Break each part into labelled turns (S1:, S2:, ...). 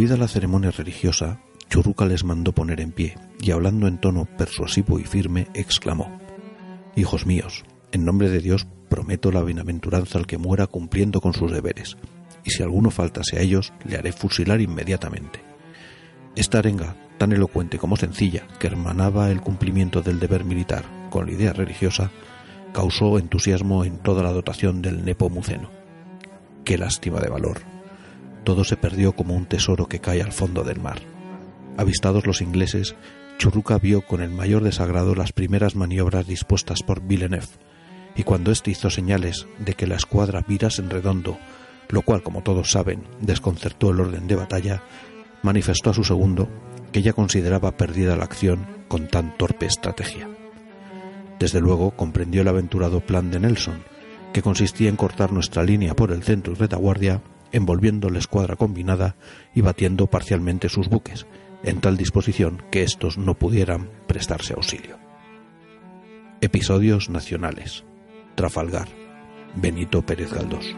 S1: La ceremonia religiosa, Churruca les mandó poner en pie y hablando en tono persuasivo y firme, exclamó Hijos míos, en nombre de Dios prometo la bienaventuranza al que muera cumpliendo con sus deberes, y si alguno faltase a ellos, le haré fusilar inmediatamente. Esta arenga, tan elocuente como sencilla, que hermanaba el cumplimiento del deber militar con la idea religiosa, causó entusiasmo en toda la dotación del Nepomuceno. Qué lástima de valor. Todo se perdió como un tesoro que cae al fondo del mar. Avistados los ingleses, Churruca vio con el mayor desagrado las primeras maniobras dispuestas por Villeneuve, y cuando éste hizo señales de que la escuadra virase en redondo, lo cual, como todos saben, desconcertó el orden de batalla, manifestó a su segundo que ya consideraba perdida la acción con tan torpe estrategia. Desde luego comprendió el aventurado plan de Nelson, que consistía en cortar nuestra línea por el centro y retaguardia, envolviendo la escuadra combinada y batiendo parcialmente sus buques, en tal disposición que éstos no pudieran prestarse auxilio. Episodios nacionales. Trafalgar. Benito Pérez Galdós.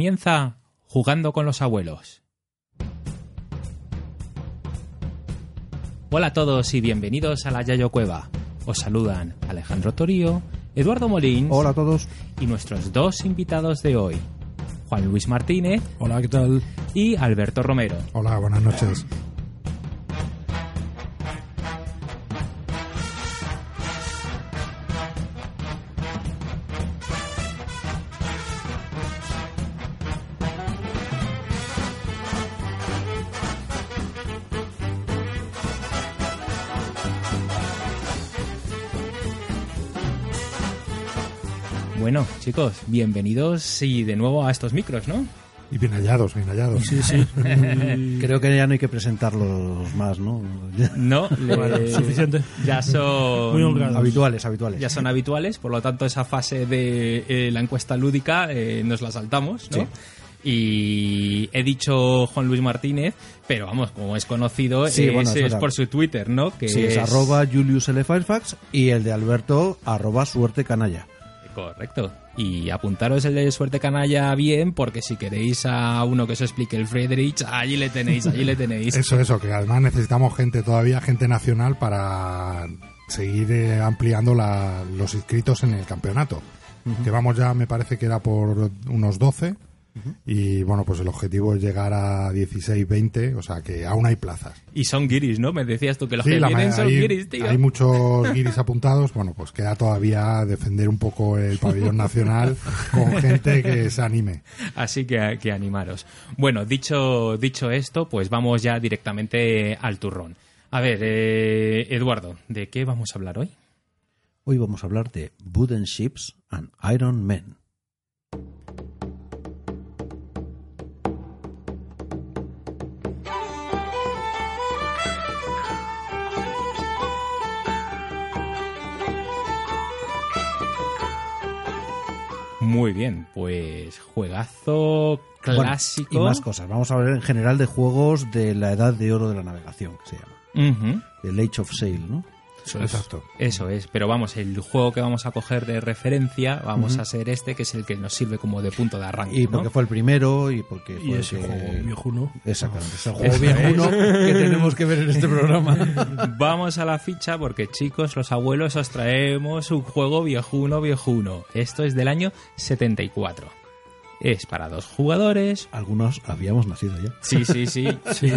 S2: Comienza jugando con los abuelos. Hola a todos y bienvenidos a la Yayo Cueva. Os saludan Alejandro Torío, Eduardo Molín
S3: Hola a todos.
S2: y nuestros dos invitados de hoy, Juan Luis Martínez
S3: Hola, ¿qué tal?
S2: y Alberto Romero.
S3: Hola, buenas noches.
S2: Bueno, chicos, bienvenidos y de nuevo a estos micros, ¿no?
S3: Y bien hallados, bien hallados. Sí, sí.
S4: Creo que ya no hay que presentarlos más, ¿no?
S2: No, le-
S5: suficiente.
S2: Ya son
S5: Muy
S4: habituales, habituales.
S2: ya son habituales, por lo tanto esa fase de eh, la encuesta lúdica eh, nos la saltamos, ¿no?
S4: Sí.
S2: Y he dicho Juan Luis Martínez, pero vamos, como es conocido,
S4: Sí,
S2: es,
S4: bueno, es
S2: es
S4: verdad.
S2: por su Twitter, ¿no? Que
S4: Sí, es arroba Julius L. Firefax y el de Alberto arroba suerte canalla.
S2: Correcto. Y apuntaros el de suerte canalla bien, porque si queréis a uno que os explique el Friedrich, allí le tenéis, allí le tenéis.
S3: Eso, eso, que además necesitamos gente todavía, gente nacional para seguir eh, ampliando la- los inscritos en el campeonato. Que vamos ya, me parece que era por unos 12. Y bueno, pues el objetivo es llegar a 16, 20, o sea que aún hay plazas.
S2: Y son guiris, ¿no? Me decías tú que los
S3: Sí,
S2: que
S3: la
S2: vienen son
S3: hay,
S2: guiris, tío.
S3: hay muchos guiris apuntados. Bueno, pues queda todavía defender un poco el pabellón nacional con gente que se anime.
S2: Así que, que animaros. Bueno, dicho, dicho esto, pues vamos ya directamente al turrón. A ver, eh, Eduardo, ¿de qué vamos a hablar hoy?
S4: Hoy vamos a hablar de Wooden Ships and Iron Men.
S2: Muy bien, pues juegazo clásico.
S4: Bueno, y más cosas. Vamos a hablar en general de juegos de la edad de oro de la navegación, que se llama. El Age of Sail, ¿no?
S2: Eso es.
S3: Exacto.
S2: Eso es, pero vamos, el juego que vamos a coger de referencia vamos a ser este, que es el que nos sirve como de punto de arranque.
S1: Y
S2: ¿no?
S1: porque fue el primero y porque
S5: Y
S1: fue el
S5: ese
S1: que-
S5: juego viejuno.
S1: Exactamente, es el juego viejuno que tenemos que ver en este programa.
S2: Vamos a la ficha porque, chicos, los abuelos os traemos un juego viejuno, viejuno. Esto es del año 74. Es para dos jugadores.
S1: Algunos habíamos nacido ya.
S2: Sí, sí, sí.
S5: Sí.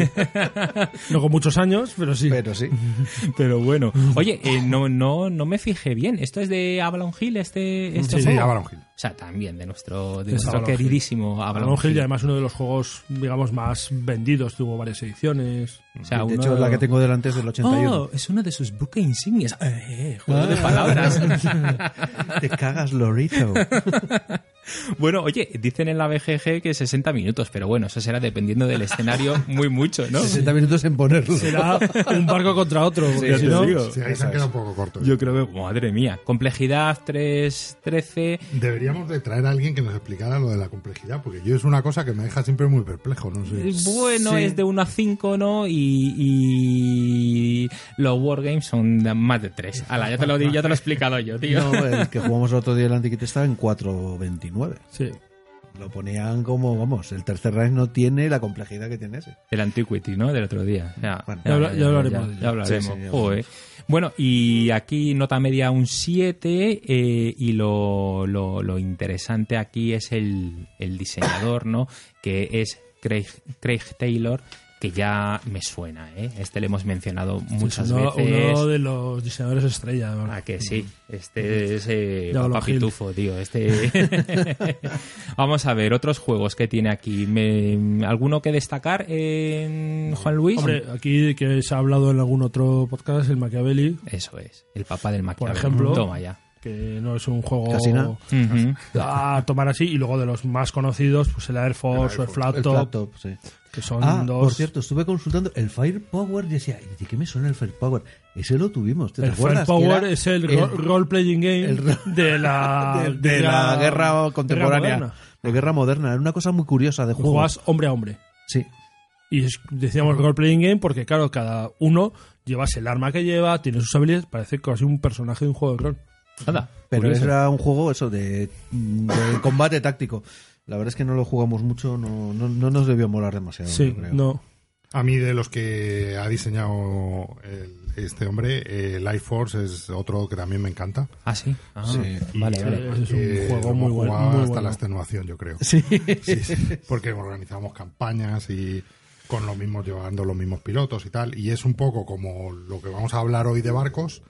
S5: no con muchos años, pero sí.
S1: Pero sí.
S2: Pero bueno. Oye, eh, no, no, no me fijé bien. ¿Esto es de Avalon Hill, este, este
S3: Sí, sí,
S2: juego?
S3: Avalon Hill.
S2: O sea, también de nuestro, de
S5: Es
S2: nuestro queridísimo Avalon,
S5: Avalon Hill
S2: Hill.
S5: y además uno de los juegos, digamos, más vendidos. Tuvo varias ediciones.
S2: O sea,
S1: de
S2: uno-
S1: hecho, la que tengo delante es del 81.
S2: Oh, es uno de sus buques insignias. Eh, eh, juego de palabras.
S1: Te cagas, Lorito.
S2: bueno, oye, dicen en la BGG que 60 minutos, pero bueno, eso será dependiendo del escenario muy mucho, ¿no?
S1: 60 minutos en ponerlo.
S5: Será un barco contra otro. Porque
S2: ya
S5: si no.
S3: Sí, ahí se han quedado un poco cortos.
S2: Yo creo que, madre mía, complejidad 3, 13.
S3: Deberíamos de traer a alguien que nos explicara lo de la complejidad, porque yo es una cosa que me deja siempre muy perplejo, no sé.
S2: Bueno,
S1: Sí.
S2: es de 1 a 5, ¿no? Y, y los Wargames son de más de 3. Ala, ya te lo, di- ya te lo he explicado yo, tío.
S1: No, el que jugamos el otro día el Antiquity estaba en 4.29.
S5: sí.
S1: Lo ponían como, vamos, el tercer Reich no tiene la complejidad que tiene ese.
S2: El Antiquity, ¿no? Del otro día. Ya,
S1: Bueno,
S5: ya habla- ya hablaremos
S2: ya- hablaremos.
S1: Sí, sí, ya
S2: Joder. Bueno, y aquí nota media un 7 eh, y lo, lo, lo interesante aquí es el, el diseñador, ¿no? Que es Craig, Craig Taylor, que ya me suena, ¿eh? Este le hemos mencionado muchas
S5: uno,
S2: veces.
S5: uno de los diseñadores estrella.
S2: Ah, que sí. Este es eh, Papá. Pitufo, tío. Este... Vamos a ver, otros juegos que tiene aquí. Me- ¿Alguno que destacar, en Juan Luis?
S5: Hombre, aquí que se ha hablado en algún otro podcast, el Machiavelli,
S2: Eso es, el papá del Maquiavelo.
S5: ejemplo.
S2: Toma ya.
S5: Que no es un juego
S1: Casi nada.
S2: Ujú.
S5: a tomar así. Y luego de los más conocidos, pues el Air Force o el Flat
S1: El
S5: Top,
S1: flat top, sí.
S5: que son
S1: Ah,
S5: dos.
S1: por cierto, estuve consultando el Firepower y decía, ¿de qué me suena el Firepower? Ese lo tuvimos, ¿te,
S5: el
S1: acuerdas?
S5: Fire
S1: Que
S5: Power
S1: era
S5: es el, ro- role-playing game
S1: el ro-
S5: de la,
S1: de, de la guerra contemporánea, de guerra moderna. Era una cosa muy curiosa de juego.
S5: Juegas hombre a hombre.
S1: Sí,
S5: Y decíamos role-playing game porque, claro, cada uno llevas el arma que lleva, tiene sus habilidades, parece casi un personaje de un juego de rol.
S2: Nada.
S1: pero
S2: curioso.
S1: era un juego eso de, de combate táctico. La verdad es que no lo jugamos mucho, no, no, no nos debió molar demasiado.
S5: sí,
S1: yo creo.
S5: no.
S3: A mí de los que ha diseñado el- este hombre, eh, Life Force es otro que también me encanta.
S2: Ah, sí. Ah,
S1: Sí.
S2: Vale, vale.
S5: Es un
S3: eh,
S5: juego muy bueno, muy
S3: hasta
S5: bueno.
S3: la extenuación, yo creo.
S1: Sí.
S3: Sí, sí, porque organizamos campañas y con los mismos llevando los mismos pilotos y tal y es un poco como lo que vamos a hablar hoy de barcos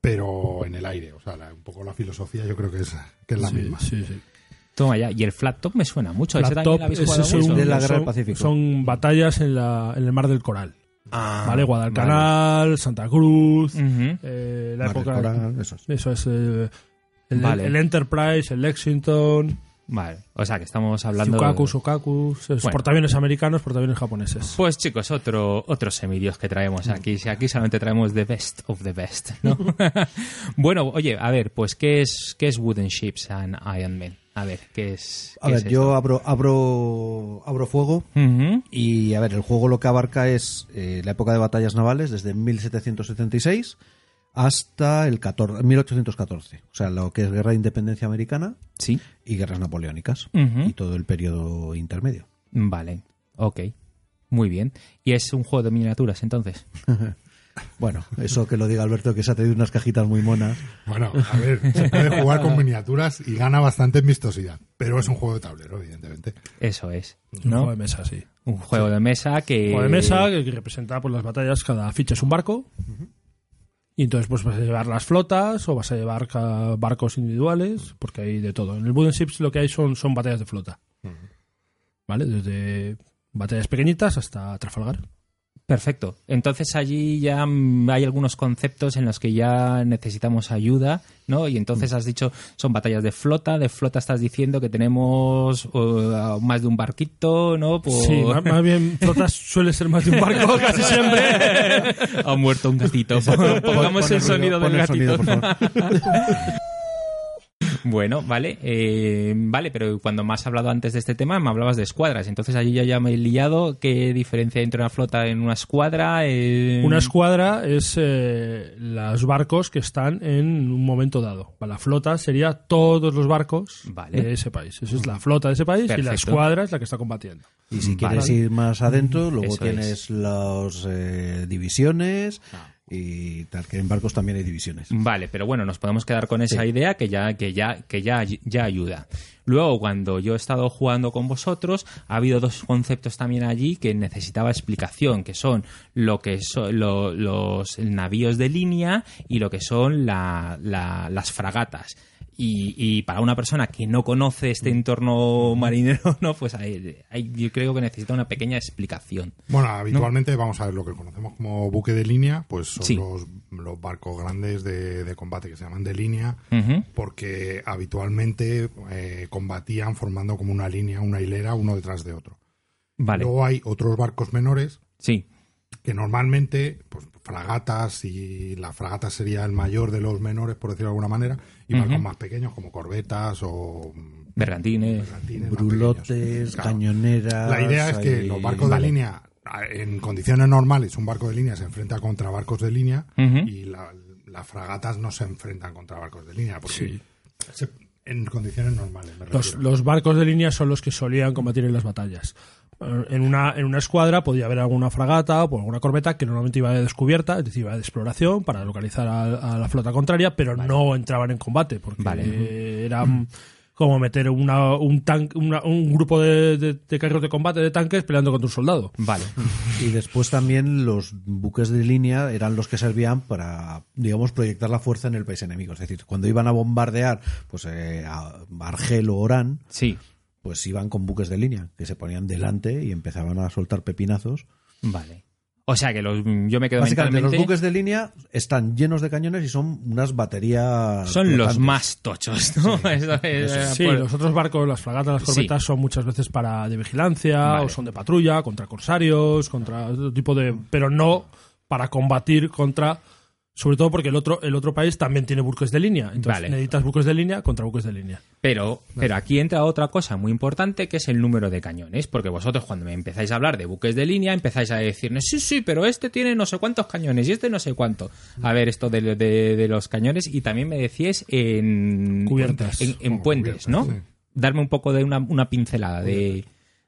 S3: pero en el aire o sea la- un poco la filosofía yo creo que es que es la
S5: Sí,
S3: misma
S5: sí, sí.
S2: Toma ya. Y el Flat Top me suena mucho. ¿Ese
S5: Flat
S2: también
S5: Top, ese son,
S2: mucho?
S1: de la Guerra del
S5: son-
S1: Pacífico.
S5: son batallas en, la, en el Mar del Coral.
S1: Ah,
S5: ¿Vale? Guadalcanal, Santa Cruz,
S2: Ujú.
S5: eh, la
S1: Mar del
S5: época.
S1: Coral, eso es.
S5: Eso es. eh, el,
S2: Vale.
S5: el Enterprise, el Lexington,
S2: Vale. O sea, que estamos hablando...
S5: Tsukaku, Sokaku, esos
S2: Bueno.
S5: portaaviones americanos, portaaviones japoneses.
S2: Pues chicos, otro, otro semidios que traemos aquí. Si aquí solamente traemos the best of the best, ¿no? bueno, oye, a ver, pues ¿qué es, qué es Wooden Ships and Iron Man? A ver, ¿qué es?
S1: A
S2: qué
S1: ver,
S2: es
S1: yo abro, abro, abro fuego y a ver, el juego lo que abarca es eh, la época de batallas navales desde 1776 hasta el 14, 1814. O sea, lo que es guerra de independencia americana
S2: Sí.
S1: y guerras napoleónicas y todo el periodo intermedio.
S2: Vale, ok. Muy bien. ¿Y es un juego de miniaturas entonces?
S1: Bueno, eso que lo diga Alberto, que se ha traído unas cajitas muy monas.
S3: bueno a ver se puede jugar con miniaturas y gana bastante en vistosidad pero es un juego de tablero evidentemente
S2: Eso es,
S5: Un
S2: ¿no?
S5: juego de mesa, sí.
S2: Un juego de mesa que...
S5: juego de mesa que, representa pues, las batallas. Cada ficha es un barco. Y entonces pues vas a llevar las flotas o vas a llevar barcos individuales, porque hay de todo. En el Wooden Ships lo que hay son, son batallas de flota. ¿Vale? Desde batallas pequeñitas hasta Trafalgar.
S2: Perfecto. Entonces allí ya mm, hay algunos conceptos en los que ya necesitamos ayuda, ¿no? Y entonces has dicho, son batallas de flota, de flota estás diciendo que tenemos uh, más de un barquito, ¿no? Por-
S5: Sí, más, más bien flotas suele ser más de un barco casi siempre.
S2: ha muerto un gatito. Pongamos
S1: Pon
S2: el sonido del
S1: el
S2: gatito.
S1: sonido, por favor.
S2: Bueno, vale, eh, vale, pero cuando me has hablado antes de este tema me hablabas de escuadras, entonces allí ya, ya me he liado. ¿Qué diferencia hay entre una flota en una escuadra? Eh,
S5: Una escuadra es eh, los barcos que están en un momento dado. La flota sería todos los barcos
S2: Vale.
S5: de ese país. Esa es la flota de ese país y la escuadra es la que está combatiendo.
S1: Y si
S2: Vale.
S1: quieres ir más adentro, luego
S2: Eso
S1: tienes
S2: es.
S1: las eh, divisiones y tal, que en barcos también hay divisiones.
S2: Vale, pero bueno, nos podemos quedar con esa idea que ya, que ya, que ya, ya ayuda. Luego, cuando yo he estado jugando con vosotros, ha habido dos conceptos también allí que necesitaba explicación, que son lo que son lo- los navíos de línea y lo que son la- la- las fragatas. Y, y para una persona que no conoce este entorno marinero, no, pues ahí yo creo que necesita una pequeña explicación.
S3: Bueno, habitualmente vamos a ver lo que conocemos como buque de línea, pues son
S2: Sí.
S3: los, los barcos grandes de, de combate que se llaman de línea, porque habitualmente eh, combatían formando como una línea, una hilera, uno detrás de otro.
S2: Vale,
S3: Luego hay otros barcos menores
S2: sí,
S3: que normalmente, pues fragatas, y la fragata sería el mayor de los menores, por decirlo de alguna manera, y barcos más pequeños como corbetas o
S2: bergantines.
S1: Brulotes.
S3: Claro.
S1: cañoneras.
S3: La idea es que los barcos
S2: Vale.
S3: de línea, en condiciones normales, un barco de línea se enfrenta contra barcos de línea y la- las fragatas no se enfrentan contra barcos de línea, porque se- en condiciones normales. me
S5: Los, barcos de línea son los que solían combatir en las batallas. Eh, En una, en una escuadra podía haber alguna fragata o alguna corbeta que normalmente iba de descubierta, es decir, iba de exploración para localizar a, a la flota contraria, pero no entraban en combate porque
S2: Vale.
S5: era mm, como meter una, un, tan- una- un grupo de, de- de carros de combate de tanques peleando contra un soldado.
S2: Vale.
S1: Y después también los buques de línea eran los que servían para, digamos, proyectar la fuerza en el país enemigo. Es decir, cuando iban a bombardear pues eh, a Argel o Orán,
S2: Sí,
S1: pues iban con buques de línea, que se ponían delante y empezaban a soltar pepinazos.
S2: vale. O sea que los, yo me quedo
S1: Básicamente, los
S2: mentalmente...
S1: buques de línea están llenos de cañones y son unas baterías.
S2: son los más tochos, ¿no? Eso es,
S5: Sí,
S2: por-
S5: los otros barcos, las fragatas, las
S2: Sí.
S5: corbetas son muchas veces para de vigilancia
S2: Vale.
S5: o son de patrulla, contra corsarios, contra otro tipo de... pero no para combatir contra... Sobre todo porque el otro, el otro país también tiene buques de línea. Entonces
S2: Vale.
S5: necesitas buques de línea contra buques de línea.
S2: Pero, pero aquí entra otra cosa muy importante que es el número de cañones, porque vosotros cuando me empezáis a hablar de buques de línea empezáis a decirme, sí, sí, pero este tiene no sé cuántos cañones y este no sé cuánto. A ver, esto de, de- de los cañones y también me decíais en...
S5: Cubiertas.
S2: En, puentes,
S3: cubiertas,
S2: ¿no?
S3: sí.
S2: Darme un poco de una, una pincelada de,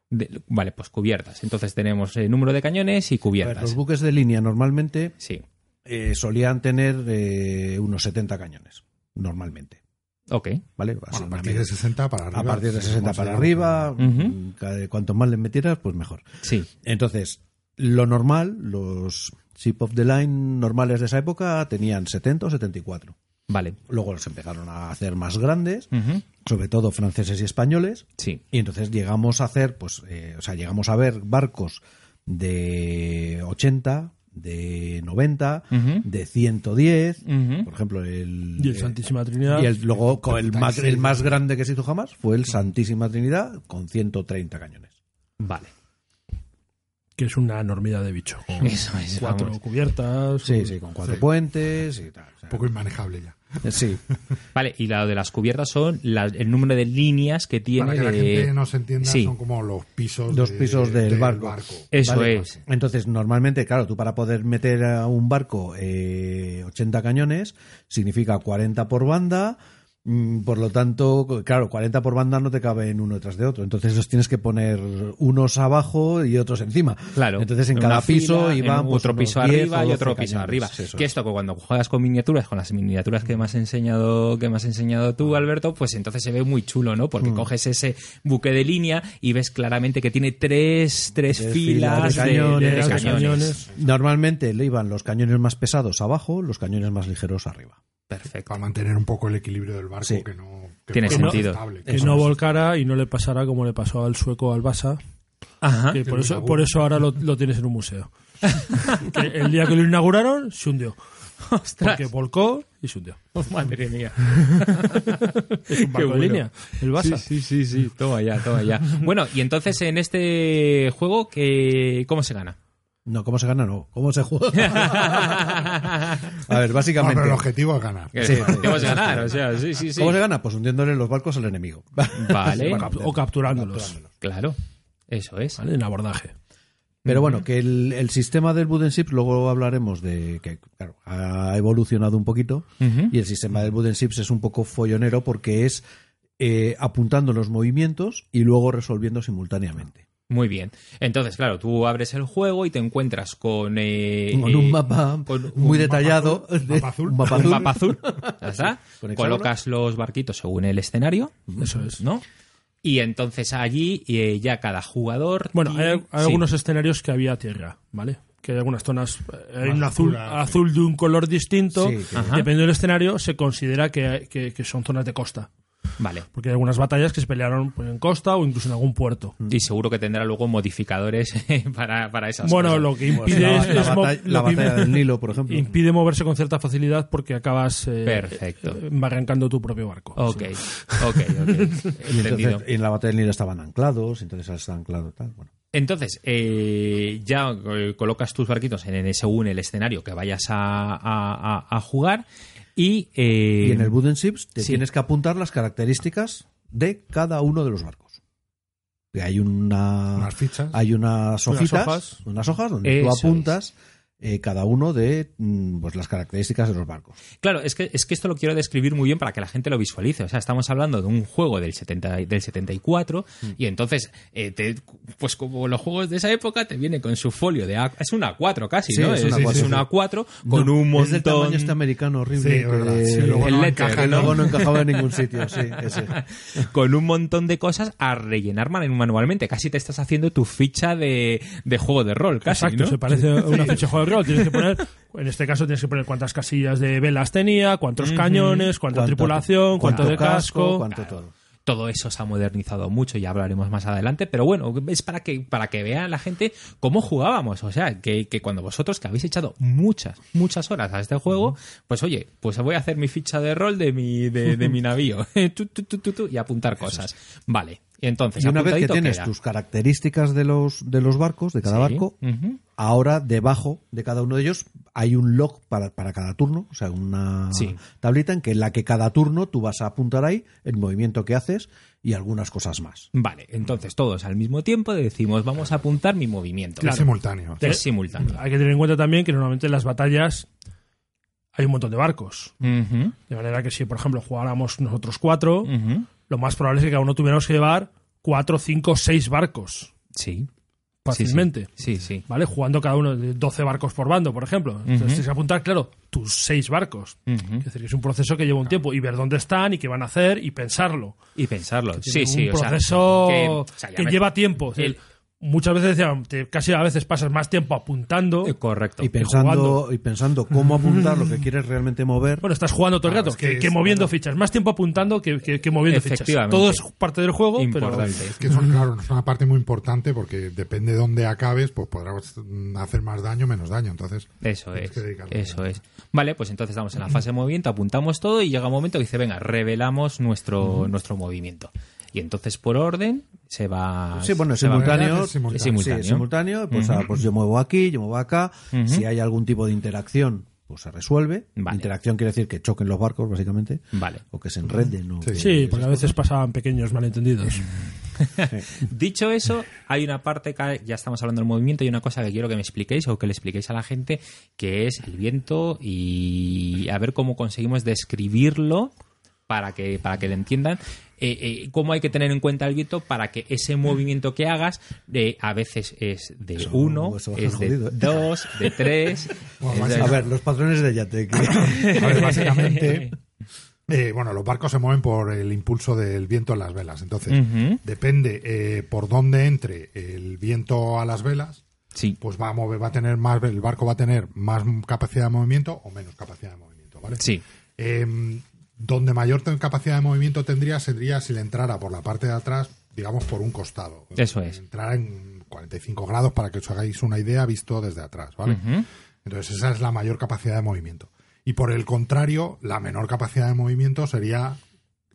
S2: de- Vale, pues cubiertas. Entonces tenemos eh, número de cañones y
S1: A ver,
S2: cubiertas.
S1: los buques de línea normalmente
S2: Sí,
S1: eh, solían tener eh, unos 70 cañones, normalmente.
S2: ok.
S1: ¿Vale?
S3: Bueno, a partir de 60 para arriba.
S1: a partir de
S3: sí,
S1: 60
S3: como
S1: para arriba, cuanto más le metieras, pues mejor.
S2: Sí,
S1: Entonces, lo normal, los ship of the line normales de esa época tenían 70 o 74.
S2: vale.
S1: Luego los empezaron a hacer más grandes, sobre todo franceses y españoles.
S2: Sí.
S1: Y entonces llegamos a hacer, pues, eh, o sea, llegamos a ver barcos de 80, de 90,
S2: Ujú.
S1: de 110,
S2: Ujú.
S1: por ejemplo, el...
S5: Y el
S1: eh,
S5: Santísima Trinidad.
S1: y el, luego con el más,
S3: 36,
S1: el más grande que se hizo jamás fue el Santísima Trinidad con 130 cañones.
S2: Vale.
S5: que es una enormidad de bicho. Con
S2: Eso es,
S5: cuatro
S2: vamos.
S5: cubiertas.
S1: Sí, sí, con cuatro puentes y tal. o sea,
S3: Un poco inmanejable ya.
S1: Sí,
S2: Vale, y la de las cubiertas son la- el número de líneas que tiene
S3: Para que la
S2: de-
S3: gente nos entienda,
S2: Sí.
S3: son como los pisos,
S1: Los
S3: de-
S1: pisos del barco.
S2: Eso
S1: Vale.
S2: es.
S1: Entonces, normalmente, claro, tú para poder meter a un barco eh, 80 cañones, significa 40 por banda. Mm, Por lo tanto, claro, 40 por banda no te caben uno detrás de otro. Entonces los tienes que poner unos abajo y otros encima.
S2: Claro.
S1: Entonces en cada piso
S2: fila,
S1: iban
S2: en
S1: pues,
S2: otro piso
S1: 10
S2: arriba y
S1: 12
S2: otro piso
S1: cañones.
S2: arriba.
S1: Eso
S2: que
S1: es.
S2: esto cuando juegas con miniaturas, con las miniaturas que me has enseñado, que me has enseñado tú, Alberto, pues entonces se ve muy chulo, ¿no? Porque coges ese buque de línea y ves claramente que tiene tres, tres
S1: Tres
S2: filas
S1: de cañones.
S2: cañones.
S1: Normalmente le iban los cañones más pesados abajo, los cañones más ligeros arriba.
S2: Perfecto.
S3: Para mantener un poco el equilibrio del barco,
S1: Sí.
S3: que no... Que
S2: Tiene sentido.
S3: estable.
S5: Que no volcara y no le pasara como le pasó al sueco Albasa.
S2: Ajá.
S5: Que por, eso, por eso ahora lo, lo tienes en un museo. Que el día que lo inauguraron, se hundió. Porque volcó y se hundió.
S2: Madre mía.
S5: Es un barco
S2: bueno.
S5: de línea, el Basa.
S2: Sí, sí, sí, sí. Toma ya, toma ya. Bueno, y entonces en este juego, ¿qué, ¿cómo se gana?
S1: No, ¿cómo se gana? No, ¿cómo se juega? a ver,
S3: No,
S1: básicamente.
S3: pero el objetivo es ganar.
S1: Sí,
S2: tenemos
S1: sí,
S2: que ganar, o sea, sí, sí, sí.
S1: ¿Cómo se gana? Pues hundiéndole los barcos al enemigo.
S2: Vale,
S5: O cap- o capturándolos.
S2: claro, eso es.
S5: ¿vale? En abordaje.
S1: Pero bueno, que el, el sistema del Wooden Ships, luego hablaremos de que claro, ha evolucionado un poquito. Y el sistema del Wooden Ships es un poco follonero porque es eh, apuntando los movimientos y luego resolviendo simultáneamente.
S2: Muy bien. Entonces, claro, tú abres el juego y te encuentras con... eh,
S1: Con
S2: eh,
S1: un mapa
S2: con
S1: muy
S2: un
S1: detallado.
S3: azul,
S1: de-
S3: mapa azul.
S1: un mapa
S2: un
S1: azul.
S2: mapa azul. Ya está.
S1: Con hexágono.
S2: Colocas los barquitos según el escenario,
S5: Eso es.
S2: ¿no? Y entonces allí eh, ya cada jugador...
S5: Bueno,
S2: tiene-
S5: hay, hay
S2: Sí.
S5: algunos escenarios que había tierra, ¿vale? Que hay algunas zonas, eh, hay un azul, azul de un color distinto.
S1: Sí.
S5: Dependiendo del escenario, se considera que, que- que son zonas de costa.
S2: Vale.
S5: Porque hay algunas batallas que se pelearon pues, en costa o incluso en algún puerto.
S2: Y seguro que tendrá luego modificadores para, para esas
S5: Bueno,
S2: cosas.
S5: lo que
S1: Pues
S5: impide
S1: la,
S5: es,
S1: la
S5: es
S1: batalla, la batalla del Nilo, por ejemplo.
S5: impide moverse con cierta facilidad porque acabas eh,
S2: Perfecto.
S5: eh, barrancando tu propio barco.
S2: Ok,
S5: Sí.
S2: ok, ok.
S1: Y
S2: Entendido.
S1: entonces, en la batalla del Nilo estaban anclados, entonces está anclado tal. Bueno.
S2: Entonces, eh, ya eh, colocas tus barquitos en, en- según el escenario que vayas a, a- a- a jugar y, eh,
S1: Y en el Wooden Ships te
S2: sí.
S1: tienes que apuntar las características de cada uno de los barcos. Que hay una
S3: Unas fichas.
S1: hay unas hojitas,
S5: hojas.
S1: unas hojas donde tú
S2: Eso
S1: apuntas eh, cada uno de mm, pues las características de los barcos.
S2: Claro, es que, es que esto lo quiero describir muy bien para que la gente lo visualice. O sea, estamos hablando de un juego del, 70, y- del 74
S1: Mm.
S2: y entonces, eh, te- pues como los juegos de esa época, te viene con su folio de A, es una A4 casi,
S1: Sí,
S2: ¿no?
S1: es
S2: Es,
S1: una
S2: es
S1: A4,
S2: una
S1: sí.
S2: A4 con
S1: No,
S2: un montón...
S1: Es del tamaño este americano horrible.
S3: Sí,
S1: que,
S3: verdad, sí,
S1: que
S3: luego
S2: el
S3: no
S2: letter,
S3: encaja,
S2: ¿no?
S1: luego no encajaba en ningún sitio. Sí, ese.
S2: con un montón de cosas a rellenar man- manualmente. Casi te estás haciendo tu ficha de, de juego de rol, casi,
S5: Exacto,
S2: ¿no?
S5: se parece a una ficha de juego de rol. Tienes que poner, en este caso tienes que poner cuántas casillas de velas tenía, cuántos cañones, cuánta
S1: Cuánto-
S5: tripulación, cuánto, de casco.
S1: cuánto todo.
S2: Todo eso se ha modernizado mucho, ya hablaremos más adelante, pero bueno, es para que, para que vea la gente cómo jugábamos. O sea, que, que cuando vosotros que habéis echado muchas, muchas horas a este juego, pues oye, pues voy a hacer mi ficha de rol de mi, de, de mi navío Tu, tu, tu, tu, tu, y apuntar cosas. Vale, y entonces,
S1: Y una vez que tienes
S2: queda.
S1: tus características de los, de los barcos, de cada
S2: Sí,
S1: barco, ahora debajo de cada uno de ellos hay un log para, para cada turno, o sea, una
S2: Sí.
S1: tablita en que en la que cada turno tú vas a apuntar ahí el movimiento que haces y algunas cosas más.
S2: Vale, entonces todos al mismo tiempo decimos vamos a apuntar mi movimiento.
S3: Es simultáneo.
S2: Es simultáneo.
S5: Hay que tener en cuenta también que normalmente en las batallas hay un montón de barcos. De manera que si, por ejemplo, jugáramos nosotros cuatro. Lo más probable es que cada uno tuviéramos que llevar cuatro, cinco, seis barcos
S2: Sí.
S5: fácilmente.
S2: Sí, sí.
S5: ¿Vale? Jugando cada uno de 12 barcos por bando, por ejemplo. Entonces
S2: Ujú.
S5: tienes que apuntar, claro, tus seis barcos. Es decir, que es un proceso que lleva un tiempo y ver dónde están y qué van a hacer y pensarlo.
S2: Y pensarlo. Sí, sí.
S5: un
S2: o sea,
S5: proceso
S2: que-
S5: que,
S2: o sea, ya me-
S5: lleva tiempo.
S2: El-
S5: Muchas veces decían, te- casi a veces pasas más tiempo apuntando.
S2: Eh, Correcto.
S1: Y pensando, y pensando cómo apuntar lo que quieres realmente mover.
S5: Bueno, estás jugando todo el
S3: Claro,
S5: rato,
S3: es que
S5: que, que
S3: es-
S5: moviendo fichas. Más tiempo apuntando que, que- que moviendo fichas.
S2: Efectivamente.
S5: Todo es parte del juego,
S2: Importante.
S3: Es que son, claro, es una parte muy importante porque depende de dónde acabes, pues podrás hacer más daño o menos daño. Entonces,
S2: Eso es. Eso es. Vale, pues entonces estamos en la fase de movimiento, apuntamos todo y llega un momento que dice, venga, revelamos nuestro, nuestro movimiento. Y entonces por orden se va.
S1: Sí, bueno, es
S2: se
S1: simultáneo.
S3: Es simultáneo.
S2: Es simultáneo.
S1: Sí, es simultáneo. Pues, ah, pues yo muevo aquí, yo muevo acá. Si hay algún tipo de interacción, pues se resuelve.
S2: Vale.
S1: Interacción quiere decir que choquen los barcos, básicamente.
S2: Vale.
S1: O que se enreden. o-
S3: Sí.
S5: Sí, porque a veces pasaban pequeños malentendidos.
S2: Dicho eso, hay una parte, que ya estamos hablando del movimiento, y una cosa que quiero que me expliquéis o que le expliquéis a la gente, que es el viento y a ver cómo conseguimos describirlo para que, para que lo entiendan. Eh, eh, cómo hay que tener en cuenta el viento para que ese movimiento que hagas eh, a veces es de
S1: Eso-
S2: uno,
S1: eso
S2: es de
S1: jodido, ¿eh?
S2: dos, de tres.
S3: Bueno,
S2: de-
S1: A ver, los patrones de Yatek.
S3: a ver, básicamente, eh, bueno, los barcos se mueven por el impulso del viento en las velas. Entonces, depende eh, por dónde entre el viento a las velas,
S2: Sí.
S3: pues va a mover, va a tener más, el barco va a tener más capacidad de movimiento o menos capacidad de movimiento, ¿vale?
S2: Sí.
S3: Eh, donde mayor capacidad de movimiento tendría sería si le entrara por la parte de atrás, digamos por un costado.
S2: Eso es.
S3: Entrara en 45 grados para que os hagáis una idea visto desde atrás, ¿vale? Entonces esa es la mayor capacidad de movimiento. Y por el contrario, la menor capacidad de movimiento sería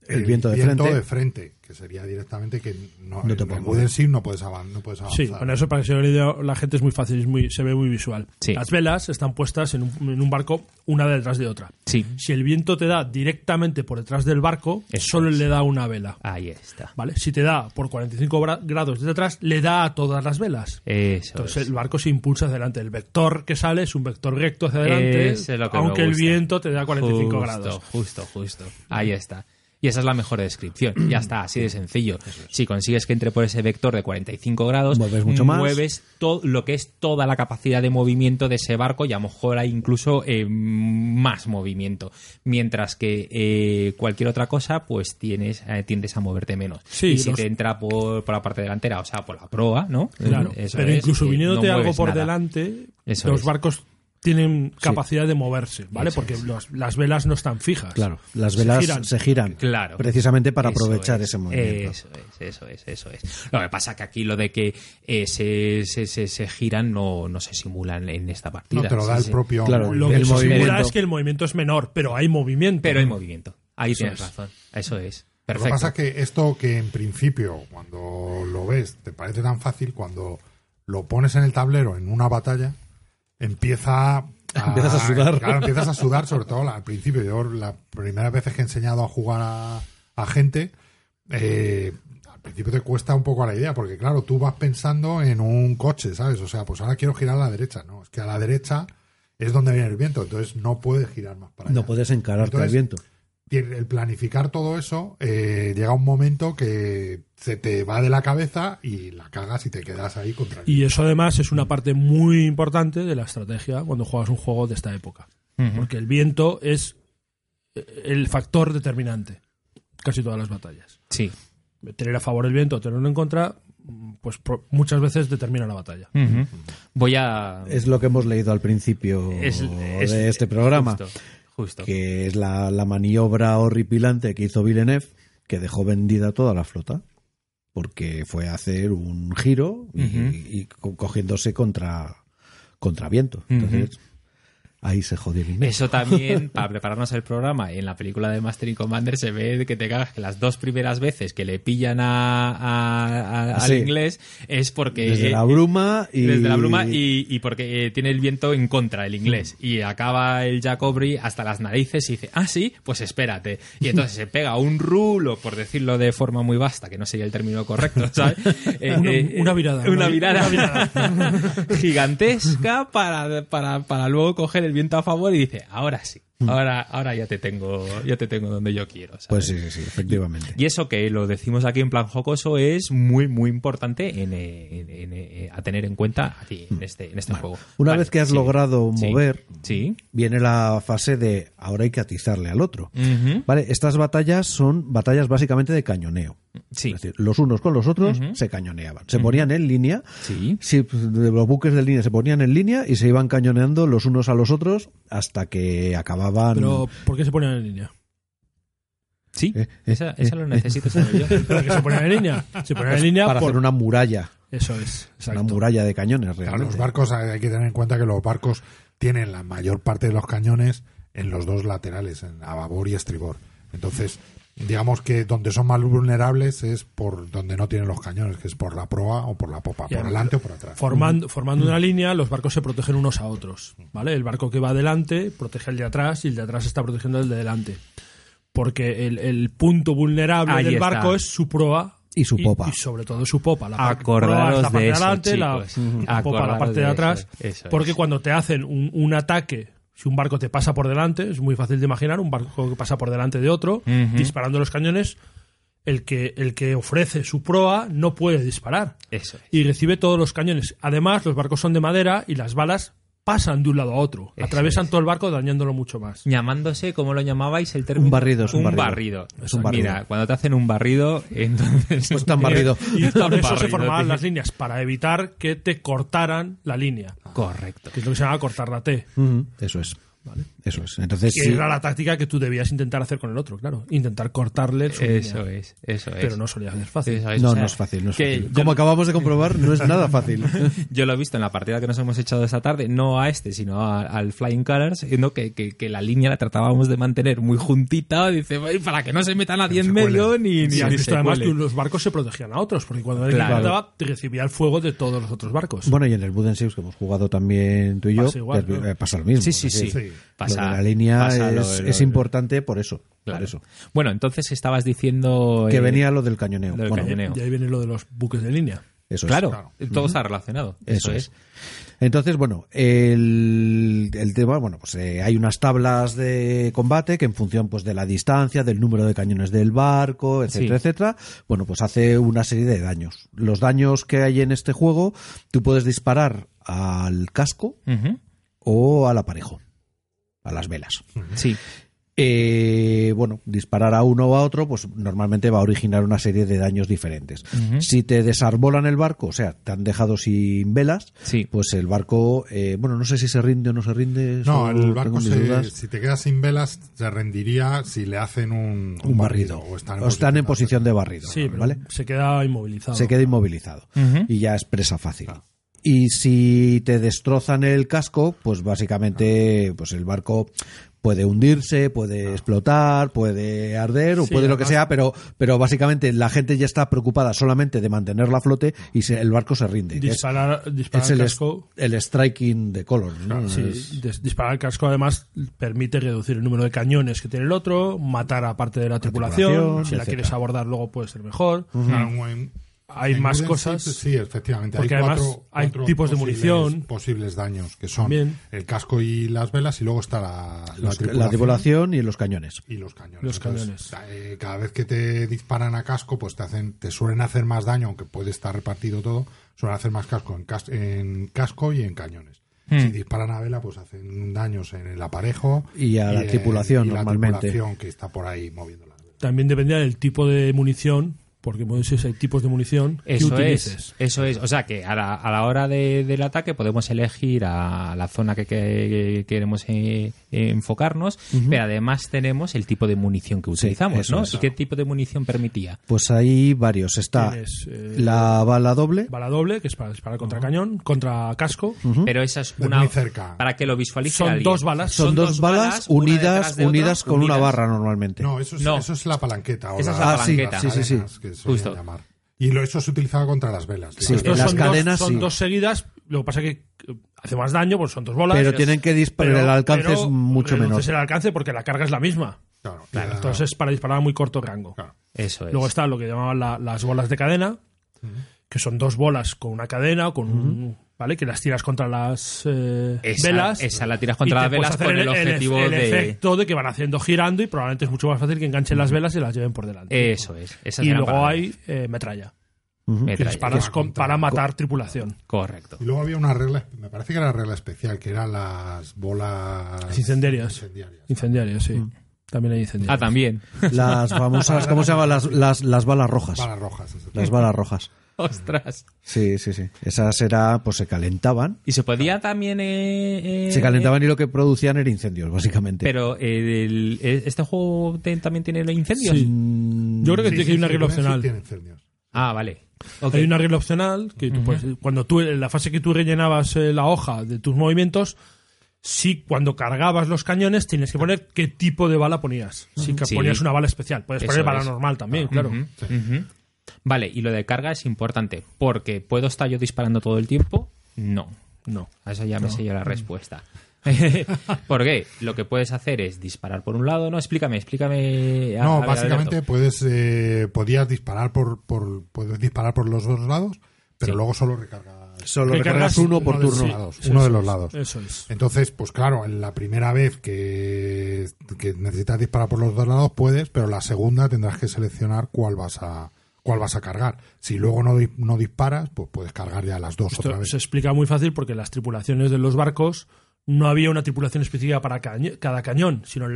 S1: El viento de frente.
S3: de frente, que sería directamente que no,
S1: No te
S3: en el no puedes, avan- no puedes avanzar.
S5: Sí, bueno, eso para que se idea, la gente es muy fácil, es muy, se ve muy visual.
S2: Sí.
S5: Las velas están puestas en un, en un barco una detrás de otra.
S2: Sí,
S5: Si el viento te da directamente por detrás del barco,
S2: Eso
S5: solo
S2: es.
S5: le da una vela.
S2: ahí está.
S5: ¿Vale? Si te da por 45 gra- grados desde atrás, le da a todas las velas.
S2: Eso
S5: Entonces
S2: es.
S5: el barco se impulsa hacia adelante. El vector que sale es un vector recto hacia adelante,
S2: Eso es lo que me
S5: aunque el
S2: gusta.
S5: viento te da 45
S2: Justo,
S5: grados.
S2: Justo, justo. Ahí está. Y esa es la mejor descripción. Ya está, así de sencillo. Si consigues que entre por ese vector de 45 grados,
S1: Mueves mucho más.
S2: mueves todo lo que es toda la capacidad de movimiento de ese barco y a lo mejor hay incluso eh, más movimiento. Mientras que eh, cualquier otra cosa, pues tienes, eh, tiendes a moverte menos.
S5: Sí,
S2: y si
S5: los-
S2: te entra por, por la parte delantera, o sea, por la proa, ¿no?
S5: Claro,
S2: Eso
S5: pero
S2: es,
S5: incluso
S2: eh,
S5: viniéndote
S2: no
S5: algo por
S2: nada.
S5: delante,
S2: Eso
S5: los
S2: es.
S5: barcos tienen capacidad de moverse, ¿vale? Porque
S2: es.
S5: los- las velas no están fijas.
S1: Claro, las
S5: Se
S1: velas
S5: giran.
S1: se giran.
S2: Claro.
S1: Precisamente para
S2: Eso
S1: aprovechar
S2: es,
S1: ese movimiento.
S2: Eso es, eso es, eso es. Lo que pasa que aquí lo de que eh, se, se, se, se giran no, no se simulan en esta partida.
S3: No te lo da
S2: Sí,
S3: el
S2: sí.
S3: propio.
S1: Claro,
S5: Lo
S1: El
S5: que se simula es que el movimiento es menor, pero hay movimiento.
S2: Pero hay movimiento. Ahí
S5: Eso
S2: tienes
S5: es.
S2: razón. Eso es.
S3: Lo que
S2: Perfecto.
S3: pasa es que esto que en principio, cuando lo ves, te parece tan fácil, cuando lo pones en el tablero en una batalla, empieza a,
S1: Empiezas a sudar.
S3: Claro, empiezas a sudar, sobre todo al principio. Yo, las primeras veces que he enseñado a jugar a, a gente, eh, al principio te cuesta un poco la idea, porque claro, tú vas pensando en un coche, ¿sabes? O sea, pues ahora quiero girar a la derecha. No, es que a la derecha es donde viene el viento, entonces no puedes girar más para allá.
S1: No puedes encararte al
S3: Entonces,
S1: viento.
S3: Y el planificar todo eso, eh, llega un momento que se te va de la cabeza y la cagas y te quedas ahí contra el
S5: Y eso además es una parte muy importante de la estrategia cuando juegas un juego de esta época. Porque el viento es eh, el factor determinante. Casi todas las batallas.
S2: Sí.
S5: Tener a favor el viento o tenerlo en contra, mm, pues muchas veces determina la batalla.
S2: Ujú. Voy a.
S1: Es lo que hemos leído al principio
S2: es- es-
S1: de este programa,
S2: Justo. Justo.
S1: que es la, la maniobra horripilante que hizo Villeneuve, que dejó vendida toda la flota, porque fue a hacer un giro y, cogiéndose contra, contra viento. Entonces, ahí se jodió Villeneuve.
S2: Eso también, para prepararnos el programa, en la película de Master y Commander se ve que te cagas que las dos primeras veces que le pillan a, a- a- al
S1: Sí.
S2: inglés es porque...
S1: Desde
S2: eh,
S1: la bruma y...
S2: Desde la bruma y, y porque eh, tiene el viento en contra el inglés. Y acaba el Jack Aubrey hasta las narices y dice, ah, sí, pues espérate. Y entonces se pega un rulo, por decirlo de forma muy vasta, que no sería el término correcto, ¿sabes? Eh,
S5: Una-
S2: eh,
S5: una virada,
S2: Una,
S5: una vi-
S2: virada. gigantesca para, para, para luego coger el viento a favor y dice, ahora sí. Ahora, ahora ya te tengo, ya te tengo donde yo quiero. ¿sabes?
S1: Pues sí, sí, sí, efectivamente.
S2: Y eso que lo decimos aquí en plan jocoso es muy, muy importante en, eh, en- en, eh, a tener en cuenta aquí en este, en este juego.
S1: Una
S2: Vale,
S1: vez que has
S2: sí.
S1: logrado mover,
S2: Sí.
S1: viene la fase de ahora hay que atizarle al otro. Vale, estas batallas son batallas básicamente de cañoneo.
S2: Sí.
S1: Es decir, los unos con los otros se cañoneaban. Se ponían en línea.
S2: Sí.
S1: De los buques de línea se ponían en línea y se iban cañoneando los unos a los otros hasta que acababan.
S5: Pero, ¿por qué se ponen en línea?
S2: Sí.
S1: Eh, eh,
S2: esa esa
S1: eh,
S2: lo necesito saber yo.
S5: ¿Por qué se ponen en línea? Se ponen en línea
S1: para
S5: por...
S1: hacer una muralla.
S5: Eso es, exacto.
S1: Una muralla de cañones,
S3: Claro,
S1: realmente.
S3: los barcos hay hay que tener en cuenta que los barcos tienen la mayor parte de los cañones en los dos laterales, en a babor y estribor. Entonces, digamos que donde son más vulnerables es por donde no tienen los cañones, que es por la proa o por la popa,
S5: Y
S3: por
S5: además,
S3: delante o por atrás.
S5: Formando, formando una línea, los barcos se protegen unos a otros. ¿vale? El barco que va adelante protege el de atrás y el de atrás está protegiendo el de delante. Porque el, el punto vulnerable
S2: Ahí
S5: del
S2: está.
S5: barco es su proa.
S1: Y su popa.
S5: Y, sobre todo su popa. La
S2: Acordaros
S5: la parte
S2: de eso,
S5: adelante, la, popa la parte de,
S2: de
S5: atrás.
S2: eso, eso
S5: porque
S2: es.
S5: cuando te hacen un, un ataque, si un barco te pasa por delante, es muy fácil de imaginar, un barco que pasa por delante de otro, disparando los cañones, el que, el que ofrece su proa no puede disparar
S2: Eso es.
S5: y recibe todos los cañones. Además, los barcos son de madera y las balas pasan de un lado a otro,
S2: Eso
S5: atravesan
S2: es.
S5: todo el barco dañándolo mucho más.
S2: Llamándose, ¿cómo lo llamabais? El término?
S1: Un barrido, es un
S2: un
S1: barrido.
S2: barrido.
S1: Es un barrido.
S2: Mira, cuando te hacen un barrido, entonces...
S1: Pues tan barrido.
S5: Y por eso se formaban
S2: tío.
S5: las líneas, para evitar que te cortaran la línea.
S2: Correcto.
S5: Que es lo que se llama cortar la T.
S1: Eso es.
S5: ¿vale?
S1: Eso es. Entonces,
S5: Que
S1: sí,
S5: era la táctica que tú debías intentar hacer con el otro, claro. Intentar cortarle su
S2: Eso
S5: línea.
S2: es, eso es.
S5: Pero no solía ser fácil.
S2: Eso es,
S1: no,
S2: o sea,
S1: no es fácil. No es fácil. Como acabamos de comprobar, no es nada fácil.
S2: Yo lo he visto en la partida que nos hemos echado esta tarde, no a este, sino a- al Flying Colors, ¿no? que, que, que la línea la tratábamos de mantener muy juntita, dice, "Ay, para que no se meta nadie en medio ni, ni, ni se
S5: además
S2: cuele".
S5: que los barcos se protegían a otros, porque cuando alguien
S2: Claro.
S5: mataba, recibía el fuego de todos los otros barcos.
S1: Bueno, y en el Wooden Ships que hemos jugado también tú y yo,
S5: Pasa igual,
S1: que es-
S5: ¿no?
S1: eh, pasa lo mismo.
S2: Sí, sí, sí.
S3: Sí.
S2: Pasa-
S1: de la línea
S2: pasa lo-
S1: es,
S2: lo-
S1: es importante por eso.
S2: Claro.
S1: Por eso.
S2: Bueno, entonces estabas diciendo...
S1: Que
S2: eh,
S1: venía lo del cañoneo.
S2: lo del
S1: Bueno,
S2: cañoneo.
S5: Y ahí viene lo de los buques de línea.
S1: Eso es.
S2: Claro,
S3: Claro.
S2: todo está relacionado. Eso,
S1: Eso
S2: es.
S1: es. Entonces, bueno, el, el tema, bueno, pues eh, hay unas tablas de combate que en función pues de la distancia, del número de cañones del barco, etcétera,
S2: Sí.
S1: etcétera, bueno, pues hace una serie de daños. Los daños que hay en este juego, tú puedes disparar al casco o al aparejo, a las velas.
S2: Sí,
S1: Eh, bueno, disparar a uno o a otro, pues normalmente va a originar una serie de daños diferentes. Si te desarbolan el barco, o sea, te han dejado sin velas,
S2: Sí.
S1: pues el barco, eh, bueno, no sé si se rinde o no se rinde.
S3: No, el barco, se- si te quedas sin velas, se rendiría si le hacen un,
S1: un barrido.
S3: O están
S1: O están en posición de barrido,
S5: Sí, pero
S1: ¿vale?
S5: se queda inmovilizado.
S1: Se queda inmovilizado y ya es presa fácil. Y si te destrozan el casco, pues básicamente pues el barco puede hundirse, puede explotar, puede arder o
S5: Sí,
S1: puede lo que sea, pero, pero básicamente la gente ya está preocupada solamente de mantener la flote y se- el barco se rinde.
S5: Disparar, disparar
S1: es el,
S5: casco.
S1: el striking de color. ¿no?
S5: Sí,
S1: Es-
S5: disparar al casco además permite reducir el número de cañones que tiene el otro, matar a parte de la tripulación,
S1: tripulación,
S5: si la
S1: etcétera.
S5: quieres abordar luego puede ser mejor.
S3: Claro, en-
S5: Hay
S3: en
S5: más cosas.
S3: Sí, efectivamente.
S5: Porque
S3: hay
S5: además
S3: cuatro,
S5: hay
S3: cuatro
S5: tipos de munición.
S3: Posibles daños, que son
S5: También.
S3: el casco y las velas, y luego está la, la
S1: los-
S3: tripulación.
S1: la tripulación y los cañones.
S3: y los cañones.
S5: Los
S3: Entonces,
S5: cañones.
S3: eh, cada vez que te disparan a casco, pues te hacen, te suelen hacer más daño, aunque puede estar repartido todo, suelen hacer más casco en, cas- en casco y en cañones.
S2: Hmm.
S3: Si disparan a vela, pues hacen daños en el aparejo
S1: Y a la
S3: en-
S1: tripulación,
S3: y la
S1: normalmente.
S3: tripulación que está por ahí moviendo las velas.
S5: También dependía del tipo de munición, porque como dices, hay tipos de munición que
S2: Eso
S5: utilices.
S2: es, eso es. O sea que a la, a la hora de- del ataque podemos elegir a la zona que, que queremos eh, enfocarnos, pero además tenemos el tipo de munición que utilizamos, ¿no?
S1: es.
S2: ¿Y qué tipo de munición permitía?
S1: Pues hay varios. Está
S5: Tienes, eh,
S1: la bala doble.
S5: Bala doble, que es para disparar contra cañón, contra casco.
S2: Pero esa es una
S3: muy cerca.
S2: para que lo visualice
S5: Son
S2: alguien.
S5: dos balas.
S1: Son, dos balas, unidas, unidas con una barra normalmente.
S3: No, eso es,
S2: No.
S3: eso es la palanqueta. o
S2: Esa es
S3: la-
S1: Ah,
S2: palanqueta.
S1: sí, sí, sí.
S2: Justo.
S3: llamar. Y lo, eso se utilizaba contra las velas.
S1: Sí,
S3: Las
S1: en
S5: Estos
S1: las
S5: son
S1: cadenas,
S5: dos, son
S1: sí.
S5: dos seguidas, lo que pasa es que eh, hace más daño, pues son dos bolas.
S1: Pero tienen
S5: es-
S1: que disparar,
S5: pero-
S1: el alcance
S5: pero
S1: es mucho menor.
S5: el alcance porque la carga es la misma.
S3: Claro,
S5: Claro,
S3: queda-
S5: entonces es para disparar a muy corto rango.
S3: claro.
S2: Eso es.
S5: Luego está lo que llamaban la- las bolas de cadena, que son dos bolas con una cadena, con un- ¿vale? Que las tiras contra las eh,
S2: Esa-
S5: velas.
S2: esa la tiras contra las velas con el objetivo
S5: el
S2: de-
S5: efecto de que van haciendo girando y probablemente es mucho más fácil que enganchen las velas y las lleven por delante.
S2: Eso es.
S5: Y luego
S2: para-
S5: hay eh, metralla,
S2: metralla.
S3: Para
S5: con- para matar tripulación.
S2: Correcto.
S3: Y luego había una regla, me parece que era regla especial, que eran las bolas
S5: Incendiarias.
S3: incendiarias.
S5: Incendiarias, sí. También hay incendiarias.
S2: Ah, también.
S1: Las famosas, ¿cómo se llaman? Las, las, las balas rojas.
S3: Balas rojas.
S1: Las balas rojas.
S2: Ostras.
S1: Sí, sí, sí. Esas era, pues se calentaban.
S2: Y se podía también. eh, eh,
S1: Se calentaban y lo que producían era incendios, básicamente.
S2: Pero eh, el- eh, este juego te- también tiene los incendios.
S5: Sí. Yo creo que
S3: Sí,
S5: tiene
S3: sí,
S5: hay una regla
S3: sí,
S5: opcional.
S3: tiene incendios.
S2: Ah, vale. Ok.
S5: Hay una regla opcional que tú puedes- cuando tú en la fase que tú rellenabas eh, la hoja de tus movimientos, sí cuando cargabas los cañones tienes que poner qué tipo de bala ponías. Si que
S2: Sí.
S5: ponías una bala especial, puedes
S2: Eso
S5: poner bala
S2: es.
S5: normal también, claro.
S2: Ujú, ujú. Vale, y lo de carga es importante. Porque ¿puedo estar yo disparando todo el tiempo? No.
S5: No.
S2: A eso ya me sé yo la respuesta. ¿Por qué? Lo que puedes hacer es disparar por un lado, ¿no? Explícame, explícame. a- a
S3: No,
S2: ver,
S3: básicamente puedes eh, podías disparar por, por puedes disparar por los dos lados, pero
S2: Sí.
S3: luego solo recargas
S1: Solo
S5: Recargas
S1: recargas uno por
S3: uno de
S1: turno.
S3: los lados,
S5: Sí,
S3: uno de los lados.
S5: Eso es.
S3: Entonces, pues claro, en la primera vez que, que necesitas disparar por los dos lados puedes, pero la segunda tendrás que seleccionar cuál vas a cuál vas a cargar. Si luego no, no disparas, pues puedes cargar ya las dos otra
S5: Esto
S3: vez.
S5: se explica muy fácil porque las tripulaciones de los barcos no había una tripulación específica para cada cañón, sino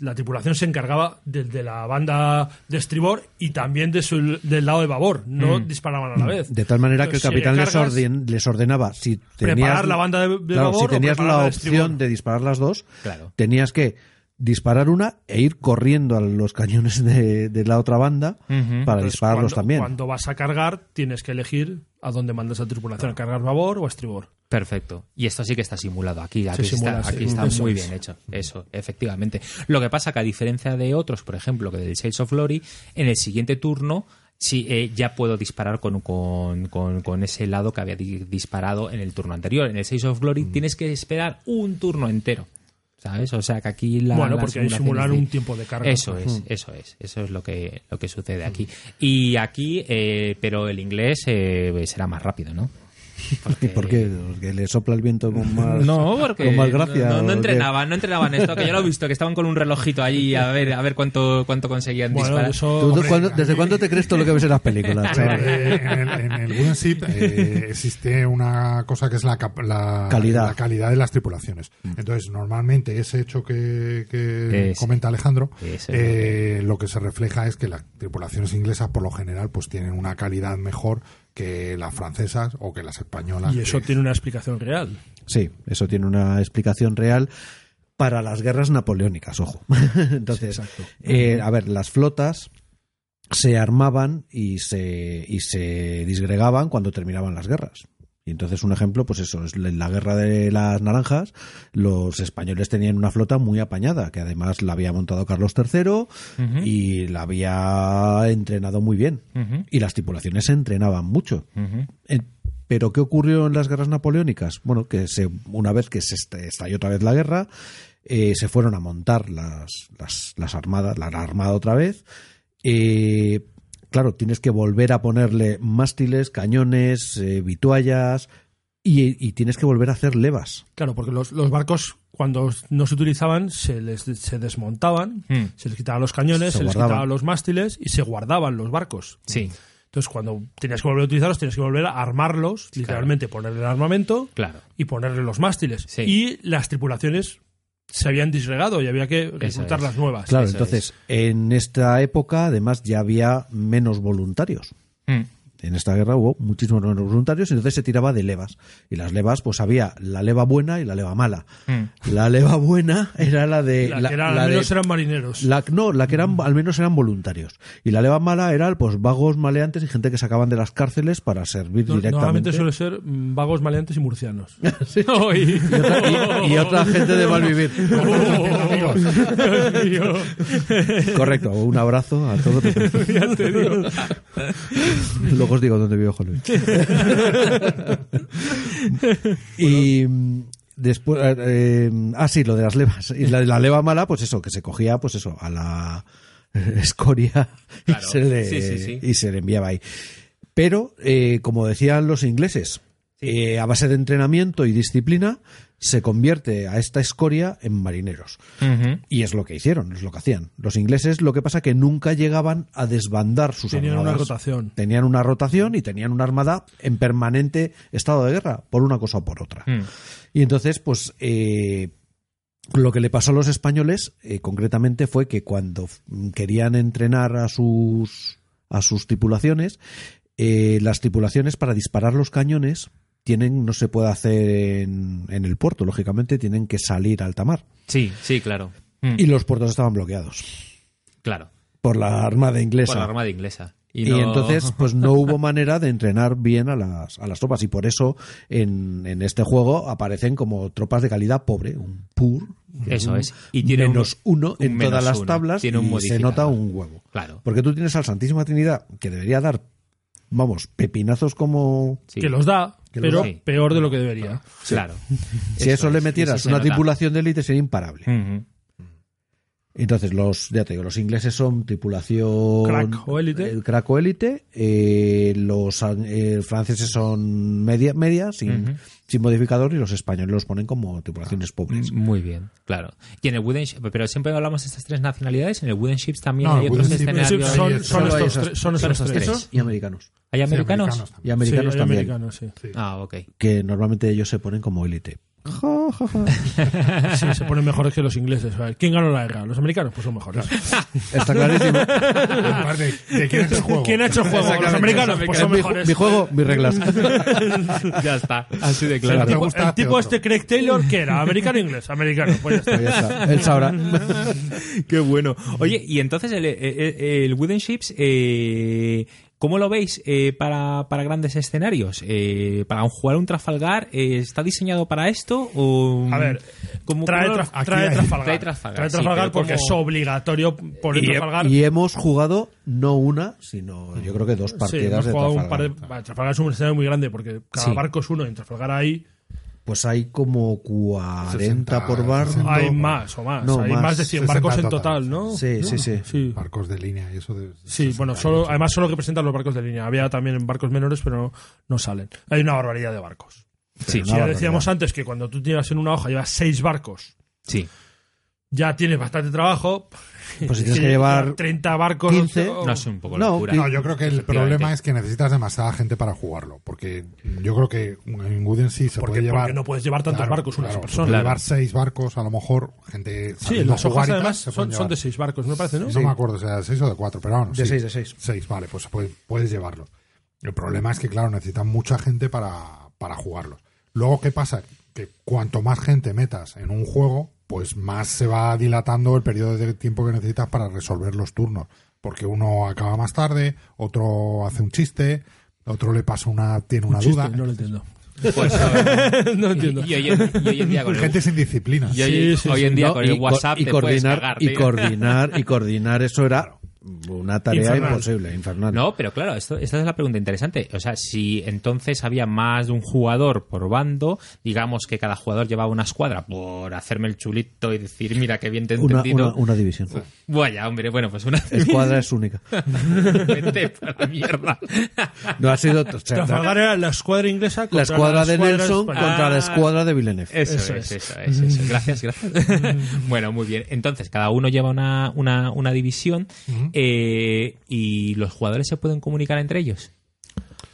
S5: la tripulación se encargaba de, de la banda de estribor y también de su- del lado de babor. No disparaban a la vez.
S1: De tal manera que el
S5: Entonces, si
S1: capitán les,
S5: cargas,
S1: orden- les ordenaba si tenías,
S5: Preparar la banda de- de
S1: claro,
S5: babor
S1: si tenías la
S5: la de
S1: opción
S5: estribor.
S1: de disparar las dos,
S2: Claro.
S1: tenías que disparar una e ir corriendo a los cañones de, de la otra banda para
S5: Entonces,
S1: dispararlos
S5: cuando,
S1: también.
S5: Cuando vas a cargar, tienes que elegir a dónde mandas a tripulación, a cargar babor o a estribor.
S2: Perfecto. Y esto sí que está simulado aquí. Aquí
S5: simula,
S2: está,
S5: sí.
S2: aquí está
S5: Eso
S2: muy bien hecho. Eso, efectivamente. Lo que pasa que a diferencia de otros, por ejemplo, que del Shades of Glory, en el siguiente turno sí eh, ya puedo disparar con, con, con- con ese lado que había di- disparado en el turno anterior. En el Shades of Glory tienes que esperar un turno entero. ¿Sabes? O sea que aquí la.
S5: bueno,
S2: la
S5: porque hay simular un tiempo de carga.
S2: Eso es, eso es, eso es lo que, lo que sucede aquí. Y aquí, eh, pero el inglés eh, será más rápido, ¿no? Porque-
S1: ¿Por qué? ¿Que le sopla el viento con más,
S2: no, porque
S1: con más gracia?
S2: no, entrenaban, no entrenaban esto, que yo lo he visto, que estaban con un relojito allí a ver, a ver cuánto, cuánto conseguían
S5: Bueno,
S2: disparar.
S5: eso.
S1: ¿Tú- tú
S3: Hombre,
S1: cuándo-
S3: a
S1: ¿Desde cuándo te crees todo lo que ves en las películas?
S3: Eh, en, el, en el Wooden Ship eh, existe una cosa que es la,
S1: Calidad.
S3: la calidad de las tripulaciones. Entonces, normalmente ese hecho que, que
S2: Es-
S3: comenta Alejandro,
S2: es
S3: eh, lo que se refleja es que las tripulaciones inglesas, por lo general, pues tienen una calidad mejor que las francesas o que las españolas.
S5: Y eso
S3: que-
S5: tiene una explicación real.
S1: Sí, eso tiene una explicación real para las guerras napoleónicas, ojo. Entonces, eh, a ver, las flotas se armaban y se, y se disgregaban cuando terminaban las guerras. Y entonces un ejemplo, pues eso, es en la guerra de las naranjas, los españoles tenían una flota muy apañada, que además la había montado Carlos III y la había entrenado muy bien. Y las tripulaciones se entrenaban mucho. Eh, Pero ¿qué ocurrió en las guerras napoleónicas? Bueno, que se, una vez que se est- estalló otra vez la guerra, eh, se fueron a montar las, las, las armadas, la, la armada otra vez. Eh, claro, tienes que volver a ponerle mástiles, cañones, eh, vituallas y, y tienes que volver a hacer levas.
S5: Claro, porque los, los barcos, cuando no se utilizaban, se les se desmontaban,
S2: Mm.
S5: se les quitaban los cañones,
S1: Se
S5: se, les quitaban los mástiles y se guardaban los barcos.
S2: Sí,
S5: Entonces, cuando tenías que volver a utilizarlos, tenías que volver a armarlos, literalmente ponerle el armamento
S2: claro.
S5: y ponerle los mástiles.
S2: Sí.
S5: Y las tripulaciones se habían disgregado y había que reclutar las nuevas.
S1: Claro, entonces, en esta época además ya había menos voluntarios.
S2: Mm.
S1: En esta guerra hubo muchísimos menos voluntarios y entonces se tiraba de levas. Y las levas, pues había la leva buena y la leva mala.
S2: Mm.
S1: La leva buena era la de...
S5: La que era-
S1: la
S5: al
S1: de-
S5: menos eran marineros.
S1: la- no, la que eran al menos eran voluntarios. Y la leva mala era pues vagos maleantes y gente que sacaban de las cárceles para servir
S5: No-
S1: directamente.
S5: Normalmente suele ser mm, vagos, maleantes y murcianos.
S1: Y otra, y- y otra gente de mal vivir.
S5: Mío.
S1: Correcto, un abrazo a todos.
S5: Ya te digo.
S1: Luego os digo dónde vive Juan Luis. y después. eh, eh, ah, sí, lo de las levas. Y la, la leva mala, pues eso, que se cogía, pues eso, a la escoria
S2: Claro.
S1: y, se le,
S2: Sí, sí, sí.
S1: y se le enviaba ahí. Pero, eh, como decían los ingleses, eh, a base de entrenamiento y disciplina, se convierte a esta escoria en marineros. Y es lo que hicieron, es lo que hacían. Los ingleses lo que pasa que nunca llegaban a desbandar sus
S5: Tenían una
S1: armadas.
S5: rotación.
S1: Tenían una rotación y tenían una armada en permanente estado de guerra, por una cosa o por otra.
S2: Mm.
S1: Y entonces, pues, eh, lo que le pasó a los españoles, eh, concretamente, fue que cuando querían entrenar a sus, a sus tripulaciones, eh, las tripulaciones para disparar los cañones tienen, no se puede hacer en, en el puerto, lógicamente tienen que salir a alta mar.
S2: Sí, sí, claro. Mm.
S1: Y los puertos estaban bloqueados
S2: Claro.
S1: por la armada inglesa.
S2: Por la armada inglesa.
S1: Y,
S2: no-
S1: entonces, pues no hubo manera de entrenar bien a las, a las tropas. Y por eso en, en este juego aparecen como tropas de calidad pobre, un pur.
S2: Eso
S1: un
S2: es. Y tiene
S1: menos
S2: un-
S1: uno
S2: un
S1: en
S2: menos
S1: todas las
S2: uno.
S1: tablas
S2: Tiene un
S1: y se nota un huevo.
S2: Claro.
S1: Porque tú tienes al Santísima Trinidad, que debería dar, vamos, pepinazos como...
S2: Sí.
S5: Que los da, pero peor de lo que debería.
S2: Claro.
S1: Si a eso
S2: es,
S1: le metieras
S2: eso
S1: una
S2: nota.
S1: tripulación de élite sería imparable. Entonces, los, ya te digo, los ingleses son tripulación.
S5: Crack o élite.
S1: eh, crack o élite. eh, los eh, franceses son media, media sin, sin modificador, y los españoles los ponen como tripulaciones pobres.
S2: Muy bien, claro. Y en el Wooden Ship, pero siempre hablamos de estas tres nacionalidades, en el Wooden Ships también
S3: No,
S2: hay otros escenarios.
S5: Son, son estos tres. Son
S2: son
S5: estos
S2: estos
S5: tres.
S2: tres.
S1: Esos y americanos.
S2: ¿Hay
S3: Sí,
S2: americanos?
S3: americanos
S1: Y americanos
S5: Sí,
S1: también.
S5: americanos, sí.
S3: Sí.
S2: Ah, ok.
S1: Que normalmente ellos se ponen como élite.
S5: Sí, se ponen mejores que los ingleses. A ver, ¿Quién ganó la guerra? ¿Los americanos? Pues son mejores.
S1: Está clarísimo.
S3: Aparte, ¿de quién es el juego?
S5: ¿Quién ha hecho el juego? Los americanos,
S2: los
S5: pues son
S1: mi,
S5: mejores.
S1: mi juego, mis reglas.
S2: ya está. Así de claro.
S3: te
S5: tipo,
S3: gusta,
S5: el tipo este Craig Taylor, ¿qué era? ¿Americano o inglés? Americano, pues ya está.
S1: Pues ya está. Él sabrá.
S2: Qué bueno. Oye, y entonces el, el, el Wooden Ships, eh, ¿cómo lo veis eh, para, para grandes escenarios? Eh, ¿Para un- jugar un Trafalgar eh, está diseñado para esto? O,
S5: A ver,
S2: ¿cómo-
S5: trae, Traf- trae Trafalgar.
S2: Trae Trafalgar,
S5: Trae Trafalgar porque
S2: como-
S5: es obligatorio poner
S2: Y-
S5: Trafalgar.
S1: Y hemos jugado no una, sino yo creo que dos
S5: Sí,
S1: partidas
S5: hemos
S1: de
S5: jugado un
S1: Trafalgar.
S5: par de... vale, Trafalgar es un escenario muy grande porque cada
S2: Sí.
S5: barco es uno y en Trafalgar hay,
S1: Pues hay como 40
S3: 60,
S1: por barco.
S3: 60.
S5: hay
S3: No,
S5: más o más.
S1: no,
S5: hay
S1: más.
S5: más, de 100
S3: 60
S5: barcos en
S3: total,
S5: total, ¿no?
S1: Sí, sí, sí.
S5: Sí,
S3: Barcos de línea y eso de.
S5: Sí,
S3: 60
S5: bueno, solo, además solo que presentan los barcos de línea. Había también barcos menores, pero no, no salen. Hay una barbaridad de barcos.
S2: Sí,
S5: Si ya decíamos antes que cuando tú tienes en una hoja llevas seis barcos,
S2: sí.
S5: ya tienes bastante trabajo.
S1: Pues si tienes que llevar
S5: 30 barcos.
S1: 15,
S5: o-
S2: No es un poco
S1: No,
S2: locura.
S3: No, yo creo que el problema es que necesitas demasiada gente para jugarlo. Porque yo creo que en Wooden sí se
S5: porque,
S3: puede llevar.
S5: porque no puedes llevar tantos
S3: Claro,
S5: barcos una
S3: claro,
S5: persona.
S3: puedes llevar seis barcos, a lo mejor, gente.
S5: Sí, las hojas
S3: jugar y tal,
S5: además son, son de seis barcos, me parece, ¿no?
S3: No me acuerdo, o sea, de seis o de cuatro, pero bueno.
S1: De
S3: sí.
S1: seis, de seis.
S3: Seis, vale, pues puedes, puedes llevarlo. El problema es que, claro, necesitan mucha gente para, para jugarlo. Luego, ¿qué pasa? Que cuanto más gente metas en un juego, pues más se va dilatando el periodo de tiempo que necesitas para resolver los turnos. Porque uno acaba más tarde, otro hace un chiste, otro le pasa una, tiene una
S5: Chiste,
S3: duda.
S5: no lo entiendo.
S2: Pues,
S5: no entiendo.
S2: y, y hoy en, y hoy en día con el,
S3: Gente sin disciplina.
S2: y hoy,
S5: Sí, sí,
S2: hoy
S5: sí.
S2: en día
S1: No,
S2: con
S1: y
S2: el WhatsApp
S1: y
S2: te
S1: coordinar
S2: cagar,
S1: y coordinar y coordinar eso era una tarea
S5: Infernal.
S1: imposible, infernal.
S2: No, pero claro, esto, esta es la pregunta interesante. O sea, si entonces había más de un jugador por bando, digamos que cada jugador llevaba una escuadra por hacerme el chulito y decir, mira qué bien te he
S1: una,
S2: entendido.
S1: una, una división.
S2: Vaya, hombre, bueno, pues una
S1: Escuadra es única.
S2: Vete para la mierda.
S1: No ha sido
S5: Trafalgar era la escuadra inglesa contra
S1: la escuadra de
S5: escuadra
S1: Nelson contra la
S2: Ah.
S1: escuadra de Villeneuve.
S2: Eso,
S5: Eso
S2: es,
S5: es.
S2: eso es, eso es. Gracias, gracias. bueno, muy bien. Entonces, cada uno lleva una, una, una división eh, y los jugadores se pueden comunicar entre ellos.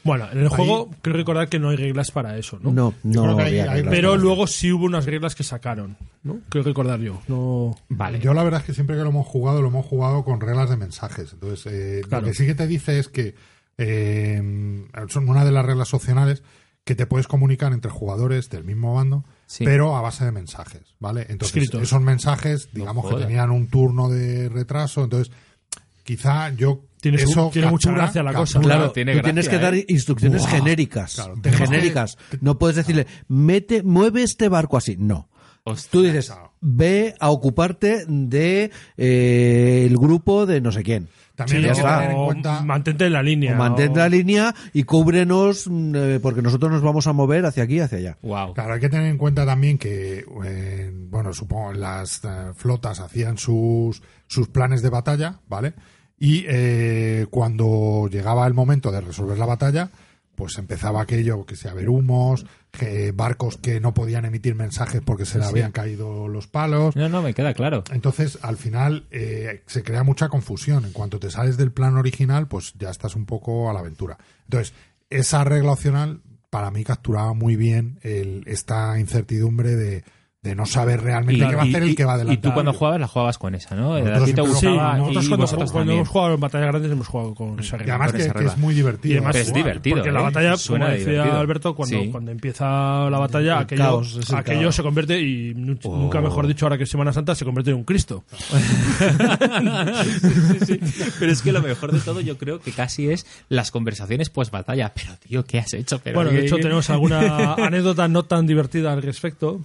S5: Bueno, en el juego creo recordar que no hay reglas para eso, ¿no?
S1: No, no
S3: que hay-
S1: había
S3: hay-
S1: reglas
S5: Pero luego sí hubo unas reglas que sacaron, ¿no? Creo recordar yo. No...
S2: Vale.
S3: Yo la verdad es que siempre que lo hemos jugado, lo hemos jugado con reglas de mensajes. Entonces, eh,
S5: Claro.
S3: lo que sí que te dice es que eh, son una de las reglas opcionales que te puedes comunicar entre jugadores del mismo bando,
S2: Sí.
S3: pero a base de mensajes, ¿vale? Entonces,
S5: Escritos.
S3: esos mensajes, digamos que tenían un turno de retraso, entonces quizá yo
S5: Tiene su-
S3: eso
S5: tiene mucha gracia la cosa.
S1: Claro,
S2: tiene
S1: tú
S2: gracia,
S1: tienes que dar
S2: ¿eh?
S1: instrucciones genéricas.
S3: Claro,
S1: genéricas. No puedes decirle, mete, mueve este barco así. No. Tú dices, ve a ocuparte de eh, el grupo de no sé quién.
S3: También
S5: Sí,
S3: hay que tener en cuenta
S5: mantente en la línea.
S1: O mantén
S5: o-
S1: la línea y cúbrenos mm, eh, porque nosotros nos vamos a mover hacia aquí y hacia allá.
S2: Wow.
S3: Claro, hay que tener en cuenta también que, eh, bueno, supongo las eh, flotas hacían sus, sus planes de batalla, ¿vale? Y eh, cuando llegaba el momento de resolver la batalla, pues empezaba aquello, que sea haber humos, que barcos que no podían emitir mensajes porque se le habían caído los palos.
S2: No, no, me queda claro.
S3: Entonces, al final, eh, se crea mucha confusión. En cuanto te sales del plan original, pues ya estás un poco a la aventura. Entonces, esa regla opcional, para mí, capturaba muy bien el, esta incertidumbre de, de no saber realmente qué va a hacer el que va
S2: y
S3: adelante.
S2: tú cuando jugabas la jugabas con esa, ¿no?
S3: Nosotros
S2: a ti te
S5: Sí,
S2: gustaba
S5: nosotros
S2: y
S5: cuando,
S2: vosotros
S5: cuando
S2: también.
S5: hemos jugado en batallas grandes hemos jugado con esa
S3: Y además
S2: con
S3: que,
S2: esa
S3: que
S2: regla.
S3: es muy divertido.
S5: Y además
S2: es
S3: jugar.
S2: divertido.
S5: Porque la
S2: ¿eh?
S5: batalla,
S2: Suena
S5: como decía
S2: divertido.
S5: Alberto, cuando,
S2: Sí.
S5: cuando empieza la batalla,
S1: El
S5: aquello,
S1: caos, es el
S5: aquello
S1: caos.
S5: se convierte, y
S2: Oh.
S5: nunca mejor dicho ahora que es Semana Santa, se convierte en un Cristo.
S2: Sí, sí, sí. Pero es que lo mejor de todo yo creo que casi es las conversaciones post batalla. Pero tío, ¿qué has hecho? Pero
S5: Bueno, de
S2: ¿qué-
S5: hecho tenemos alguna anécdota no tan divertida al respecto.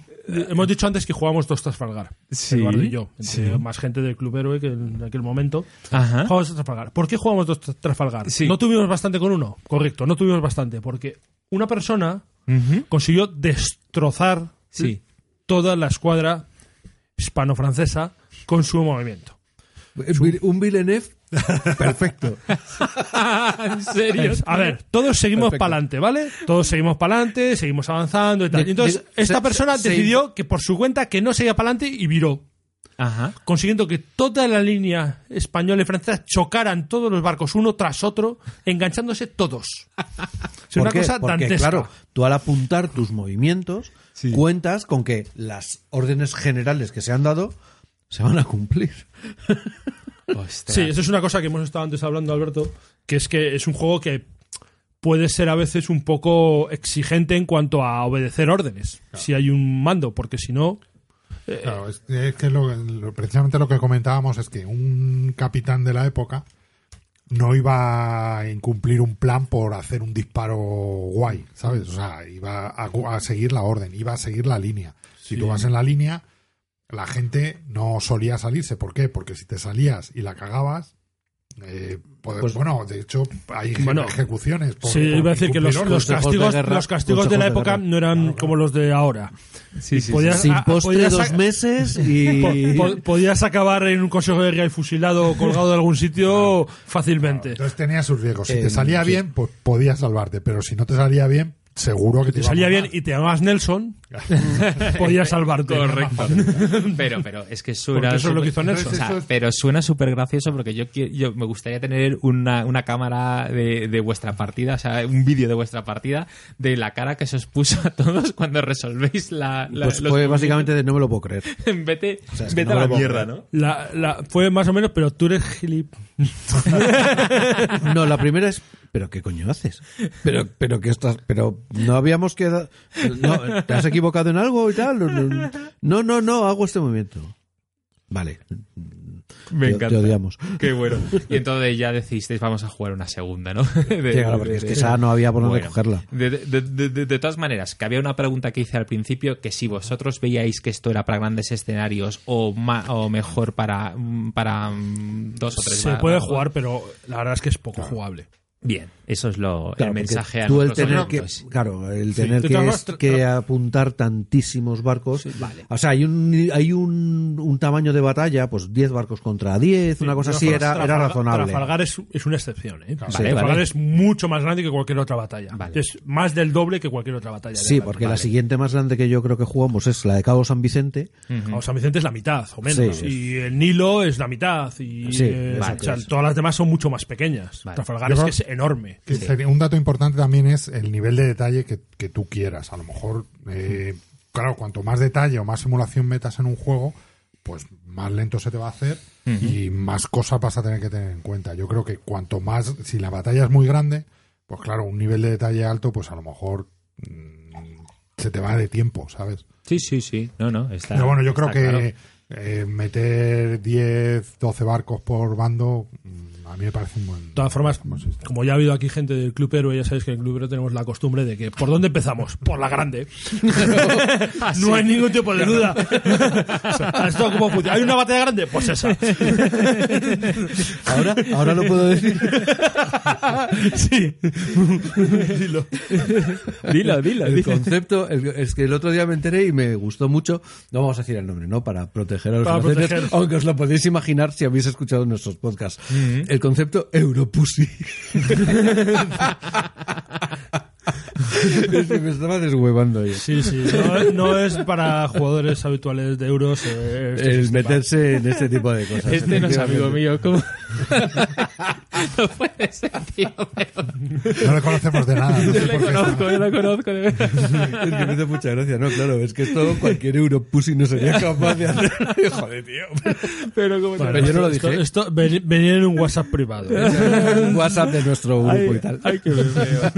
S5: Hemos dicho antes que jugamos dos Trafalgar,
S2: Sí,
S5: Eduardo y yo,
S2: sí.
S5: más gente del Club Héroe que en aquel momento.
S2: Ajá.
S5: Jugamos dos Trafalgar. ¿Por qué jugamos dos Tra- Trafalgar?
S2: Sí.
S5: No tuvimos bastante con uno. Correcto, no tuvimos bastante. Porque una persona consiguió destrozar
S2: Sí.
S5: toda la escuadra hispano-francesa con su movimiento.
S1: Un Villeneuve perfecto.
S2: ¿En serio?
S5: A ver, todos seguimos para adelante, ¿vale? Todos seguimos para adelante, seguimos avanzando y tal. Y entonces,
S1: de-
S5: esta
S1: se-
S5: persona
S1: se-
S5: decidió que por su cuenta que no seguía para adelante y viró.
S2: Ajá.
S5: consiguiendo que toda la línea española y francesa chocaran todos los barcos uno tras otro, enganchándose todos. Es
S1: ¿Por
S5: una
S1: qué?
S5: cosa
S1: Porque,
S5: dantesca.
S1: claro, tú al apuntar tus movimientos, cuentas con que las órdenes generales que se han dado se van a cumplir.
S2: Ostras.
S5: Sí, eso es una cosa que hemos estado antes hablando, Alberto, que es que es un juego que puede ser a veces un poco exigente en cuanto a obedecer órdenes, si hay un mando, porque si no...
S3: Claro, es, es que lo- lo- precisamente lo que comentábamos es que un capitán de la época no iba a incumplir un plan por hacer un disparo guay, ¿sabes? O sea, iba a, a seguir la orden, iba a seguir la línea. Si tú vas en la línea, la gente no solía salirse. ¿Por qué? Porque si te salías y la cagabas, eh, pues, bueno, de hecho hay
S5: Bueno,
S3: ejecuciones. Por,
S5: Sí,
S3: por
S5: iba a decir que los,
S1: de
S5: castigos,
S1: guerra-
S5: los castigos de la
S1: de
S5: época
S1: guerra.
S5: no eran como los de ahora.
S2: Sí, sí,
S5: Podías-
S1: Sin postre
S5: podías
S1: dos meses y...
S5: Po- po- podías acabar en un consejo de guerra y fusilado o colgado de algún sitio fácilmente.
S3: Entonces tenía sus riesgos. Si
S1: Eh,
S3: te salía
S1: sí.
S3: bien, pues podías salvarte. Pero si no te salía bien, seguro que te,
S5: salía bien y te llamabas Nelson, podías salvarte.
S2: Correcto. pero, pero es que suena.
S5: Eso es lo que hizo Nelson.
S2: o sea, pero suena súper gracioso porque yo, yo me gustaría tener una, una cámara de, de vuestra partida, o sea, un vídeo de vuestra partida de la cara que se os puso a todos cuando resolvéis la. la-
S1: Pues
S2: los
S1: fue básicamente de no me lo puedo creer.
S2: vete
S1: sea,
S2: vete
S1: no
S2: a la mierda. ¿no?
S5: La, la- fue más o menos, pero tú eres gilip.
S1: No, la primera es, ¿pero qué coño haces? Pero, pero que estás, pero no habíamos quedado, no, ¿te has equivocado en algo y tal? No, no, no, hago este movimiento. Vale.
S2: Me
S1: Te-
S2: encanta.
S1: Te odiamos.
S2: Qué bueno. Y entonces ya decidisteis, vamos a jugar una segunda, ¿no? De-
S1: Sí, claro, porque
S2: de-
S1: es que
S2: de-
S1: esa no había por dónde
S2: Bueno,
S1: cogerla.
S2: De, de- de- de- de todas maneras, que había una pregunta que hice al principio, que si vosotros veíais que esto era para grandes escenarios o, ma- o mejor para, mm, para mm, dos o tres
S5: Se puede jugar, pero la verdad es que es poco jugable.
S2: Bien, eso es lo,
S1: Claro,
S2: el mensaje a
S1: tú el tener que, claro, el tener que, es- apuntar tantísimos barcos.
S2: vale.
S1: O sea, hay un, hay un, un tamaño de batalla, pues 10 barcos contra 10, una cosa así, era, era razonable.
S5: Trafalgar es, es una excepción. ¿eh?
S2: Vale,
S5: Trafalgar
S2: vale.
S5: es mucho más grande que cualquier otra batalla.
S2: Vale.
S5: Es más del doble que cualquier otra batalla.
S1: Sí, porque la siguiente más grande que yo creo que jugamos es la de Cabo San Vicente.
S5: O San Vicente es la mitad o menos.
S1: Sí.
S5: y el Nilo es la mitad. Y
S1: Sí,
S5: eh,
S1: vale.
S5: o sea, todas las demás son mucho más pequeñas.
S2: Vale.
S5: Trafalgar es que es enorme.
S3: Que sería- un dato importante también es el nivel de detalle que, que tú quieras. A lo mejor, eh, claro, cuanto más detalle o más simulación metas en un juego, pues más lento se te va a hacer y más cosas vas a tener que tener en cuenta. Yo creo que cuanto más, si la batalla es muy grande, pues claro, un nivel de detalle alto, pues a lo mejor mm, se te va de tiempo, ¿sabes?
S2: Sí, sí, sí. No, no, está.
S3: Pero bueno, yo creo que
S2: claro.
S3: eh, meter 10, 12 barcos por bando, mm, a mí me parece un buen.
S5: De todas formas, como ya ha habido aquí gente del Club Héroe, ya sabéis que en el Club Héroe tenemos la costumbre de que ¿por dónde empezamos? Por la grande. no hay ningún tipo de duda. O sea, ¿esto cómo funciona? ¿Hay una batalla grande? Pues esa.
S1: Ahora, ahora lo puedo decir.
S5: sí. Dilo.
S2: Dilo, dilo,
S1: El
S2: dilo.
S1: concepto el- es que el otro día me enteré y me gustó mucho. No vamos a decir el nombre, ¿no? Para proteger a los
S5: Para proteger.
S1: aunque os lo podéis imaginar si habéis escuchado nuestros podcasts. El concepto Europussy. es que me estaba deshuevando yo.
S5: Sí, sí. No, no es para jugadores habituales de euros. eh, este
S1: El
S5: sistema.
S1: meterse en este tipo de cosas.
S2: Este no es amigo mío. ¿cómo? no puede ser, tío. pero-
S3: No le conocemos de nada. No sé
S2: Yo le
S3: por qué está-
S2: conozco, yo le conozco. de verdad.
S1: Es que me hace mucha gracia, ¿no? Claro, es que esto cualquier Europussy no sería capaz de hacer. Joder, tío.
S2: Pero como
S5: Bueno,
S1: Pero yo no lo
S5: esto-
S1: dije.
S5: Esto, ven- venía en un WhatsApp privado. ¿eh?
S1: Un WhatsApp de nuestro grupo y tal.
S2: Ay, qué feo.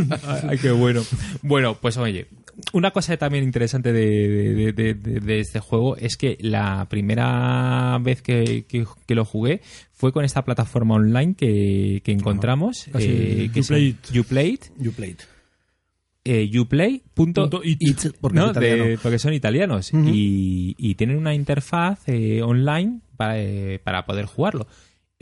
S2: Ay, qué bueno. Bueno, pues oye, una cosa también interesante de, de- de- de- de este juego es que la primera vez que, que- que lo jugué fue con esta plataforma online que, que encontramos.
S5: Ah,
S2: eh, que
S5: Uplay
S2: se- Uplay.
S1: You played.
S2: eh,
S5: it.
S1: Porque
S2: ¿no?
S1: es italiano.
S2: De- porque son italianos y, y tienen una interfaz eh, online para, eh, para poder jugarlo.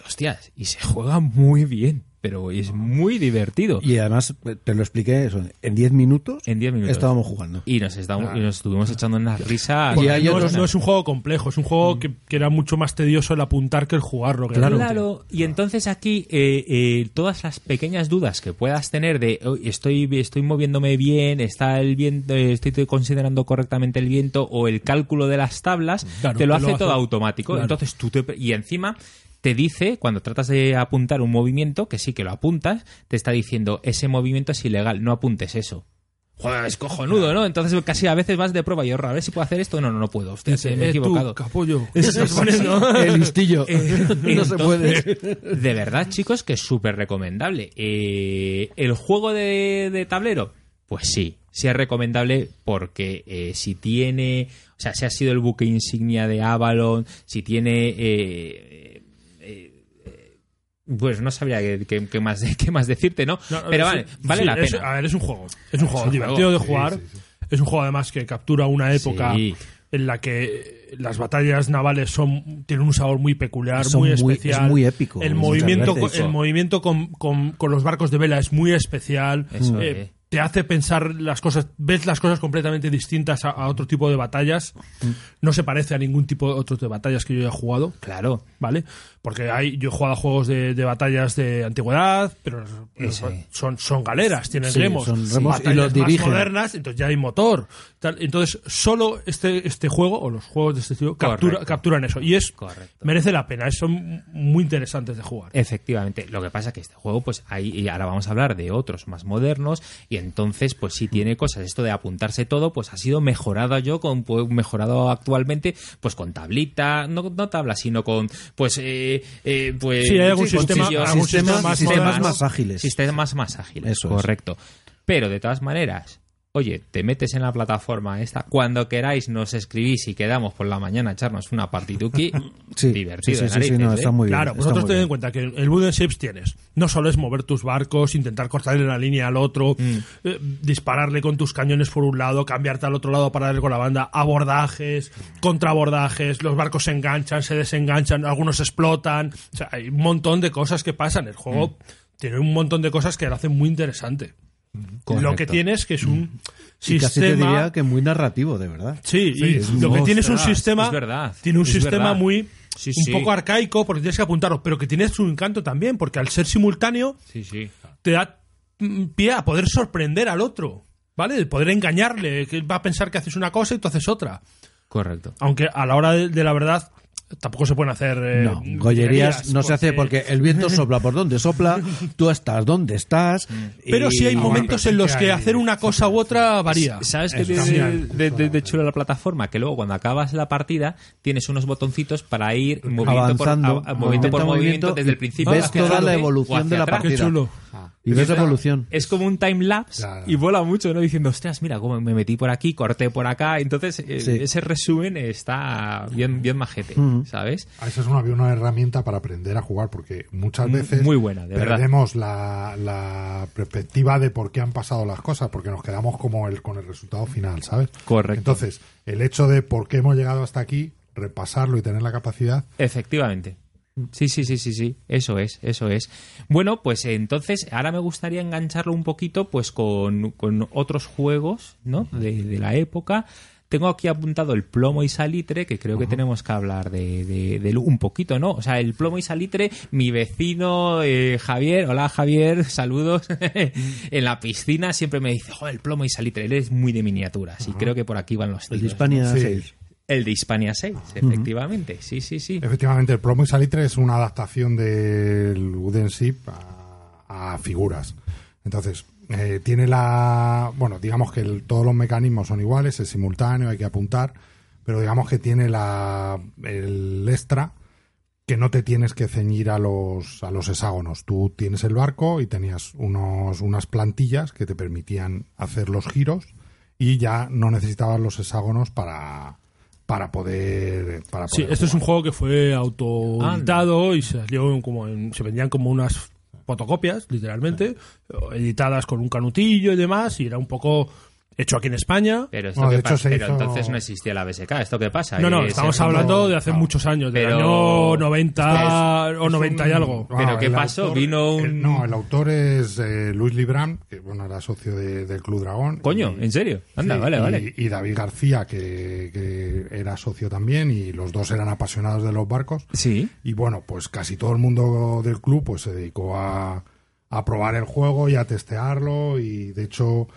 S2: Hostias, y se juega muy bien. Pero es muy divertido.
S1: Y además, eh, te lo expliqué, eso, en 10 minutos,
S2: En 10 minutos.
S1: estábamos jugando.
S2: Y nos, estábamos, y nos estuvimos echando unas risas.
S1: Y
S5: no,
S1: otros-
S5: es, no es un juego complejo, es un juego que, que era mucho más tedioso el apuntar que el jugarlo.
S2: Claro.
S5: realmente.
S2: y entonces aquí eh, eh, todas las pequeñas dudas que puedas tener de "Oh, estoy estoy moviéndome bien, está el viento, estoy considerando correctamente el viento o el cálculo de las tablas,
S5: Claro,
S2: te lo
S5: te lo
S2: hace
S5: hace.
S2: todo automático.
S5: Claro.
S2: Entonces tú te, y encima te dice cuando tratas de apuntar un movimiento que sí que lo apuntas, te está diciendo ese movimiento es ilegal, no apuntes eso. Joder, es cojonudo, ¿no? Entonces casi a veces vas de prueba y ahorra, a ver si puedo hacer esto. No, no, no puedo. Se me he
S5: Eh, tú,
S2: equivocado.
S5: capullo.
S2: Poniendo-
S1: El listillo.
S2: Eh,
S1: no se puede.
S2: De verdad, chicos, que es súper recomendable. Eh, ¿El juego de, de tablero? Pues sí, sí es recomendable porque eh, si tiene, o sea, si ha sido el buque insignia de Avalon, si tiene... eh, eh, eh, pues no sabría qué, qué- qué más, qué más decirte, ¿no?
S5: No,
S2: Pero
S5: es-
S2: vale, vale
S5: sí,
S2: la
S5: es-
S2: pena.
S5: a ver, es un juego. Es un juego
S2: un
S5: divertido
S2: juego.
S5: de jugar.
S3: Sí, sí, sí.
S5: Es un juego además que captura una época
S2: Sí.
S5: en la que las batallas navales son tienen un sabor muy peculiar,
S1: Son
S5: muy
S1: muy-
S5: especial.
S1: es muy épico,
S5: El movimiento, con, el movimiento con, con- con los barcos de vela es muy especial.
S2: Eso
S5: Eh,
S2: es.
S5: te hace pensar las cosas, ves las cosas completamente distintas a, a otro tipo de batallas. No se parece a ningún tipo de otros de batallas que yo haya jugado.
S2: Claro.
S5: ¿vale? Porque hay, yo he jugado a juegos de, de batallas de antigüedad, pero, son, son galeras, tienen
S1: Sí,
S5: remos.
S1: son remos y los
S5: más
S1: dirigen.
S5: modernas, entonces ya hay motor. tal. Entonces, solo este, este juego, o los juegos de este estilo, captura- capturan eso. Y es
S2: Correcto.
S5: merece la pena, son muy interesantes de jugar.
S2: Efectivamente, lo que pasa es que este juego, pues ahí, y ahora vamos a hablar de otros más modernos, y entonces, pues sí tiene cosas, esto de apuntarse todo, pues ha sido mejorado yo, con, pues, mejorado actualmente, pues con tablita, no, no tabla, sino con, pues, eh, eh, pues...
S5: Sí, hay algún
S2: con
S5: sistema- algún
S1: sistemas-
S5: sistema más
S1: sistemas más ágiles.
S2: Sistemas más ágiles,
S1: Eso es.
S2: correcto. Pero de todas maneras, oye, te metes en la plataforma esta, cuando queráis nos escribís y quedamos por la mañana a echarnos una partituki,
S1: Sí,
S2: divertido.
S1: sí,
S2: de
S1: sí,
S2: narices,
S1: no,
S2: ¿eh?
S1: está muy bien.
S5: Claro, vosotros tened en cuenta que el Wooden Ships tienes. No solo es mover tus barcos, intentar cortarle la línea al otro,
S1: Mm.
S5: eh, dispararle con tus cañones por un lado, cambiarte al otro lado para darle con la banda, abordajes, contrabordajes, los barcos se enganchan, se desenganchan, algunos explotan. O sea, hay un montón de cosas que pasan. El juego
S1: Mm.
S5: tiene un montón de cosas que lo hacen muy interesante. Lo que tienes que es un
S1: Mm. Y casi te
S5: sistema.
S1: diría que muy narrativo, de verdad.
S5: Sí, y
S1: es
S5: lo que tiene es un sistema.
S2: es verdad,
S5: Tiene un
S2: es
S5: sistema
S2: verdad.
S5: muy.
S2: Sí,
S5: un poco arcaico porque tienes que apuntarlo, pero que tiene su encanto también, porque al ser simultáneo
S2: Sí, sí.
S5: te da mm, pie a poder sorprender al otro, ¿vale? El poder engañarle, que va a pensar que haces una cosa y tú haces otra.
S2: Correcto.
S5: Aunque a la hora de, de la verdad tampoco se pueden hacer. eh,
S1: No, gollerías no se hace porque el viento sopla por donde sopla, tú estás donde estás.
S5: Pero
S1: y-
S5: sí hay momentos en los
S3: que
S5: que
S3: hay-
S5: hacer una cosa u otra varía.
S2: ¿Sabes qué tiene de, de- de chulo la plataforma? Que luego cuando acabas la partida tienes unos botoncitos para ir movimiento por,
S1: Avanzando,
S2: a- a- movimiento por
S1: movimiento
S2: movimiento
S1: movimiento,
S2: desde el principio
S1: ves toda la evolución de la.
S5: Qué
S1: partida. Y ves la evolución.
S2: Es como un time lapse
S3: Claro.
S2: y vuela mucho, ¿no? Diciendo, ostras, mira cómo me metí por aquí, corté por acá. Entonces, eh,
S1: Sí.
S2: ese resumen está bien, bien majete, ¿sabes?
S3: Ah, Esa es una, una herramienta para aprender a jugar, porque muchas veces
S2: Muy buena, de
S3: perdemos la, la perspectiva de por qué han pasado las cosas, porque nos quedamos como el, con el resultado final, ¿sabes?
S2: Correcto.
S3: Entonces, el hecho de por qué hemos llegado hasta aquí, repasarlo y tener la capacidad,
S2: Efectivamente. Sí, sí, sí, sí, sí, eso es, eso es. Bueno, pues entonces ahora me gustaría engancharlo un poquito pues con, con otros juegos, ¿no? De, de la época. Tengo aquí apuntado el plomo y salitre, que creo que tenemos que hablar de, de, un poquito, ¿no? O sea, el plomo y salitre, mi vecino eh, Javier, hola Javier, saludos, en la piscina siempre me dice, joder, el plomo y salitre, él es muy de miniaturas y creo que por aquí van los
S1: El de
S2: tiros.
S1: Hispania
S3: Sí.
S1: 6.
S2: El de Hispania 6, efectivamente, sí, sí, sí.
S3: efectivamente, el plomo y salitre es una adaptación del Wooden Ship a, a figuras. Entonces, eh, tiene la. Bueno, digamos que el- todos los mecanismos son iguales, es simultáneo, hay que apuntar, pero digamos que tiene la, el extra que no te tienes que ceñir a los, a los hexágonos. Tú tienes el barco y tenías unos, unas plantillas que te permitían hacer los giros y ya no necesitabas los hexágonos para, para poder. Para
S5: Sí,
S3: poder
S5: este es un
S3: jugar.
S5: juego que fue autoeditado y se salió como en- se vendían como unas fotocopias, literalmente, editadas con un canutillo y demás, y era un poco hecho aquí en España.
S2: Pero, esto
S3: No, de hecho,
S2: pasa?
S3: se
S2: Pero
S3: hizo-
S2: entonces no existía la BSK. ¿Esto qué pasa?
S5: No, no, estamos
S2: se-
S5: hablando de hace
S3: no.
S5: muchos años, del
S2: Pero-
S5: año 90 o
S3: Es
S5: 90 y algo.
S2: ¿Pero qué pasó? Vino un-
S3: el- no, el autor es eh, Luis Libran, que bueno, era socio de- del Club Dragón.
S2: Coño,
S3: Y-
S2: ¿en serio? Anda,
S3: Sí,
S2: vale,
S3: y,
S2: vale.
S3: Y David García, que, que era socio también, y los dos eran apasionados de los barcos.
S2: Sí.
S3: Y bueno, pues casi todo el mundo del club pues se dedicó a, a probar el juego y a testearlo y de hecho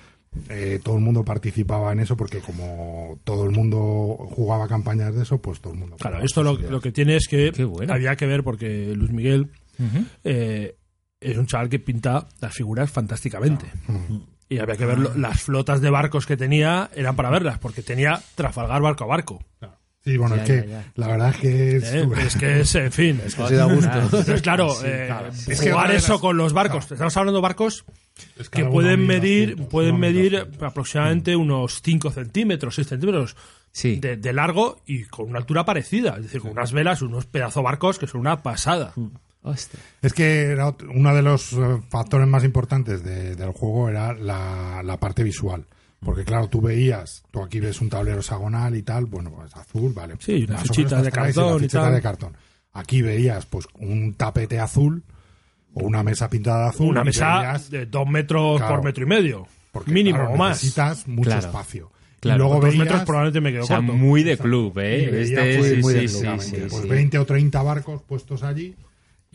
S3: eh, todo el mundo participaba en eso porque como todo el mundo jugaba campañas de eso, pues todo el mundo...
S5: Claro, esto lo, lo que tiene es que
S2: bueno.
S5: había que ver porque Luis Miguel eh, es un chaval que pinta las figuras fantásticamente. Y había que ver las flotas de barcos que tenía, eran para verlas, porque tenía Trafalgar barco a barco.
S3: Sí, bueno,
S2: Ya,
S3: es que
S2: ya, ya.
S3: la verdad es que es...
S5: ¿eh? Es que es, en fin.
S1: Que se da gusto.
S5: Entonces, claro,
S3: Sí,
S5: eh,
S3: claro. Es que
S5: jugar eso
S3: las-
S5: con los barcos. Estamos hablando de barcos
S3: es
S5: que
S3: uno
S5: pueden medir
S3: 200,
S5: pueden medir
S3: 200.
S5: aproximadamente unos 5 centímetros, 6 centímetros
S2: Sí.
S5: de, de largo y con una altura parecida. Es decir, con unas velas, unos pedazos barcos que son una pasada.
S2: Hostia.
S3: Es que era uno de los eh, factores más importantes de- del juego era la, la parte visual. Porque claro, tú veías, tú aquí ves un tablero hexagonal y tal, bueno, pues azul, vale.
S5: Sí, fichitas
S3: menos
S5: de cartón
S3: la
S5: y
S3: ficheta
S5: tal.
S3: de cartón. Aquí veías pues un tapete azul o una mesa pintada de azul.
S5: Una mesa
S3: veías-
S5: de 2 metros
S3: Claro.
S5: por metro y medio.
S3: porque,
S5: mínimo
S3: claro,
S5: o más.
S3: Necesitas mucho
S2: Claro.
S3: espacio.
S2: Claro,
S3: y luego
S5: Dos
S3: veías,
S5: metros probablemente me quedo
S2: O sea,
S5: corto.
S2: muy de club, ¿eh? Este,
S3: pues,
S2: sí,
S3: muy
S2: sí,
S3: de
S2: sí,
S3: club,
S2: sí,
S3: pues
S2: sí.
S3: 20 o 30 barcos puestos allí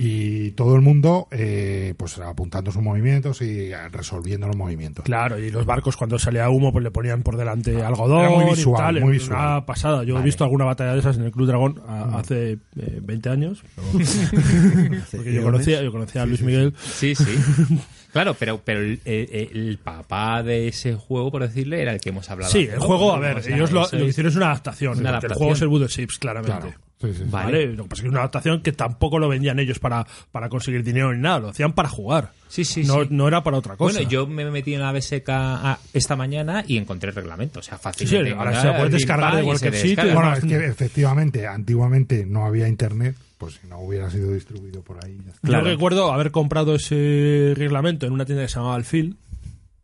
S3: y todo el mundo eh, pues apuntando sus movimientos y eh, resolviendo los movimientos.
S5: Claro, y los barcos cuando salía humo pues le ponían por delante algodón
S3: Era muy
S5: y
S3: visual,
S5: tal,
S3: muy
S5: era
S3: visual.
S5: una pasada. Yo he visto alguna batalla de esas en el Club Dragón a- hace eh, 20 años. porque yo conocía, yo conocía a Luis Miguel.
S2: Sí, sí. Claro, pero, pero el, el- el papá de ese juego, por decirle, era el que hemos hablado.
S5: Sí, el juego, a ver, ellos lo, lo que hicieron es una adaptación.
S2: Una
S5: el juego es el Voodoo Ships, claramente.
S3: Claro. Sí, sí.
S2: Vale.
S5: ¿Vale? Lo que pasa es que es una adaptación que tampoco lo vendían ellos para, para conseguir dinero ni nada, lo hacían para jugar.
S2: Sí, sí,
S5: no,
S2: sí.
S5: no era para otra cosa.
S2: Bueno, yo me metí en la BSK a- esta mañana y encontré el reglamento. O sea.
S5: Sí, sí, ahora se
S2: Pim,
S5: descargar de cualquier sitio.
S2: descarga.
S3: Bueno, es que efectivamente, antiguamente no había internet, pues si no hubiera sido distribuido por ahí. ya
S2: claro.
S5: Yo recuerdo haber comprado ese reglamento en una tienda que se llamaba Alfil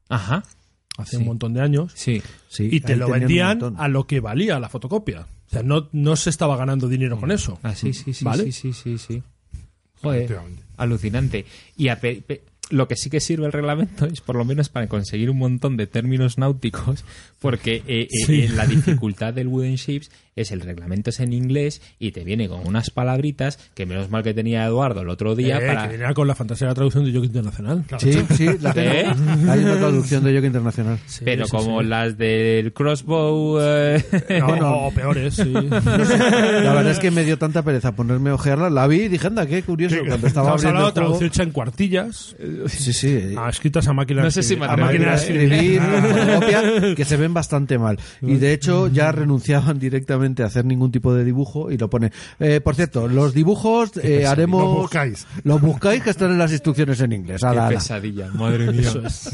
S2: Ajá.
S5: hace
S2: Sí.
S5: un montón de años.
S2: Sí.
S1: Sí,
S5: y te
S1: ahí
S5: lo vendían a lo que valía la fotocopia. Sea, no, no se estaba ganando dinero con eso.
S2: Ah, sí, sí, sí.
S5: ¿Vale?
S2: Sí, sí, sí, sí. Joder, alucinante. Y a pe- pe- lo que sí que sirve el reglamento es por lo menos para conseguir un montón de términos náuticos, porque eh, eh,
S5: Sí.
S2: eh, la dificultad del Wooden Ships es el reglamento es en inglés y te viene con unas palabritas que menos mal que tenía Eduardo el otro día
S5: Eh,
S2: para...
S5: Que venía con la fantasía de la traducción de Jockey Internacional.
S1: Sí, sí, la.
S2: ¿Eh?
S1: Hay una traducción de Yoke Internacional.
S5: Sí,
S2: Pero
S5: sí,
S2: como
S5: sí.
S2: las del crossbow... eh,
S5: No,
S1: Bueno.
S5: o peores, sí.
S1: La verdad es que me dio tanta pereza ponerme a ojearla. La vi y dije, anda, qué curioso. Cuando estaba
S5: hablando hecha en cuartillas,
S1: Sí, sí.
S5: ah, escritas a máquina
S2: No sé si
S5: a máquina de
S1: escribir, que se ven bastante mal. Y de hecho ya renunciaban directamente a hacer ningún tipo de dibujo y lo pone. eh, por cierto, los dibujos eh, haremos.
S3: Los buscáis.
S1: Los buscáis que están en las instrucciones en inglés.
S2: Qué
S1: Ala, ala.
S2: pesadilla, madre mía.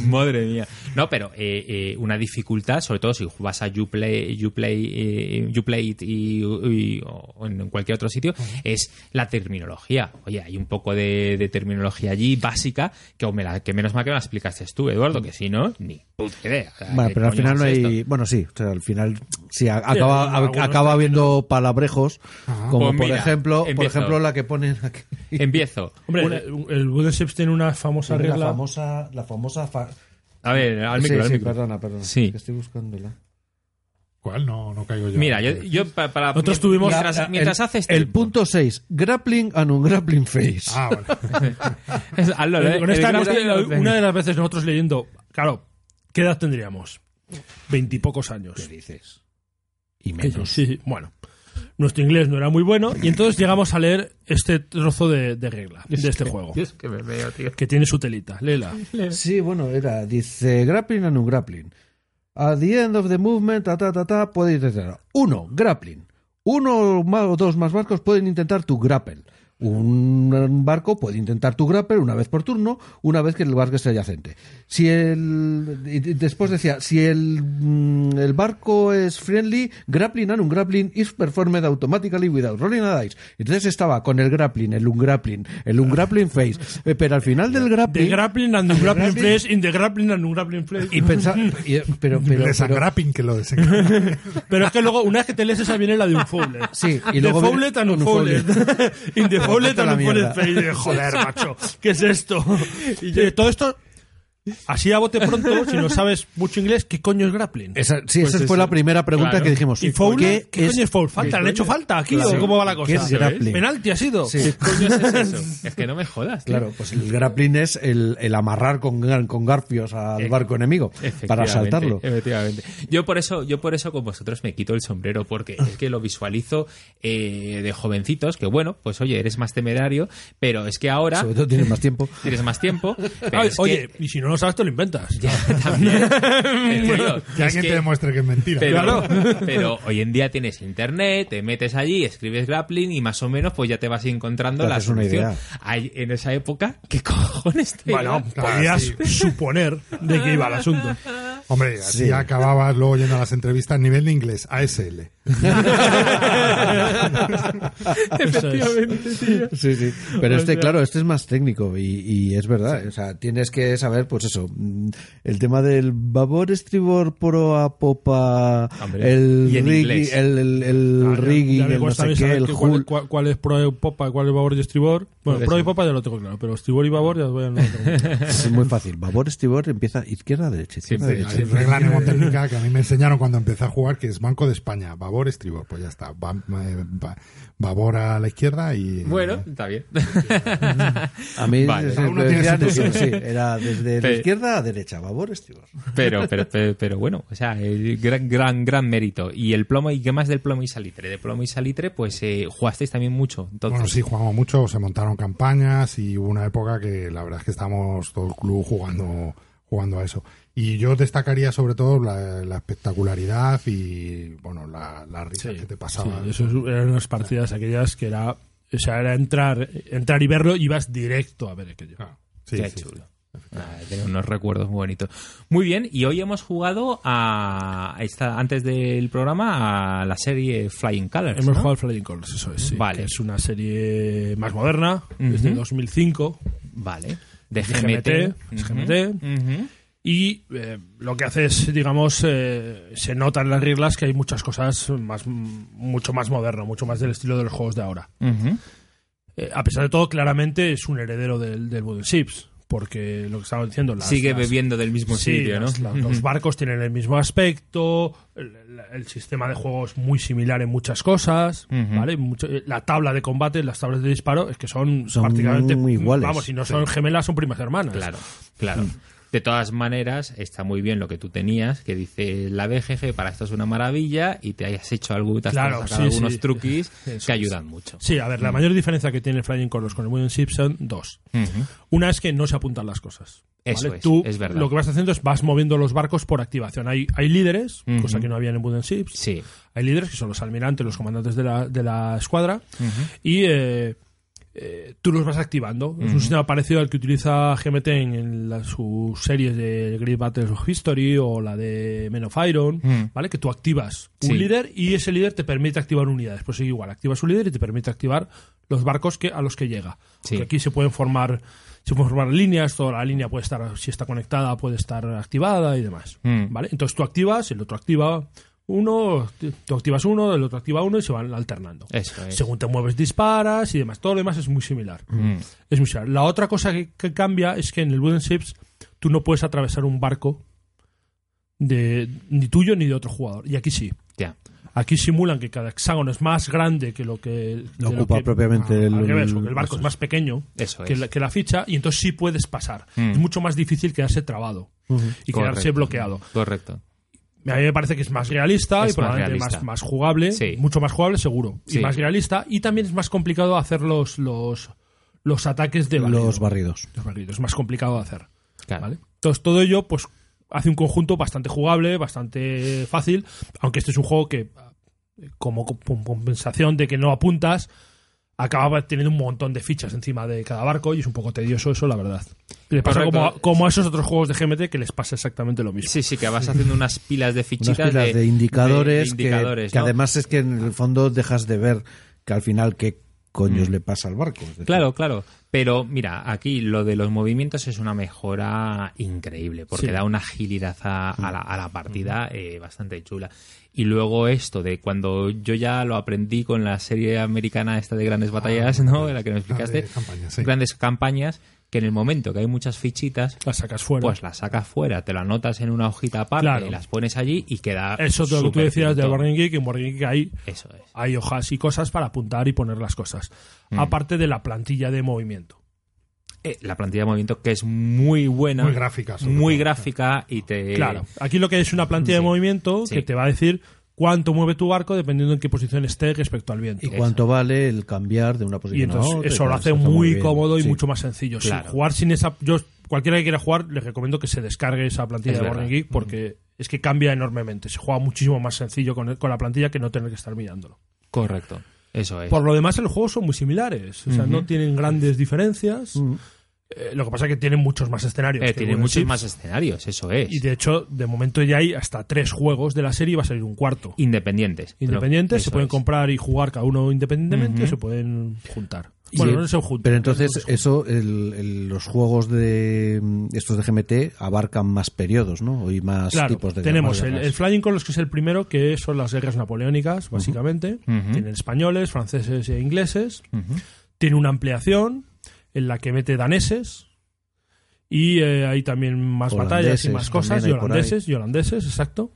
S2: Madre mía. No, pero eh, eh, una dificultad, sobre todo si vas a Uplay, Uplay, eh, Uplay it y, y- o en cualquier otro sitio, es la terminología. Oye, hay un poco de, de terminología allí básica que, me la- que menos mal que me la explicaste tú, Eduardo, que si no, ni puta idea. ¿qué
S1: pero al final no hay.
S2: esto?
S1: Bueno, sí, o sea, al final sí acaba,
S5: algunos
S1: acaba habiendo palabrejos, como
S2: Pues
S1: por
S2: mira,
S1: ejemplo, por ejemplo la que ponen aquí.
S2: Empiezo.
S5: Hombre,
S2: Una-
S5: el, el Wooden Ships tiene una famosa
S1: la
S5: regla.
S1: famosa, la famosa fa-
S2: a ver, al
S1: Sí,
S2: micro,
S1: sí,
S2: micro.
S1: perdona, perdona.
S2: Sí.
S1: que estoy buscándola.
S3: ¿Cuál? No, no caigo yo.
S2: Mira, yo, yo pa- para,
S5: Nosotros tuvimos-
S2: mientras,
S1: La-
S2: mientras
S1: el,
S2: haces
S1: el punto 6, grappling and un grappling face.
S3: Ah, vale.
S2: Hazlo,
S5: Eh,
S2: ¿eh?
S5: con
S2: El
S5: esta,
S2: grappling
S5: una- de las veces nosotros leyendo, claro, ¿qué edad tendríamos? Veintipocos años.
S1: dices? Y
S5: Que yo, sí, sí, bueno. Nuestro inglés no era muy bueno y entonces llegamos a leer este trozo de, de regla de este juego.
S2: Dios, que me veo, tío.
S5: Que tiene su telita. Léela.
S1: Sí, bueno, era, dice grappling and un grappling. At the end of the movement, ta ta ta ta, puede intentar. Uno, grappling. Uno o dos más barcos pueden intentar tu grapple. Un barco puede intentar tu grapple una vez por turno, una vez que el barco esté adyacente. Si el y después decía, si el, mm, el barco es friendly, grappling and ungrappling is performed automatically without rolling a dice. Entonces estaba con el grappling, el ungrappling, el ungrappling phase, Eh, pero al final del
S5: The
S1: grappling
S5: grappling and the grappling place in the grappling and grappling place.
S1: y pensaba, y- pero, pero, pero-
S3: que lo.
S5: Pero es que luego, una vez que te lees esa, viene la de un Fowler.
S1: Sí, y luego
S5: the Fowler and
S1: un
S5: un. In the Fowler
S1: Vete a
S5: and
S1: la
S5: un Fowler
S1: mierda.
S5: face. Y de, Joder, macho. ¿Qué es esto? Y yo- todo esto, así a bote pronto, si no sabes mucho inglés, ¿qué coño es grappling?
S1: esa, sí,
S2: Pues
S1: esa fue
S2: eso.
S1: la primera pregunta
S2: Claro.
S1: que dijimos.
S5: ¿Y Fowler? ¿Qué,
S1: es-
S5: coño es Foul? ¿Falta? ¿Le he hecho falta aquí o cómo va la cosa?
S1: ¿Qué es grappling?
S5: ¿Penalti ha sido?
S1: Sí.
S2: ¿Qué coño es eso? Es que no me jodas. tío.
S1: Claro, pues el grappling es el, el amarrar con, con garfios al
S2: Eh,
S1: barco enemigo para saltarlo.
S2: Efectivamente. Yo por eso, yo por eso con vosotros me quito el sombrero, porque es que lo visualizo eh, de jovencitos, que bueno, pues oye, eres más temerario, pero es que ahora
S1: Sobre todo tienes más tiempo.
S2: tienes más tiempo. pero
S5: Ay,
S2: es
S5: oye,
S2: que-
S5: y si no lo sabes, te lo inventas.
S2: ya, también. Serio,
S3: Que alguien
S2: que-
S3: te demuestre que es mentira.
S2: pero, pero hoy en día tienes internet, te metes allí, escribes grappling y más o menos pues ya te vas encontrando la solución. Ahí, en esa época, ¿qué cojones te
S5: Bueno, podías suponer de qué iba el asunto.
S3: Hombre, así
S1: Sí.
S3: acababas luego yendo a las entrevistas nivel de inglés, ASL.
S5: Eso es.
S1: Sí, sí. Pero este, claro, este es más técnico y, y es verdad. O sea, tienes que saber, pues eso, mm, el tema del babor, estribor, proa, popa,
S2: Hombre,
S1: el
S2: y en
S1: rigging,
S2: inglés.
S1: el, el, el
S5: Ah,
S1: rigging, el no sé qué, el
S5: cuál, cuál- cuál es pro y popa, cuál es babor y estribor. Bueno,
S2: Por
S5: pro y popa ya lo tengo claro, pero estribor y babor ya voy a no lo tengo claro.
S1: Es muy fácil. Babor, estribor empieza izquierda, derecha, izquierda,
S2: Siempre,
S1: derecha.
S3: Hay regla mnemotécnica que a mí me enseñaron cuando empecé a jugar, que es Banco de España, babor, estribor, pues ya está. Ba- eh, ba- babor a la izquierda y...
S2: Bueno, está bien.
S1: A mí
S2: Vale.
S1: se decían eso, sí, era desde la
S2: Pe-
S1: izquierda a derecha, babor.
S2: Pero, pero, pero, pero bueno, o sea, el gran, gran, gran mérito. Y el plomo, ¿y qué más del plomo y salitre? De plomo y salitre, pues eh, jugasteis también mucho. Entonces,
S3: Bueno, sí, jugamos mucho, se montaron campañas y hubo una época que la verdad es que estábamos todo el club jugando, jugando a eso. Y yo destacaría sobre todo la, la espectacularidad y, bueno, la, la risa que te pasaba.
S5: Sí, eso es- eran unas partidas aquellas que era, o sea, era entrar, entrar y verlo y ibas directo a ver aquello.
S3: Claro. Sí,
S2: qué
S3: sí.
S2: chulo. Ah, tengo unos recuerdos muy bonitos. Muy bien, y hoy hemos jugado a esta, antes del programa a la serie Flying Colors.
S5: Hemos
S2: ¿no?
S5: jugado al Flying Colors, eso es. sí,
S2: Vale.
S5: que es una serie más moderna, desde
S2: Ujú.
S5: 2005.
S2: Vale. De GMT.
S5: GMT,
S2: Ujú,
S5: GMT.
S2: ujú.
S5: Y eh, lo que hace es, digamos, eh, se nota en las reglas que hay muchas cosas más, mucho más moderno, mucho más del estilo de los juegos de ahora. Eh, a pesar de todo, claramente es un heredero del, del Wooden Ships, porque lo que estamos diciendo... Las,
S2: Sigue
S5: las-
S2: bebiendo del mismo
S5: Sí,
S2: sitio, ¿no?
S5: las- los barcos tienen el mismo aspecto, el, sistema de juego es muy similar en muchas cosas. ¿vale? Mucho- eh, la tabla de combate, las tablas de disparo, es que son,
S1: Son
S5: prácticamente
S1: muy iguales.
S5: Vamos, si no son gemelas, son primas hermanas.
S2: Claro, claro. De todas maneras, está muy bien lo que tú tenías, que dice la BGG para esto es una maravilla y te hayas hecho algo, te has
S5: Claro,
S2: sacado
S5: sí,
S2: algunos
S5: sí.
S2: truquis
S5: Eso
S2: que ayudan mucho.
S5: Sí, a ver, la mayor diferencia que tiene el Flying Colors con el Wooden Ship son dos.
S2: Ujú.
S5: Una es que no se apuntan las cosas.
S2: Eso es,
S5: Tú
S2: es verdad.
S5: lo que vas haciendo es vas moviendo los barcos por activación. Hay, hay líderes, cosa que no había en Wooden Ships.
S2: Sí.
S5: Hay líderes que son los almirantes, los comandantes de la, de la escuadra. Y eh, eh, tú los vas activando. Es un sistema parecido al que utiliza GMT en, en la- sus series de Great Battles of History o la de Men of Iron,
S2: Mm.
S5: ¿vale? Que tú activas un
S2: Sí.
S5: líder y ese líder te permite activar unidades. Pues igual, activas un líder y te permite activar los barcos que, a los que llega.
S2: Sí.
S5: Aquí se pueden formar se pueden formar líneas, toda la línea puede estar, si está conectada, puede estar activada y demás.
S2: Mm.
S5: ¿Vale? Entonces tú activas, el otro activa uno, tú activas uno, el otro activa uno y se van alternando.
S2: Eso es.
S5: Según te mueves, disparas y demás. Todo lo demás es muy similar.
S2: Mm.
S5: Es muy similar. La otra cosa que, que cambia es que en el Wooden Ships tú no puedes atravesar un barco de ni tuyo ni de otro jugador. Y aquí sí.
S2: Ya.
S5: Aquí simulan que cada hexágono es más grande que lo que, que
S1: Lo
S5: lo
S1: ocupa
S5: que-
S1: propiamente el,
S5: al revés, porque el barco es más pequeño
S2: Eso
S5: que
S2: es.
S5: la, que la ficha y entonces sí puedes pasar.
S2: Mm.
S5: Es mucho más difícil quedarse trabado y quedarse bloqueado.
S2: Correcto.
S5: A mí me parece que es más realista
S2: Es
S5: y probablemente
S2: más
S5: más,
S2: realista.
S5: más jugable,
S2: Sí.
S5: mucho más jugable seguro,
S2: Sí.
S5: y más realista. Y también es más complicado hacer los, los, los ataques de barrido.
S1: los barridos.
S5: Los barridos, es más complicado de hacer.
S2: Claro.
S5: ¿vale? Entonces todo ello pues hace un conjunto bastante jugable, bastante fácil, aunque este es un juego que como com- compensación de que no apuntas, acaba teniendo un montón de fichas encima de cada barco y es un poco tedioso eso, la verdad. Y le pasa como a, como a esos otros juegos de GMT que les pasa exactamente lo mismo.
S2: Sí, sí, que vas haciendo unas pilas de
S1: Unas
S2: fichitas
S1: pilas de, indicadores,
S2: de
S1: que-
S2: indicadores,
S1: que,
S2: ¿no?
S1: además es que en el fondo dejas de ver que al final qué coños
S2: Mm.
S1: le pasa al barco. Es decir,
S2: Claro, claro. Pero mira, aquí lo de los movimientos es una mejora increíble, porque
S5: Sí.
S2: da una agilidad a, a la, a la partida eh, bastante chula. Y luego esto de cuando yo ya lo aprendí con la serie americana esta de grandes batallas, ¿no? De la que me explicaste.
S3: campaña, sí.
S2: Grandes campañas, que en el momento que hay muchas fichitas,
S5: Las sacas fuera.
S2: pues las sacas fuera, te lo anotas en una hojita aparte,
S5: Claro.
S2: y las pones allí y queda
S5: eso es lo que tú decías de
S2: finito.
S5: Board Game Geek, en Board Game Geek hay,
S2: Eso es.
S5: hay hojas y cosas para apuntar y poner las cosas.
S2: Mm.
S5: Aparte de la plantilla de movimiento.
S2: Eh, la plantilla de movimiento que es muy buena.
S3: Muy gráfica,
S2: Muy gráfica y te...
S5: Claro, aquí lo que es una plantilla de movimiento
S2: Sí.
S5: que te va a decir cuánto mueve tu barco dependiendo en qué posición esté respecto al viento.
S1: ¿Y cuánto vale el cambiar de una
S5: Y
S1: posición a
S5: entonces
S1: otra? y
S5: eso lo hace muy cómodo y
S1: Sí.
S5: mucho más sencillo. Sin
S2: Claro.
S5: jugar sin esa. Yo, cualquiera que quiera jugar, les recomiendo que se descargue esa plantilla
S2: Es
S5: de
S2: verdad.
S5: Geek porque es que cambia enormemente. Se juega muchísimo más sencillo con, con la plantilla que no tener que estar mirándolo.
S2: Correcto. Eso es.
S5: Por lo demás, los juegos son muy similares. O sea, no tienen grandes diferencias. Eh, lo que pasa es que tienen muchos más escenarios.
S2: Eh,
S5: que
S2: tiene
S5: Wooden
S2: muchos más escenarios, eso es.
S5: Y de hecho, de momento ya hay hasta tres juegos de la serie y va a salir un cuarto.
S2: Independientes.
S5: Independientes, se pueden
S2: es.
S5: comprar y jugar cada uno independientemente o se pueden juntar.
S1: Y
S5: Bueno,
S1: el-
S5: no se juntan.
S1: Pero entonces
S5: no
S1: eso, el- el- los juegos de mm, estos de GMT abarcan más periodos, ¿no? Y más
S5: Claro,
S1: tipos de
S5: tenemos el, el Flying Colors, que es el primero, que son las guerras napoleónicas, básicamente.
S2: Ujú.
S5: Tienen españoles, franceses e ingleses.
S2: Ujú.
S5: Tiene una ampliación en la que mete daneses. Y eh, hay también más batallas y más cosas. Y holandeses, y holandeses, exacto.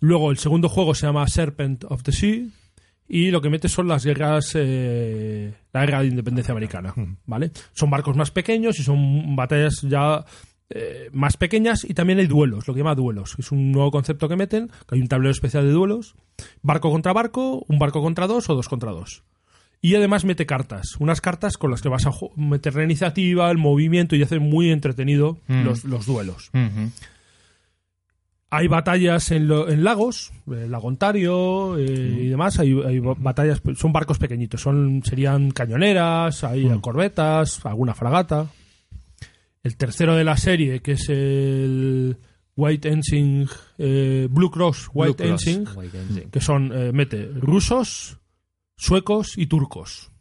S5: Luego el segundo juego se llama Serpent of the Sea. Y lo que mete son las guerras, eh, la guerra de independencia americana, ¿vale? Son barcos más pequeños y son batallas ya eh, más pequeñas y también hay duelos, lo que llama duelos. Es un nuevo concepto que meten, que hay un tablero especial de duelos, barco contra barco, un barco contra dos o dos contra dos. Y además mete cartas, unas cartas con las que vas a meter la iniciativa, el movimiento y hace muy entretenido
S2: Mm.
S5: los, los duelos.
S2: Ujú.
S5: Hay batallas en, lo- en lagos, el lago Ontario eh, y demás. Hay, hay ba- batallas, son barcos pequeñitos, son serían cañoneras, hay corbetas, alguna fragata. El tercero de la serie, que es el White eh, Blue Cross White Ensign. que son, eh, mete rusos, suecos y turcos.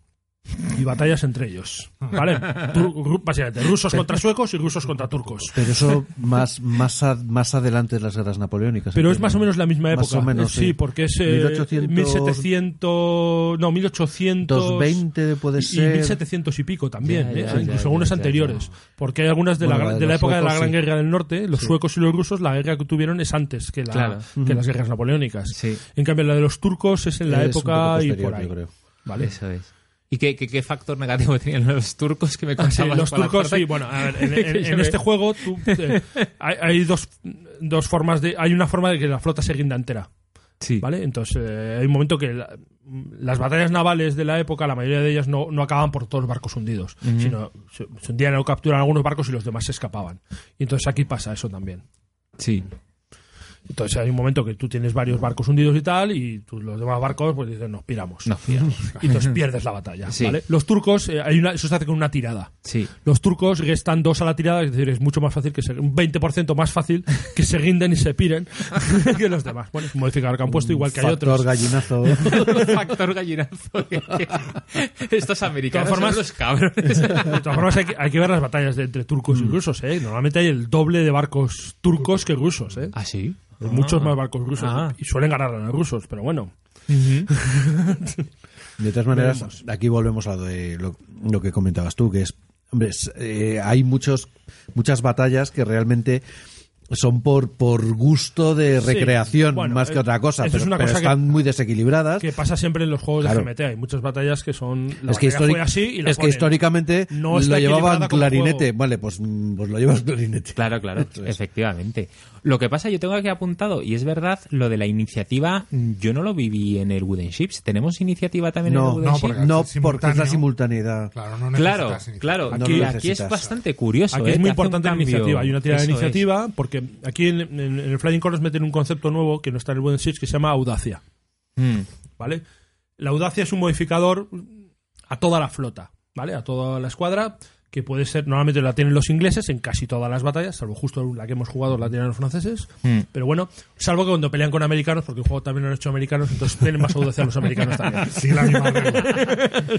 S5: Y batallas entre ellos. ¿Vale? Tur- básicamente, rusos contra suecos y rusos contra turcos.
S1: Pero eso más, más, a- más adelante de las guerras napoleónicas.
S5: Pero es más o menos la misma época.
S1: Más o menos,
S5: Eh, sí,
S1: sí.
S5: porque es eh,
S1: 1800
S5: 1700. No, 1800.
S1: 220 puede ser.
S5: Y 1700 y pico también,
S2: Ya,
S5: ¿eh?
S2: ya,
S5: incluso
S2: ya, ya, ya,
S5: anteriores. Porque hay algunas de,
S1: Bueno,
S5: la,
S1: de
S5: de la época de la
S1: suecos,
S5: Gran
S1: sí.
S5: Guerra del Norte, los suecos y los rusos, la guerra que tuvieron es antes que, la,
S2: Claro.
S5: que las guerras napoleónicas.
S2: Sí,
S5: En cambio, la de los turcos es en la
S1: Es
S5: época y por ahí.
S1: yo creo.
S5: ¿vale?
S2: eso es. ¿Y qué, qué, qué factor negativo tenían los turcos que me
S5: Ah, sí, los turcos, sí, bueno, a ver, en, este juego tú, eh, hay, hay dos, dos formas de... Hay una forma de que la flota se rinda entera.
S2: Sí.
S5: ¿Vale? Entonces, eh, hay un momento que la- las batallas navales de la época, la mayoría de ellas no, no acababan por todos los barcos hundidos, sino se, se hundían o capturaban algunos barcos y los demás se escapaban. Y entonces aquí pasa eso también.
S2: Sí.
S5: Entonces hay un momento que tú tienes varios barcos hundidos y tal, y tú- los demás barcos pues dicen, nos piramos.
S2: No, fíjate.
S5: Y entonces pierdes la batalla.
S2: Sí.
S5: ¿vale? Los turcos, eh, hay una, eso se hace con una tirada.
S2: Sí.
S5: Los turcos restan dos a la tirada, es decir, es mucho más fácil que se, un 20% más fácil que se rinden y se piren que los demás. Bueno, es un modificador que han puesto igual que hay
S1: Factor
S5: otros.
S1: gallinazo.
S2: Factor gallinazo. Estos americanos
S5: De todas formas-
S2: son los cabrones.
S5: De todas formas, hay que, hay que ver las batallas de entre turcos y rusos, ¿eh? Normalmente hay el doble de barcos turcos que rusos, ¿eh?
S2: ¿Ah, sí?
S5: Hay muchos más barcos rusos.
S2: Ah.
S5: Y suelen ganar a los rusos, pero bueno.
S1: De todas maneras,
S5: Veremos.
S1: aquí volvemos a lo, de lo, lo que comentabas tú, que es, hombre, es, eh, hay muchos, muchas batallas que realmente son por, por gusto de
S5: Sí.
S1: recreación
S5: Bueno,
S1: más que
S5: eh,
S1: otra cosa, pero,
S5: una
S1: pero
S5: cosa que-
S1: están muy desequilibradas.
S5: Que pasa siempre en los juegos
S1: Claro.
S5: de GMT. Hay muchas batallas que son. La
S1: es que,
S5: fue así y la
S1: es que históricamente
S5: No
S1: lo llevaban clarinete. Vale, pues, mm, pues lo llevas clarinete.
S2: Claro, claro, efectivamente. Lo que pasa, yo tengo aquí apuntado, y es verdad, lo de la iniciativa, yo no lo viví en el Wooden Ships. ¿Tenemos iniciativa también en el Wooden
S3: no,
S2: Ships?
S3: porque
S1: No, porque es la simultaneidad.
S3: Claro, no
S2: Claro,
S3: necesitas iniciativa.
S2: claro.
S1: No
S2: Aquí, es bastante curioso.
S5: Aquí
S2: ¿eh?
S5: es muy importante la iniciativa. Hay una tirada de
S2: es.
S5: iniciativa porque aquí en, en- en el Flying Colors meten un concepto nuevo que no está en el Wooden Ships que se llama audacia.
S2: Mm.
S5: ¿Vale? La audacia es un modificador a toda la flota, ¿vale? A toda la escuadra, que puede ser, normalmente la tienen los ingleses en casi todas las batallas, salvo justo la que hemos jugado la tienen los franceses,
S2: Mm.
S5: pero bueno, salvo que cuando pelean con americanos, porque el juego también lo han hecho americanos, entonces tienen más audacia los americanos también.
S3: Sí, la misma regla.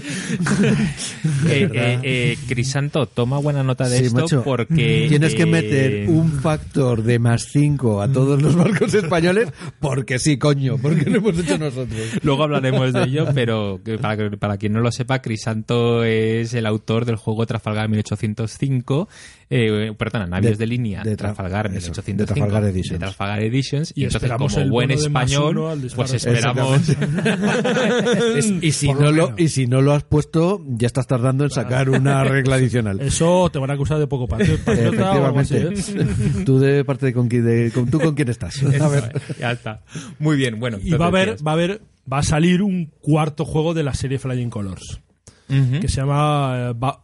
S2: Eh, eh, eh, Crisanto, toma buena nota de
S1: Sí,
S2: esto
S1: macho.
S2: porque...
S1: Tienes que meter un factor de más 5 a todos los barcos españoles porque sí, coño, porque lo hemos hecho nosotros.
S2: Luego hablaremos de ello, pero que para, que- para quien no lo sepa, Crisanto es el autor del juego Trafalgar 1805, eh, perdona, Navíos de,
S1: De-
S2: línea
S1: de
S2: de
S1: Tra-
S2: Trafalgar
S1: eso,
S2: 1805,
S1: de Trafalgar Editions.
S2: de Trafalgar Editions, y,
S5: Y
S2: entonces
S5: esperamos
S2: como
S5: el
S2: buen español, pues esperamos...
S1: Es- y, si no
S3: lo
S1: lo,
S3: menos.
S1: y si no lo has puesto, ya estás tardando en sacar una regla adicional.
S5: Eso te van a acusar de poco patri- patriota o algo así, ¿eh?
S1: Efectivamente. Tú de parte de con, quién- de, con- tú con quién estás. A ver.
S2: ya está. Muy bien, bueno.
S5: Y va a haber, va a haber, va a salir un cuarto juego de la serie Flying Colors, que se llama eh, Ba-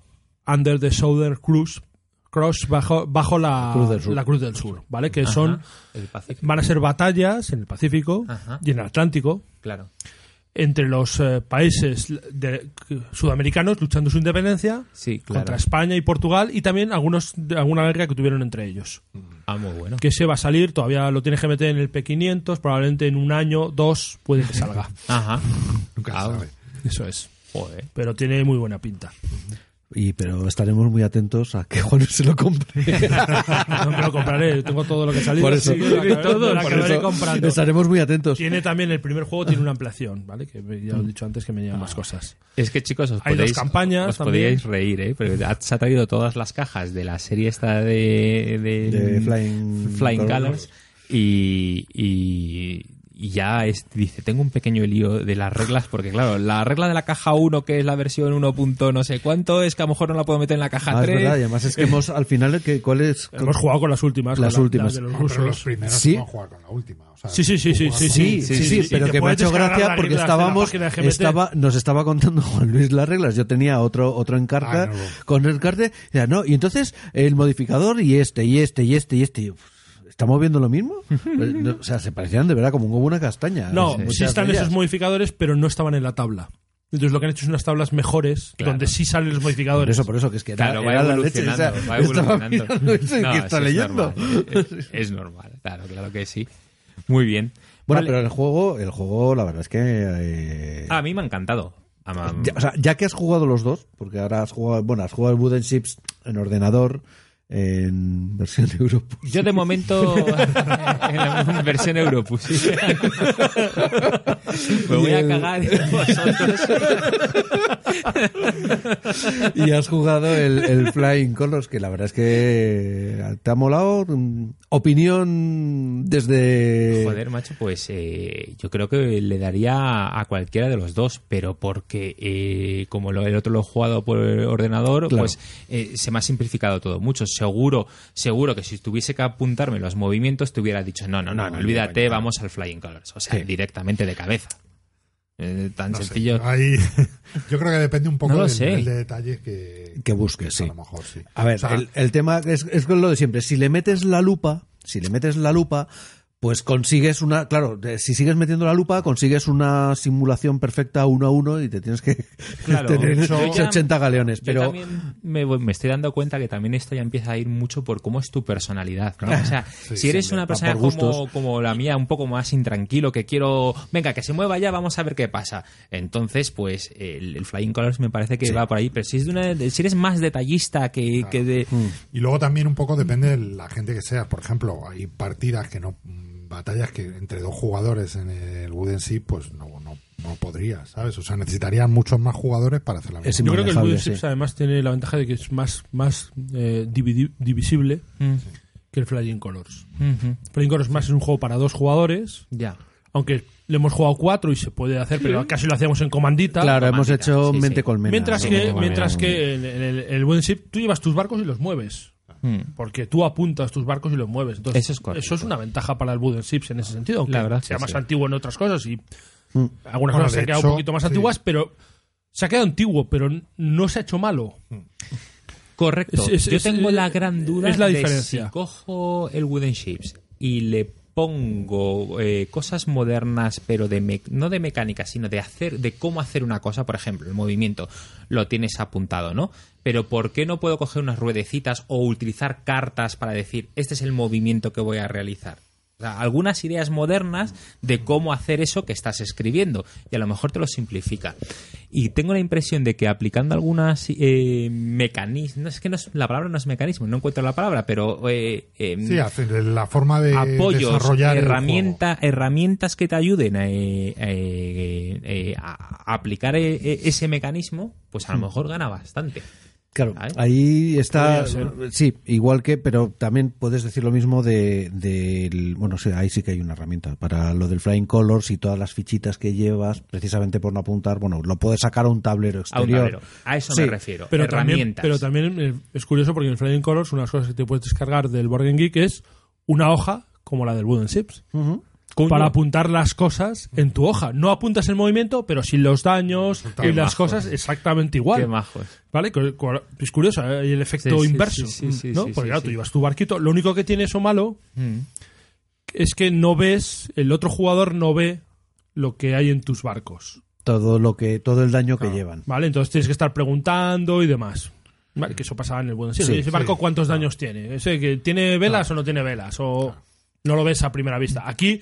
S5: Under the Southern Cruise Cross bajo, bajo la,
S1: Cruz del Sur.
S5: la Cruz del Sur, ¿vale? Que son
S2: el
S5: van a ser batallas en el Pacífico
S2: Ajá.
S5: y en el Atlántico
S2: claro.
S5: entre los eh, países de- sudamericanos luchando su independencia
S2: Sí, claro.
S5: contra España y Portugal y también algunos de alguna guerra que tuvieron entre ellos.
S2: Ah, muy bueno.
S5: Que se va a salir, todavía lo tienes que meter en el P500, probablemente en un año, dos, puede que salga.
S2: Ajá.
S3: Nunca se
S2: Ah,
S3: sabe.
S5: Eso es.
S2: Joder.
S5: Pero tiene muy buena pinta.
S1: Y pero estaremos muy atentos a que Juan se lo compre.
S5: No me lo compraré, tengo todo lo que ha salido.
S1: Por eso,
S5: acabaré-
S1: todo,
S5: la
S1: por eso
S5: comprando.
S1: estaremos muy atentos.
S5: Tiene también, el primer juego tiene una ampliación, ¿vale? Que ya os he dicho antes que me llevan más cosas.
S2: Es que chicos, os
S5: Hay dos
S2: podéis,
S5: campañas
S2: os podíais reír, ¿eh? Pero ha- se ha traído todas las cajas de la serie esta de, de,
S1: De Flying
S2: Flying. Colors y, y, y ya es- dice, tengo un pequeño lío de las reglas porque claro, la regla de la caja 1 que es la versión 1. punto no sé cuánto es que a lo mejor no la puedo meter en la caja
S1: Ah, es
S2: 3.
S1: verdad, y además es que hemos, al final, que, ¿cuál es?
S5: Hemos jugado con las últimas.
S1: Las
S5: con la-
S1: últimas.
S5: de los
S3: primeros
S1: Sí.
S3: no jugar con la última. o sea,
S5: Sí, sí, sí, sí, sí,
S1: Sí,
S2: Sí,
S1: sí,
S2: sí,
S1: sí,
S2: sí,
S1: pero que me ha hecho gracia porque
S5: la
S1: estábamos, estaba, nos estaba contando Juan Luis las reglas. Yo tenía otro, otro encarga
S3: Ah, no.
S1: con el carte, ya, no, y entonces el modificador y este, y este, y este, y este. y, uf, ¿Estamos viendo lo mismo? No, o sea, se parecían de verdad como un huevo una castaña.
S5: No, sí están esos modificadores, pero no estaban en la tabla. Entonces lo que han hecho es unas tablas mejores,
S2: Claro.
S5: donde sí salen los
S1: Por
S5: modificadores.
S1: eso, por eso, que es que era,
S2: Claro, va
S1: era la leche.
S2: evolucionando,
S1: o sea,
S2: va evolucionando.
S1: mirando eso y
S2: No,
S1: que está
S2: es
S1: leyendo.
S2: normal, Es, es normal, claro, claro que sí. Muy bien.
S1: Bueno,
S2: Vale.
S1: pero el juego, el juego, la verdad es que... eh,
S2: A mí me ha encantado.
S1: Ya, o sea, ya que has jugado los dos, porque ahora has jugado, bueno, has jugado el Wooden Ships en ordenador, en versión Europa.
S2: Yo de momento en la versión Europus. sí. Me voy a cagar en vosotros.
S1: y has jugado el, el Flying Colors, que la verdad es que te ha molado. Opinión desde...
S2: Joder, macho, pues eh, yo creo que le daría a cualquiera de los dos, pero porque eh, como el otro lo he jugado por ordenador,
S1: Claro.
S2: pues eh, se me ha simplificado todo mucho. Seguro, seguro que si tuviese que apuntarme los movimientos, te hubiera dicho, no, no, no,
S1: No, no,
S2: olvídate,
S1: no,
S2: vamos al Flying Colors. O sea,
S1: Sí.
S2: directamente de cabeza. Eh, tan
S3: no sé,
S2: sencillo.
S3: ahí- yo creo que depende un poco
S2: No
S3: del
S2: sé.
S3: nivel de detalles que,
S1: Que busques, sí.
S3: A lo mejor, sí.
S1: A ver,
S3: O sea,
S1: el, el tema es, es con lo de siempre. Si le metes la lupa, si le metes la lupa, pues consigues una, claro, si sigues metiendo la lupa, consigues una simulación perfecta uno a uno y te tienes que
S2: Claro,
S1: tener
S2: hecho-
S1: 80 galeones.
S2: Yo
S1: Pero
S2: también me, voy- me estoy dando cuenta que también esto ya empieza a ir mucho por cómo es tu personalidad. ¿no? O sea, si eres una persona como, como la mía, un poco más intranquilo, que quiero, venga, que se mueva ya, vamos a ver qué pasa. Entonces, pues el, el Flying Colors me parece que va por ahí. Pero si, es de una, de- si eres más detallista que, que de...
S3: Y luego también un poco depende de la gente que sea. Por ejemplo, hay partidas que no. Batallas que entre dos jugadores en el Wooden Ship, pues no, no, no podría, ¿sabes? O sea, necesitarían muchos más jugadores para hacer la misma.
S5: Yo creo que el Wooden
S1: sí.
S5: además tiene la ventaja de que es más, más eh, dividi- divisible
S2: Mm,
S5: que el Flying Colors.
S2: ujú,
S5: Flying Colors más es un juego para dos jugadores,
S2: Ya.
S5: aunque le hemos jugado cuatro y se puede hacer, pero casi lo hacíamos en comandita.
S1: claro, hemos hecho
S2: sí,
S1: mente
S2: sí.
S1: colmena.
S5: Mientras
S2: Sí,
S5: que, mientras que en, en el, el Wooden Ship tú llevas tus barcos y los mueves.
S2: Mm.
S5: Porque tú apuntas tus barcos y los mueves. Entonces,
S2: Eso es correcto.
S5: eso es una ventaja para el Wooden Ships en ese sentido. Aunque
S2: La verdad
S5: sea más
S2: sí.
S5: antiguo en otras cosas y
S1: Mm.
S5: algunas
S3: Bueno,
S5: cosas se han quedado
S3: hecho,
S5: un poquito más
S3: sí.
S5: antiguas, pero se ha quedado antiguo, pero no se ha hecho malo.
S2: Correcto.
S5: Es- es-
S2: Yo tengo
S5: es-
S2: la gran duda
S5: es la
S2: de
S5: diferencia.
S2: si cojo el Wooden Ships y le pongo eh, cosas modernas, pero de me- no de mecánica, sino de hacer, de cómo hacer una cosa, por ejemplo, el movimiento, lo tienes apuntado, ¿no? Pero ¿por qué no puedo coger unas ruedecitas o utilizar cartas para decir, este es el movimiento que voy a realizar? O sea, algunas ideas modernas de cómo hacer eso que estás escribiendo y a lo mejor te lo simplifica. Y tengo la impresión de que aplicando algunas eh, mecanismos, no, es que no es- la palabra no es mecanismo, no encuentro la palabra, pero eh, em,
S3: Sí, hacer la forma de
S2: apoyos,
S3: desarrollar
S2: herramienta, herramientas que te ayuden a, eh, eh, eh, a aplicar eh, eh, ese mecanismo, pues a lo mejor gana bastante.
S1: Claro, ahí está, sí, igual que, pero también puedes decir lo mismo de, del, bueno, sí, ahí sí que hay una herramienta para lo del Flying Colors y todas las fichitas que llevas, precisamente por no apuntar, bueno, lo puedes sacar a un tablero
S2: A un
S1: exterior.
S2: tablero. A eso
S1: Sí,
S2: me refiero.
S5: Pero también,
S2: herramientas.
S5: pero también eh, es curioso porque en Flying Colors una de las cosas que te puedes descargar del Board Game Geek es una hoja como la del Wooden Ships.
S2: Coño.
S5: Para apuntar las cosas en tu hoja. No apuntas el movimiento, pero sin los daños y las cosas exactamente igual.
S2: Qué majos.
S5: ¿Vale? Es curioso, ¿eh? hay el efecto
S2: Sí,
S5: inverso.
S2: sí, sí, sí,
S5: ¿no?
S2: sí,
S5: Porque claro,
S2: sí.
S5: tú llevas tu barquito. Lo único que tiene eso malo
S2: Mm.
S5: es que no ves, el otro jugador no ve lo que hay en tus barcos.
S1: Todo lo que, todo el daño que llevan.
S5: ¿Vale? Entonces tienes que estar preguntando y demás. ¿Vale? Que eso pasaba en el buen
S1: Sí,
S5: ¿Ese barco
S3: sí,
S5: cuántos daños tiene? ¿Ese que tiene velas o no tiene velas? O no lo ves a primera vista. Aquí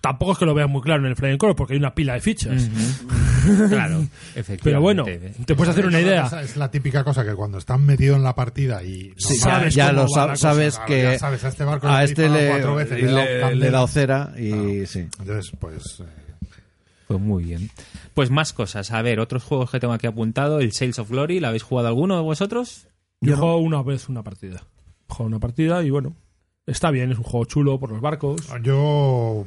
S5: tampoco es que lo veas muy claro en el Flying Color porque hay una pila de fichas.
S2: Claro, efectivamente.
S5: Pero bueno, te puedes hacer una idea.
S3: Es la típica cosa que cuando estás metido en la partida y no
S1: Sí,
S3: sabes
S1: ya,
S3: cómo
S1: lo
S3: va cosa,
S1: sabes
S3: claro,
S1: que
S3: ya sabes, a este barco
S1: a
S3: le
S1: este le,
S3: cuatro veces,
S1: da cera y sí.
S3: Entonces, pues eh,
S2: Pues muy bien. Pues más cosas. A ver, otros juegos que tengo aquí apuntado. El Sales of Glory. ¿La habéis jugado alguno de vosotros?
S5: Yo juego una vez una partida. Juego una partida y bueno, está bien, es un juego chulo por los barcos.
S3: yo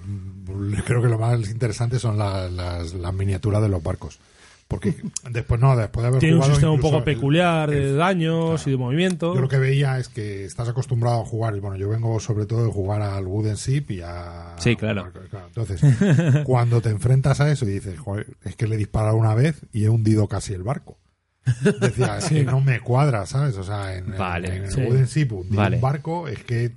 S3: creo que lo más interesante son la- las, las miniaturas de los barcos. Porque después no, después de haber
S5: Tiene un sistema un poco
S3: el-
S5: peculiar de daños y de movimiento.
S3: Yo lo que veía es que estás acostumbrado a jugar, y bueno, yo vengo sobre todo de jugar al Wooden Ship y a...
S2: Sí, claro.
S3: Entonces, cuando te enfrentas a eso y dices, joder, es que le he disparado una vez y he hundido casi el barco. Decía, es que no me cuadra, ¿sabes? O sea, en, en-
S2: Vale,
S3: en el
S5: sí.
S3: Wooden Ship hundir
S2: Vale.
S3: un barco es que...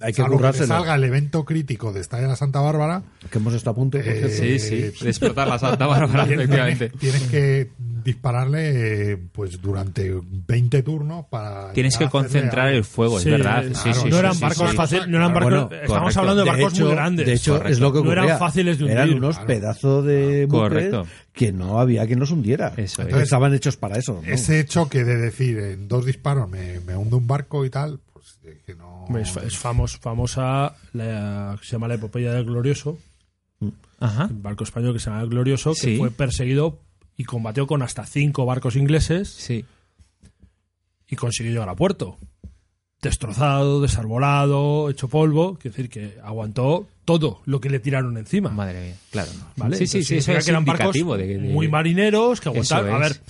S1: Hay que
S3: salvo
S1: currárselo.
S3: salga el evento crítico de Estalla de la Santa Bárbara,
S1: Que hemos estado a punto. por
S3: Eh,
S1: cierto.
S2: Sí, sí. De explotar la Santa Bárbara,
S3: tienes,
S2: efectivamente.
S3: tienes que dispararle eh, pues durante 20 turnos para...
S2: Tienes que concentrar el fuego, es
S5: Sí,
S2: verdad.
S3: Claro,
S2: sí,
S5: no
S2: sí,
S5: eran
S2: sí,
S5: barcos
S2: sí.
S5: fáciles, no eran
S1: Bueno,
S5: barcos, estamos
S2: correcto.
S5: hablando de
S1: De
S5: barcos
S1: hecho-
S5: muy grandes.
S1: De hecho,
S2: Correcto.
S1: es lo que
S5: No
S1: ocurría.
S5: eran fáciles de hundir.
S1: Eran unos
S3: Claro.
S1: pedazos de
S2: Correcto.
S1: que no había quien los hundiera.
S2: Eso es.
S1: Entonces, Estaban hechos para eso. ¿no?
S3: Ese choque de decir en dos disparos me, me hunde un barco y tal, pues es que no.
S5: Es, es famos- famosa la que se llama la epopeya del glorioso,
S2: Ajá.
S5: el barco español que se llama el glorioso, que
S2: Sí.
S5: fue perseguido y combatió con hasta cinco barcos ingleses
S2: Sí.
S5: y consiguió llegar a puerto. Destrozado, desarbolado, hecho polvo, quiere decir que aguantó todo lo que le tiraron encima.
S2: Madre mía, claro.
S5: ¿vale?
S2: Sí, sí, sí. Eso es
S5: que eran barcos
S2: indicativo de, de-
S5: muy marineros que
S2: Eso
S5: aguantaban. A ver,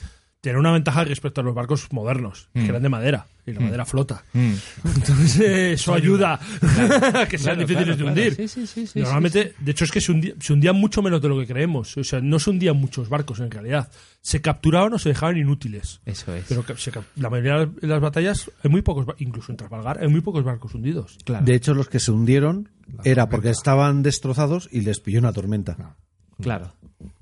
S5: tiene una ventaja respecto a los barcos modernos,
S2: Mm.
S5: que eran de madera y la madera flota.
S2: Mm.
S5: Entonces eh, eso ayuda a que sean
S2: Claro,
S5: difíciles
S2: claro,
S5: de hundir.
S2: claro. Sí, sí, sí, sí,
S5: Normalmente, de hecho, es que se, hundía- se hundían mucho menos de lo que creemos. O sea, no se hundían muchos barcos en realidad. Se capturaban o se dejaban inútiles.
S2: Eso es.
S5: Pero se la mayoría de las batallas hay muy pocos, incluso en Trafalgar, hay muy pocos barcos hundidos.
S2: Claro.
S1: De hecho, los que se hundieron era
S3: tormenta.
S1: porque estaban destrozados y les pilló una tormenta.
S2: Claro.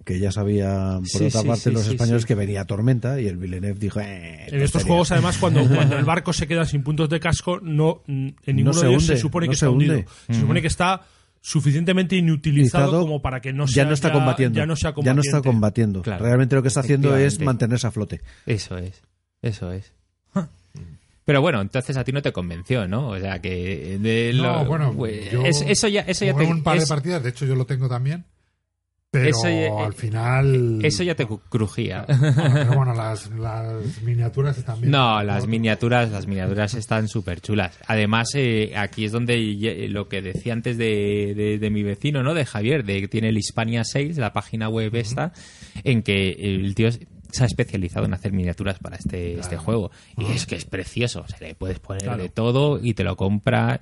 S1: Que ya sabían, por
S2: Sí,
S1: otra
S2: sí,
S1: parte,
S2: sí,
S1: los
S2: sí,
S1: españoles
S2: sí.
S1: que venía tormenta y el Villeneuve dijo... Eh,
S5: En estos
S1: tontería.
S5: juegos, además, cuando, cuando el barco se queda sin puntos de casco, no en ninguno
S1: se
S5: de ellos se supone
S1: no
S5: que
S1: se
S5: está hundido.
S1: hunde.
S5: Se supone que está suficientemente inutilizado
S1: Utilizado,
S5: como para que no
S1: ya
S5: sea
S1: no está combatiendo.
S5: Ya no sea
S1: Ya no está combatiendo.
S2: Claro.
S1: Realmente lo que está haciendo es mantenerse a flote.
S2: Eso es. Eso es. Pero bueno, entonces a ti no te convenció, ¿no? O sea que de
S3: No,
S2: lo-
S3: bueno,
S2: pues,
S3: yo
S2: es- eso ya, eso ya
S3: jugué
S2: te,
S3: un par
S2: es-
S3: de partidas, de hecho yo lo tengo también. Pero
S2: Eso ya-
S3: al final.
S2: eso ya te crujía.
S3: Bueno, pero bueno, las, las miniaturas están bien.
S2: No, las miniaturas, las miniaturas están súper chulas. Además, eh, aquí es donde ye- lo que decía antes de, de- de mi vecino, ¿no? De Javier, de que tiene el Hispania 6, la página web esta, en que el tío es- se ha especializado en hacer miniaturas para este, este juego. Y es que es precioso. Se le puedes poner
S5: Claro.
S2: de todo y te lo compra.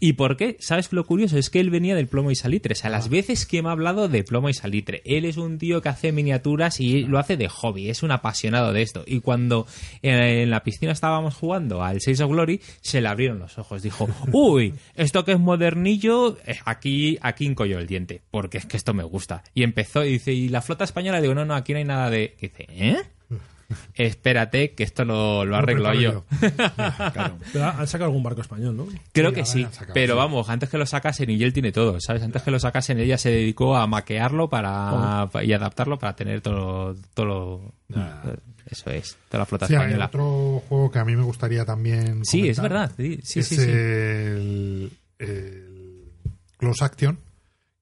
S2: ¿Y por qué? ¿Sabes lo curioso? Es que él venía del plomo y salitre. O sea, las veces que me ha hablado de plomo y salitre. Él es un tío que hace miniaturas y lo hace de hobby. Es un apasionado de esto. Y cuando en la piscina estábamos jugando al Six of Glory, se le abrieron los ojos. Dijo, uy, esto que es modernillo, eh, aquí, aquí encolló el diente. Porque es que esto me gusta. Y empezó y dice, ¿y la flota española? Digo, no, no, aquí no hay nada de... Y dice, ¿eh? Espérate, que esto lo, lo arreglo yo.
S5: Pero han sacado algún barco español, ¿no?
S2: Creo
S3: Sí,
S2: que sí,
S3: sacado,
S2: pero
S3: sí.
S2: vamos, antes que lo sacasen y él tiene todo, ¿sabes? Antes que lo sacasen ella se dedicó a maquearlo para y adaptarlo para tener todo, todo lo- eso es, toda la flota
S3: Sí, hay
S2: española.
S3: otro juego que a mí me gustaría también.
S2: Sí, es verdad, sí, sí,
S3: es
S2: sí, sí.
S3: El, el Close Action,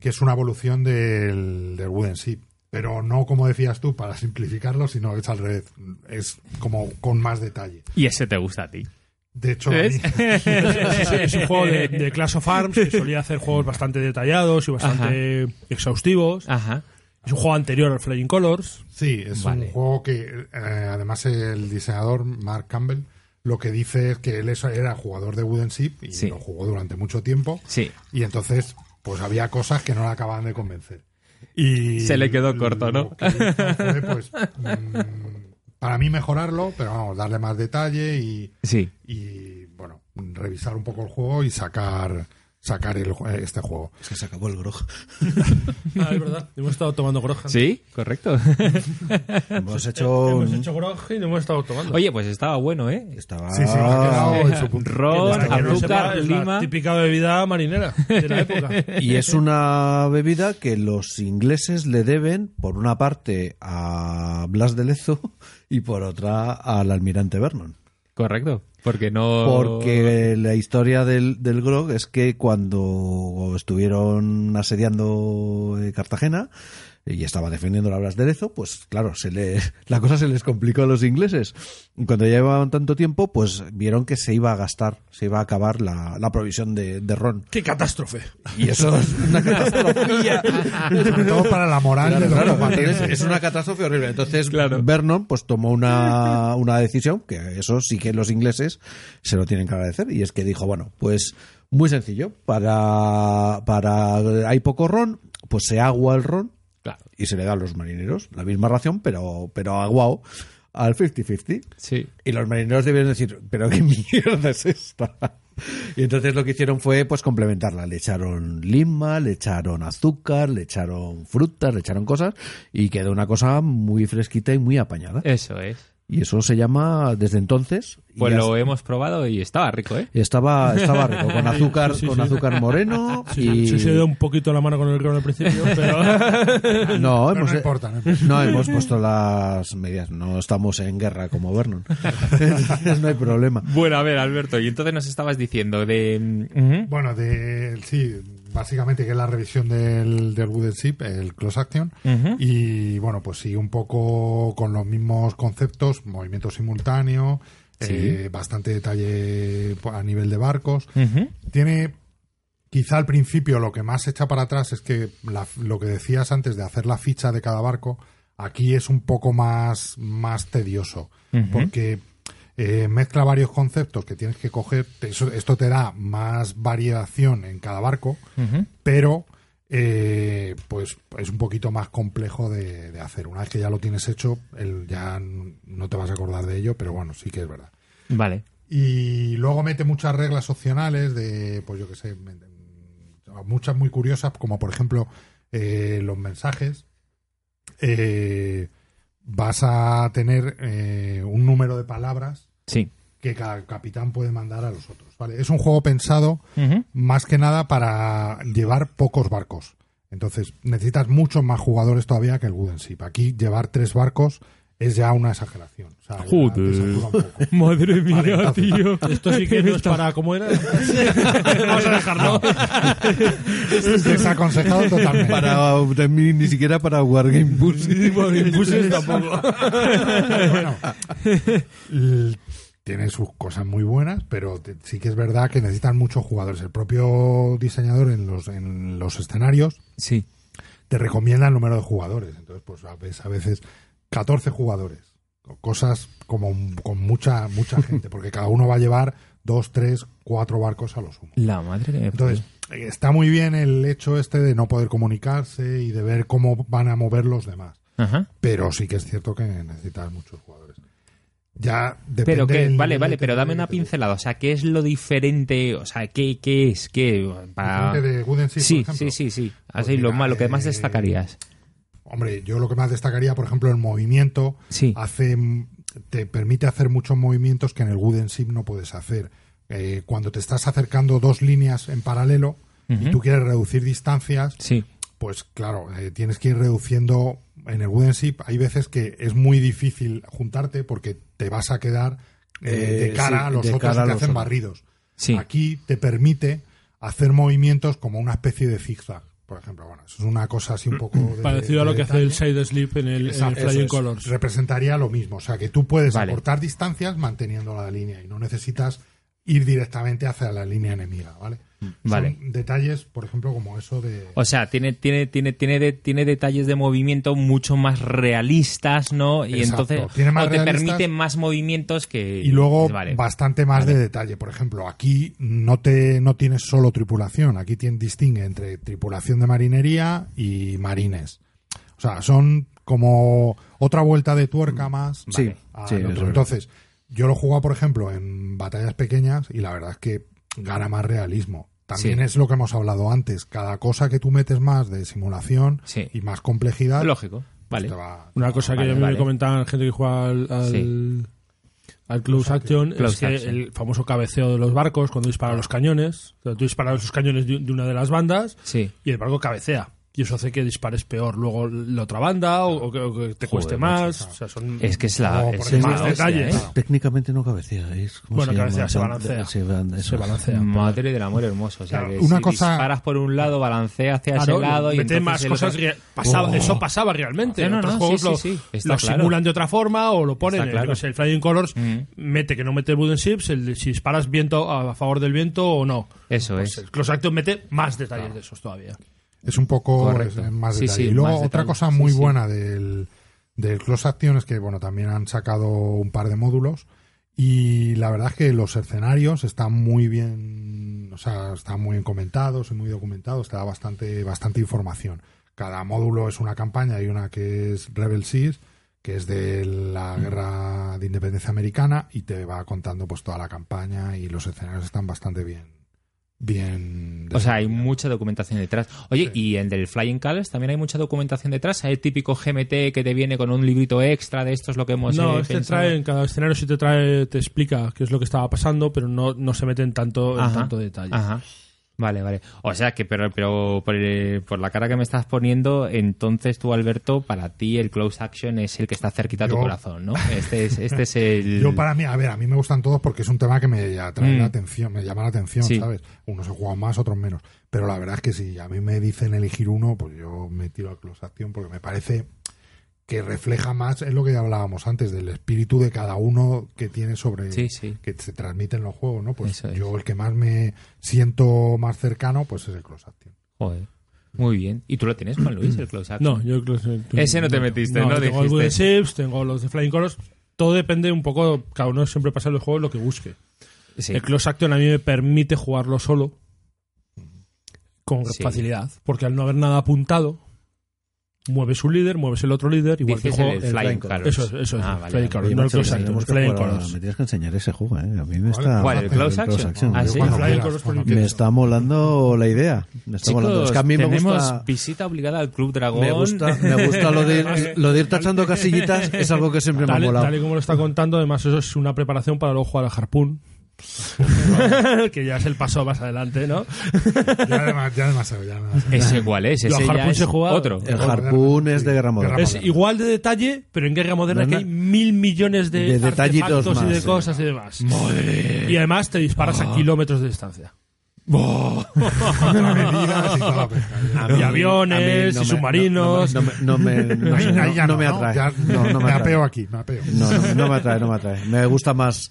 S3: que es una evolución del, del Wooden Ship. Pero no como decías tú, para simplificarlo, sino es al revés. Es como con más detalle.
S2: Y ese te gusta a ti.
S3: De hecho,
S5: Es, es un juego de, de Clash of Arms que solía hacer juegos bastante detallados y bastante exhaustivos.
S2: Ajá.
S5: Es un juego anterior al Flying Colors.
S3: Sí, es
S2: Vale.
S3: un juego que eh, además el diseñador Mark Campbell lo que dice es que él era jugador de Wooden Ship y
S2: Sí.
S3: lo jugó durante mucho tiempo
S2: Sí.
S3: y entonces pues había cosas que no le acababan de convencer. Y
S2: Se le quedó corto, ¿no?
S3: pues, mm, para mí mejorarlo, pero vamos, darle más detalle y,
S2: Sí.
S3: y bueno, revisar un poco el juego y sacar sacar el ju- este juego.
S1: Es que se acabó el grog.
S5: Ah, es verdad. Hemos estado tomando grog.
S2: Sí, correcto.
S1: Hemos hecho...
S5: Hemos hecho grog y no hemos estado tomando.
S2: Oye, pues estaba bueno, ¿eh?
S1: Estaba...
S3: Sí, sí, ha quedado en su punto.
S2: Ron,
S5: no
S2: lima.
S5: típica bebida marinera de la época.
S1: Y es una bebida que los ingleses le deben, por una parte, a Blas de Lezo y por otra al almirante Vernon.
S2: Correcto. Porque no.
S1: Porque la historia del, del grog es que cuando estuvieron asediando eh, Cartagena y estaba defendiendo la Blas de Lezo, pues claro, se le, la cosa se les complicó a los ingleses. Y Cuando ya llevaban tanto tiempo, pues vieron que se iba a gastar, se iba a acabar la, la provisión de, de ron.
S5: ¡Qué catástrofe!
S1: Y eso es una catástrofe.
S3: Sobre todo para la moral
S1: Claro,
S3: de los
S1: claro, es una catástrofe horrible. Entonces,
S2: Claro.
S1: Vernon pues tomó una, una decisión, que eso sí que los ingleses se lo tienen que agradecer, y es que dijo, bueno, pues muy sencillo, para, para hay poco ron, pues se agua el ron
S2: Claro.
S1: y se le da a los marineros la misma ración, pero, pero aguao al 50-50.
S2: Sí.
S1: Y los marineros debieron decir, pero qué mierda es esta. Y entonces lo que hicieron fue pues complementarla. Le echaron lima, le echaron azúcar, le echaron frutas, le echaron cosas y quedó una cosa muy fresquita y muy apañada.
S2: Eso es.
S1: Y eso se llama desde entonces.
S2: Pues
S1: ya
S2: lo hemos probado y estaba rico, ¿eh?
S1: estaba, estaba rico, con azúcar,
S5: Sí, sí,
S1: con
S5: sí.
S1: azúcar moreno
S5: Sí,
S1: y
S5: sí, se dio un poquito la mano con el ron al principio, pero
S1: no,
S3: Pero
S1: hemos,
S3: no importa, no importa.
S1: no, hemos puesto las medidas, no estamos en guerra como Vernon. No hay problema.
S2: Bueno, a ver, Alberto, y entonces nos estabas diciendo de. mm.
S3: Bueno, de, sí, básicamente que es la revisión del, del Wooden Ship, el Close Action. Y bueno, pues sigue un poco con los mismos conceptos, movimiento simultáneo,
S2: Sí.
S3: eh, bastante detalle a nivel de barcos. Tiene, quizá al principio lo que más echa para atrás es que la- lo que decías antes de hacer la ficha de cada barco, aquí es un poco más, más tedioso, porque eh, mezcla varios conceptos que tienes que coger. Eso- esto te da más variación en cada barco, pero eh, pues es un poquito más complejo de, de hacer. Una vez que ya lo tienes hecho, el, ya no te vas a acordar de ello, pero bueno, sí que es verdad.
S2: Vale.
S3: Y luego mete muchas reglas opcionales de, pues yo qué sé, muchas muy curiosas, como por ejemplo eh, los mensajes. Eh, vas a tener eh, un número de palabras
S2: Sí.
S3: que cada capitán puede mandar a los otros. ¿vale? Es un juego pensado más que nada para llevar pocos barcos. Entonces, necesitas muchos más jugadores todavía que el Wooden Ship. Aquí llevar tres barcos es ya una exageración. O sea, ya
S2: Joder. Madre mía,
S3: Vale, entonces,
S2: tío.
S5: esto sí que no es para cómo era. Vamos a dejarlo.
S3: Desaconsejado totalmente.
S1: Para, también ni siquiera para Wargame Bus.
S5: Buses tampoco.
S3: bueno, tiene sus cosas muy buenas, pero sí que es verdad que necesitan muchos jugadores. El propio diseñador en los, en los escenarios
S2: Sí.
S3: te recomienda el número de jugadores. Entonces, pues a veces, a veces 14 jugadores. cosas como con mucha mucha gente, porque cada uno va a llevar dos, tres, cuatro barcos a lo sumo.
S2: La madre que
S3: Entonces, está muy bien el hecho este de no poder comunicarse y de ver cómo van a mover los demás.
S2: Ajá.
S3: Pero sí que es cierto que necesitas muchos jugadores. Ya depende
S2: Pero que, vale, vale, pero dame una pincelada. O sea, ¿qué es lo diferente? O sea, ¿qué, qué es? ¿Qué? Para...
S3: De Ship,
S2: sí,
S3: por
S2: sí, sí, sí.
S3: Pues
S2: Así, lo,
S3: mira,
S2: más, lo que más
S3: eh,
S2: destacarías.
S3: Hombre, yo lo que más destacaría, por ejemplo, el movimiento.
S2: Sí.
S3: Hace, te permite hacer muchos movimientos que en el Wooden Ship no puedes hacer. Eh, cuando te estás acercando dos líneas en paralelo y tú quieres reducir distancias,
S2: Sí.
S3: pues claro, eh, tienes que ir reduciendo en el Wooden Ship. Hay veces que es muy difícil juntarte porque te vas a quedar eh,
S1: Eh,
S3: de cara
S1: sí,
S3: a los otros te
S1: los
S3: hacen
S1: otros.
S3: barridos.
S2: Sí.
S3: Aquí te permite hacer movimientos como una especie de zigzag, por ejemplo. Bueno, eso es una cosa así un poco de-
S5: Parecido a
S3: de
S5: lo que hace el Side Sleep en el, en el Flying
S3: es.
S5: Colors.
S3: Representaría lo mismo. O sea, que tú puedes
S2: Vale.
S3: acortar distancias manteniendo la línea y no necesitas ir directamente hacia la línea enemiga, ¿vale?
S2: Vale.
S3: Son detalles, por ejemplo, como eso de...
S2: O sea, tiene, tiene, tiene, tiene, de- tiene detalles de movimiento mucho más realistas, ¿no? Y
S3: Exacto.
S2: entonces
S3: Tiene más
S2: o te permiten más movimientos que.
S3: Y luego
S2: Vale.
S3: bastante más
S2: Vale.
S3: de detalle. Por ejemplo, aquí no te no tienes solo tripulación, aquí distingue entre tripulación de marinería y marines. O sea, son como otra vuelta de tuerca más.
S1: Sí,
S3: Vale, al
S1: sí,
S3: otro. Entonces, yo lo he jugado, por ejemplo, en batallas pequeñas y la verdad es que gana más realismo. También
S2: Sí.
S3: es lo que hemos hablado antes. Cada cosa que tú metes más de simulación
S2: Sí.
S3: y más complejidad,
S2: Lógico.
S3: pues
S2: Vale.
S3: va-
S5: Una cosa que
S2: Vale,
S5: a mí
S2: vale.
S5: me comentaban gente que juega al, al,
S2: Sí.
S5: al Close Action
S2: Close
S5: es que
S2: Action.
S5: el famoso cabeceo de los barcos cuando disparan los cañones. O sea, tú disparas los cañones de, de una de las bandas
S2: Sí.
S5: y el barco cabecea. Y eso hace que dispares peor luego la otra banda o, o que, o que te cueste más. o sea, son
S2: Es que es la.
S3: No,
S2: es la
S3: más
S5: detalles.
S2: ¿eh?
S1: Técnicamente no cabecea. Es, ¿cómo
S5: Bueno,
S1: se
S5: cabecea, se balancea.
S1: se es.
S5: balancea.
S2: Madre del amor hermoso. O sea,
S3: Claro,
S2: que
S3: una
S2: si
S3: cosa-
S2: disparas por un lado, balancea hacia
S5: Claro,
S2: ese lado y
S5: mete
S2: entonces
S5: más
S2: el
S5: cosas.
S2: otro-
S5: re- pasaba-
S3: Oh.
S5: Eso pasaba realmente.
S2: No,
S5: otros
S2: no,
S5: juegos
S2: sí,
S5: lo,
S2: sí, sí, está
S5: lo
S2: claro.
S5: simulan de otra forma o lo ponen. Sé, el Flying Colors
S2: Mm.
S5: mete que no mete el Wooden Ships, el de si disparas viento a favor del viento o no.
S2: Eso
S5: Pues
S2: es.
S5: el Close Action mete más detalles de esos todavía.
S3: Es un poco es más
S2: Sí,
S3: detalle.
S2: sí,
S3: y luego
S2: más
S3: otra
S2: detalle.
S3: cosa muy
S2: sí.
S3: buena del, del Close Action es que bueno también han sacado un par de módulos y la verdad es que los escenarios están muy bien, o sea, están muy bien comentados y muy documentados, te da bastante, bastante información. Cada módulo es una campaña, hay una que es Rebel Seas, que es de la guerra de independencia americana y te va contando pues toda la campaña y los escenarios están bastante bien bien
S2: O sea, hay mucha documentación detrás. Oye,
S3: Sí.
S2: y en del Flying Colors también hay mucha documentación detrás. Hay el típico GMT que te viene con un librito extra de esto es lo que hemos
S5: no,
S2: eh,
S5: este
S2: pensado.
S5: trae, en cada escenario sí te trae, te explica qué es lo que estaba pasando, pero no, no se mete en tanto, en tanto detalle.
S2: Ajá. Vale, vale. O sea que, pero, pero por, el- por la cara que me estás poniendo, entonces tú, Alberto, para ti el close action es el que está cerquita a tu corazón, ¿no? Este es, este es el.
S3: Yo para mí, a ver, a mí me gustan todos porque es un tema que me atrae
S2: Mm.
S3: la atención, me llama la atención,
S2: Sí.
S3: ¿sabes? Unos he jugado más, otros menos. Pero la verdad es que si a mí me dicen elegir uno, pues yo me tiro al Close Action porque me parece que refleja más, es lo que ya hablábamos antes, del espíritu de cada uno que tiene sobre
S2: Sí, sí.
S3: que se transmite en los juegos, ¿no? Pues
S2: Eso es.
S3: yo el que más me siento más cercano, pues es el Close Action.
S2: Joder. Muy bien. ¿Y tú lo tienes, Juan Luis, el close action?
S5: No, yo creo que-
S2: Ese no te metiste, ¿no?
S5: Tengo el
S2: Dijiste.
S5: Wooden Ships, tengo los de Flying Colors. Todo depende un poco, cada uno siempre pasa en los juegos lo que busque.
S2: Sí.
S5: El Close Action a mí me permite jugarlo solo con
S2: Sí.
S5: facilidad, porque al no haber nada apuntado, mueves un líder, mueves el otro líder, igual que
S2: Dices
S5: juego
S2: el,
S5: el
S2: Flying
S1: Flying
S2: Colors.
S5: Eso es, eso es,
S2: Ah, vale,
S5: Flying. Colors, no el Close Action,
S1: que. Me tienes que enseñar ese juego, ¿eh? A mí me está...
S2: ¿Cuál, el close
S3: Close
S2: action? Ah, sí.
S1: Me está molando la idea. Me está molando.
S2: Chicos,
S1: Es que a mí me gusta...
S2: visita obligada al Club Dragón.
S1: Me gusta, me gusta lo, de ir, lo de ir tachando casillitas, es algo que siempre me ha
S5: Tal,
S1: molado.
S5: tal y como lo está contando, además eso es una preparación para luego jugar al Harpoon. que ya es el paso más adelante, ¿no?
S3: Ya demasiado, ya demasiado, ya demasiado.
S2: ¿Ese igual es?
S5: Los
S2: Ese ya
S5: Harpoon
S2: es
S5: se juega-
S2: otro.
S1: El harpoon es de guerra moderna.
S5: Es igual de detalle, pero en Guerra Moderna que hay mil millones de,
S1: De detallitos
S5: artefactos y de
S1: sí.
S5: cosas y demás. Y además te disparas a kilómetros de distancia.
S3: De la medida y
S5: aviones, y submarinos.
S1: No, me- atrae.
S3: Ya-
S1: No, me
S3: apeo aquí, me apeo.
S1: No, no, no me atrae, no me atrae. Me gusta más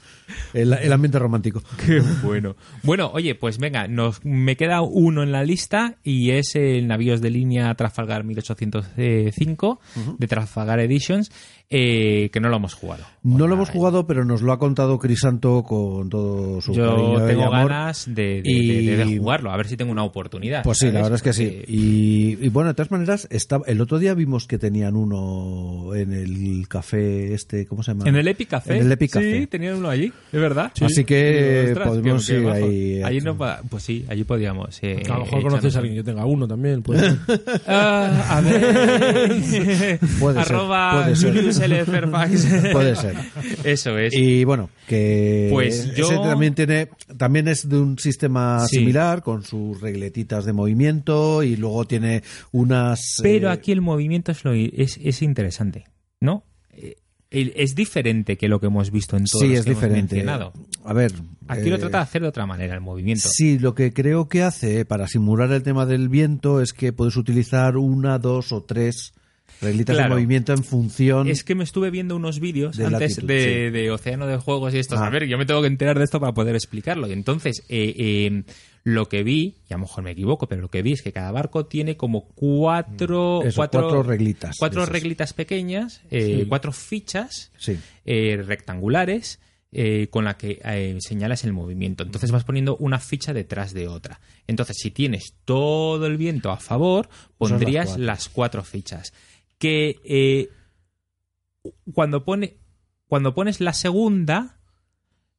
S1: el, el ambiente romántico.
S2: Qué bueno. Bueno, oye, pues venga, nos, me queda uno en la lista y es el Navíos de línea Trafalgar 1805 de Trafalgar Editions. Eh, que no lo hemos jugado.
S1: No lo hemos jugado, pero nos lo ha contado Crisanto con todo su
S2: Yo
S1: cariño y
S2: tengo
S1: amor.
S2: ganas de, de-
S1: Y-
S2: de- de jugarlo, a ver si tengo una oportunidad.
S1: Pues sí, la verdad es que sí. Y, y bueno, de todas maneras, está, el otro día vimos que tenían uno en el café este, ¿cómo se llama?
S2: En el Epic Café.
S1: En el Epic Café.
S2: Sí, tenían uno allí, es verdad.
S1: Así que
S2: Ostras,
S1: podemos ir ahí.
S2: Allí no pues sí, allí podíamos. eh,
S5: A lo mejor conoces a alguien que tenga uno también. puede ser.
S2: Ah, a ver.
S1: Puede ser,
S2: Arroba
S1: puede ser.
S2: Fairfax.
S1: Puede ser.
S2: Eso es.
S1: Y bueno, que
S2: Pues
S1: ese
S2: yo-
S1: también tiene, también es de un sistema
S2: Sí.
S1: similar con sus regletitas de movimiento y luego tiene unas.
S2: Pero
S1: eh,
S2: aquí el movimiento es, lo, es, es interesante, ¿no? Eh, Es diferente que lo que hemos visto en todos
S1: sí
S2: los
S1: es
S2: que hemos
S1: diferente.
S2: mencionado.
S1: A ver.
S2: Aquí lo
S1: eh,
S2: trata de hacer de otra manera, el movimiento.
S1: Sí, lo que creo que hace para simular el tema del viento es que puedes utilizar una, dos o tres reglitas
S2: Claro.
S1: de movimiento en función.
S2: Es que me estuve viendo unos vídeos
S1: De
S2: antes
S1: latitud,
S2: de,
S1: sí.
S2: de Océano de Juegos y esto.
S1: Ah.
S2: A ver, yo me tengo que enterar de esto para poder explicarlo. Y entonces, eh, eh, lo que vi, y a lo mejor me equivoco, pero lo que vi es que cada barco tiene como cuatro,
S1: Mm. Eso,
S2: cuatro,
S1: cuatro reglitas
S2: cuatro reglitas pequeñas, eh, cuatro fichas
S1: Sí.
S2: eh, rectangulares eh, con la que eh, señalas el movimiento. Entonces vas poniendo una ficha detrás de otra. Entonces, si tienes todo el viento a favor,
S1: las
S2: pondrías
S1: cuatro.
S2: las cuatro fichas. Que eh, cuando pone cuando pones la segunda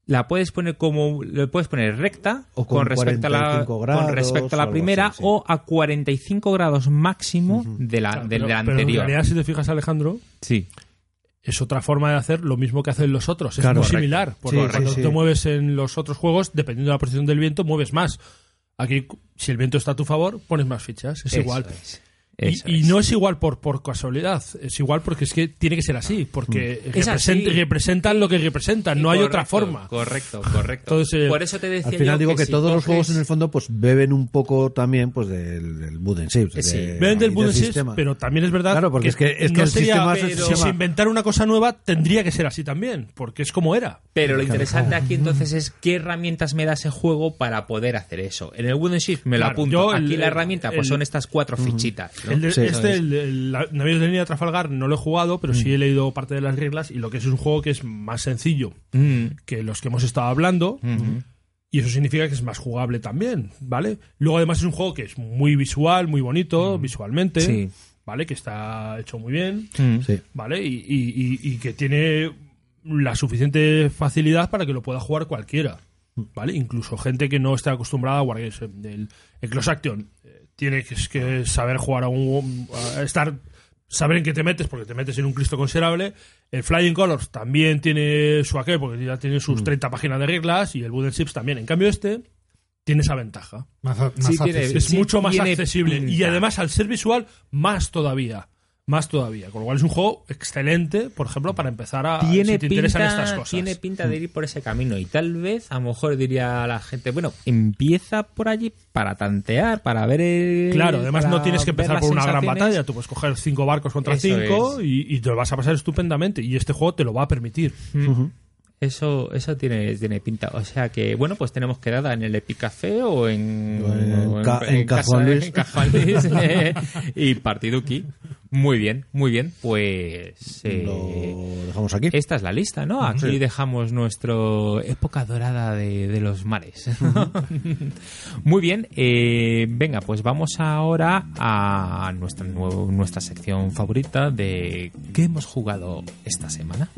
S2: la puedes poner como le puedes poner recta
S1: O con
S2: con respecto a la
S1: 45 grados
S2: con respecto a la primera
S1: así, sí.
S2: o a 45 grados máximo de la,
S5: Claro,
S2: de
S5: pero-
S2: la
S5: pero en
S2: anterior.
S5: realidad, si te fijas, Alejandro,
S2: sí.
S5: es otra forma de hacer lo mismo que hacen los otros. Es
S1: Claro.
S5: muy
S1: Correcto.
S5: similar. Porque
S1: Sí,
S5: cuando
S1: sí, sí.
S5: te mueves en los otros juegos, dependiendo de la posición del viento, mueves más. Aquí, si el viento está a tu favor, pones más fichas. Es
S2: Eso
S5: igual.
S2: es.
S5: Y,
S2: es.
S5: no es igual por, por casualidad, es igual porque es que tiene que ser así, porque
S2: Es así.
S5: represent- representan lo que representan, no hay otra forma.
S2: Correcto, correcto.
S5: Entonces,
S2: Por eso te decía
S1: Al final
S2: yo
S1: digo que,
S2: si
S1: todos los juegos en el fondo pues beben un poco también pues del, del Wooden Ships.
S2: Sí.
S1: de-
S5: Ven del Wooden Ships, pero también es verdad
S1: Claro, porque es que- es que
S5: no
S1: el
S5: sería-
S1: sistema es el
S5: pero
S1: sistema.
S5: si inventar una cosa nueva tendría que ser así también, porque es como era.
S2: Pero lo interesante aquí entonces es qué herramientas me da ese juego para poder hacer eso. En el Wooden Shift me lo
S5: Claro,
S2: apunto.
S5: yo el-
S2: aquí la herramienta pues
S5: el-
S2: son estas cuatro fichitas. ¿no?
S5: El de-
S1: Sí,
S5: este, el, el- la- Navíos de línea de Trafalgar, no lo he jugado, pero sí he leído parte de las reglas y lo que es un juego que es más sencillo
S2: Mm,
S5: que los que hemos estado hablando. Y eso significa que es más jugable también, ¿vale? Luego además es un juego que es muy visual, muy bonito, visualmente,
S2: Sí.
S5: ¿vale? Que está hecho muy bien,
S2: mm.
S1: Sí.
S5: ¿vale? Y, y- y- y que tiene la suficiente facilidad para que lo pueda jugar cualquiera, ¿vale? Incluso gente que no esté acostumbrada a Wargames. El, el Close Action eh, tiene que, saber jugar a un... a estar saber en qué te metes, porque te metes en un Cristo considerable. El Flying Colors también tiene su aquel, porque ya tiene sus 30 páginas de reglas, y el Wooden Ships también. En cambio, este tiene esa ventaja.
S3: Más, más
S2: Sí, tiene-.
S5: Es
S2: Sí,
S5: mucho más accesible. Y además, al ser visual, más todavía. Más todavía. Con lo cual es un juego excelente, por ejemplo, para empezar a...
S2: Tiene
S5: si te interesan
S2: pinta,
S5: estas cosas.
S2: tiene pinta de ir por ese camino y tal vez a lo mejor diría la gente, bueno, empieza por allí para tantear, para ver el,
S5: Claro, además no tienes que empezar por una gran batalla. Tú puedes coger cinco barcos contra
S2: Eso
S5: cinco y, y te lo vas a pasar estupendamente. Y este juego te lo va a permitir.
S2: Eso, eso tiene, tiene pinta. O sea que, bueno, pues tenemos quedada en el Epic Café o en,
S1: O en Ca- en
S2: en eh, y Partiduki. Muy bien, muy bien. Pues eh,
S1: Lo dejamos aquí.
S2: esta es la lista, ¿no? Aquí
S1: Sí.
S2: dejamos nuestro época dorada de, de los mares. muy bien. eh, venga, pues vamos ahora a nuestra, nuevo- nuestra sección favorita de ¿qué hemos jugado esta semana?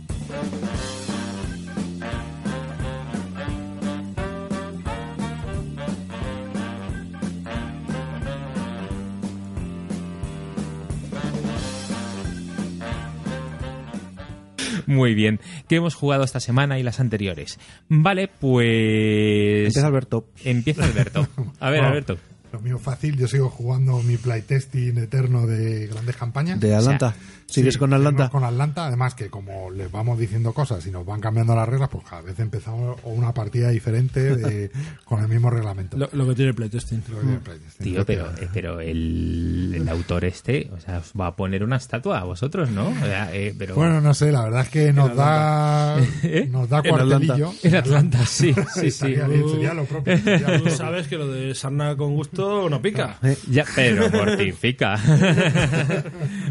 S2: Muy bien. ¿Qué hemos jugado esta semana y las anteriores? Vale, pues...
S1: Empieza Alberto.
S2: Empieza Alberto. A ver, Alberto.
S3: Lo mío fácil, yo sigo jugando mi playtesting eterno de grandes campañas.
S1: De Atlanta. ¿Sigues
S3: Sí,
S1: con Atlanta?
S3: Con Atlanta, además que como les vamos diciendo cosas y nos van cambiando las reglas, pues cada vez empezamos una partida diferente de- con el mismo reglamento.
S5: Lo, lo que tiene playtesting.
S3: Lo que tiene playtesting.
S2: Tío, pero, eh, pero el, el autor este, o sea, os va a poner una estatua a vosotros, ¿no? O sea, eh, pero...
S3: Bueno, no sé, la verdad es que nos da,
S2: ¿Eh?
S3: nos da
S1: En Atlanta.
S3: cuartelillo.
S2: en Atlanta, sí, sí, sí.
S3: Bien, sería lo propio. sería lo
S5: Tú
S3: propio.
S5: sabes que lo de Sarna con gusto no pica.
S2: Ya, pero mortifica.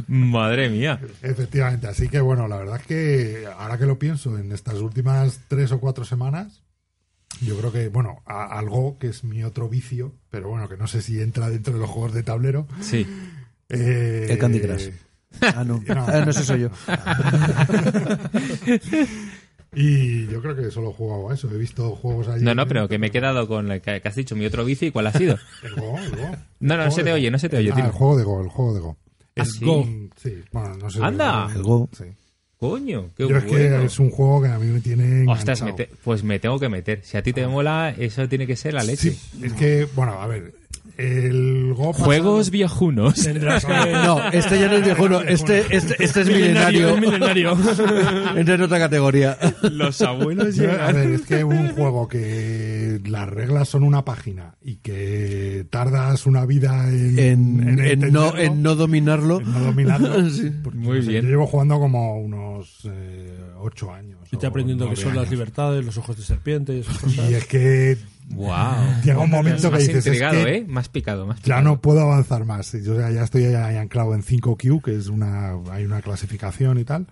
S2: Madre mía.
S3: Efectivamente, así que bueno, la verdad es que ahora que lo pienso, en estas últimas tres o cuatro semanas, yo creo que, bueno, a- algo que es mi otro vicio, pero bueno, que no sé si entra dentro de los juegos de tablero.
S2: Sí.
S3: eh,
S1: El Candy Crush. Ah, no.
S3: No.
S1: Ah, no, ese soy yo.
S3: Y yo creo que solo he jugado a eso. He visto juegos allí.
S2: No, no, pero que me he quedado con lo que has dicho, mi otro bici, ¿y cuál ha sido?
S3: El Go, el Go.
S2: No, no,
S3: El
S2: se te oye, no se te oye,
S3: Ah, el juego de Go, el juego de Go.
S2: ¿Ah,
S3: El
S2: sí?
S3: Go. Sí, bueno, no sé.
S2: Anda.
S1: El Go.
S3: Sí.
S2: Coño, qué
S3: Yo es que
S2: bueno.
S3: es un juego que a mí me tiene
S2: Ostras, me te- pues me tengo que meter. Si a ti te mola, eso tiene que ser la leche.
S3: Sí, es que, bueno, a ver, el Go pasado-
S2: Juegos viejunos.
S5: Tendrás que...
S1: No, este ya no es viejuno, este, este, este es milenario.
S5: milenario.
S1: Entra en otra categoría.
S2: Los abuelos
S3: Yo, a
S2: llegan.
S3: ver, es que un juego que las reglas son una página y que tardas una vida en,
S1: En, en no,
S3: entenderlo,
S1: en no dominarlo.
S3: en no dominarlo.
S1: Sí.
S3: porque,
S2: Muy
S3: no sé,
S2: bien.
S3: Yo llevo jugando como unos eh, ocho años.
S5: Y te aprendiendo que son las libertades, los ojos de serpiente y esas cosas.
S3: Y es que
S2: Wow.
S3: llega un momento que
S2: Más
S3: dices, es
S2: intrigado,
S3: que
S2: ¿eh? Más picado, más
S3: ya
S2: picado.
S3: no puedo avanzar más. Yo ya, ya estoy ahí anclado en 5Q, que es una, hay una clasificación y tal.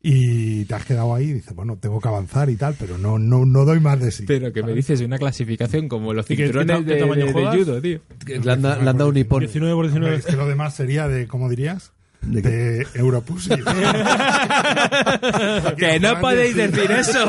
S3: Y te has quedado ahí y dices, bueno, tengo que avanzar y tal, pero no, no, no doy más de sí.
S2: Pero que me dices de una clasificación como los
S5: ¿Y qué-
S2: cinturones
S5: qué ta- qué
S2: de,
S5: tamaño
S2: de- de judo, tío.
S1: Le han, dado un hipón.
S5: 19 por
S3: Hombre,
S5: 19.
S3: es que lo demás sería de, ¿cómo dirías?
S1: ¿De
S3: De? Europussy.
S2: Que no podéis decir eso.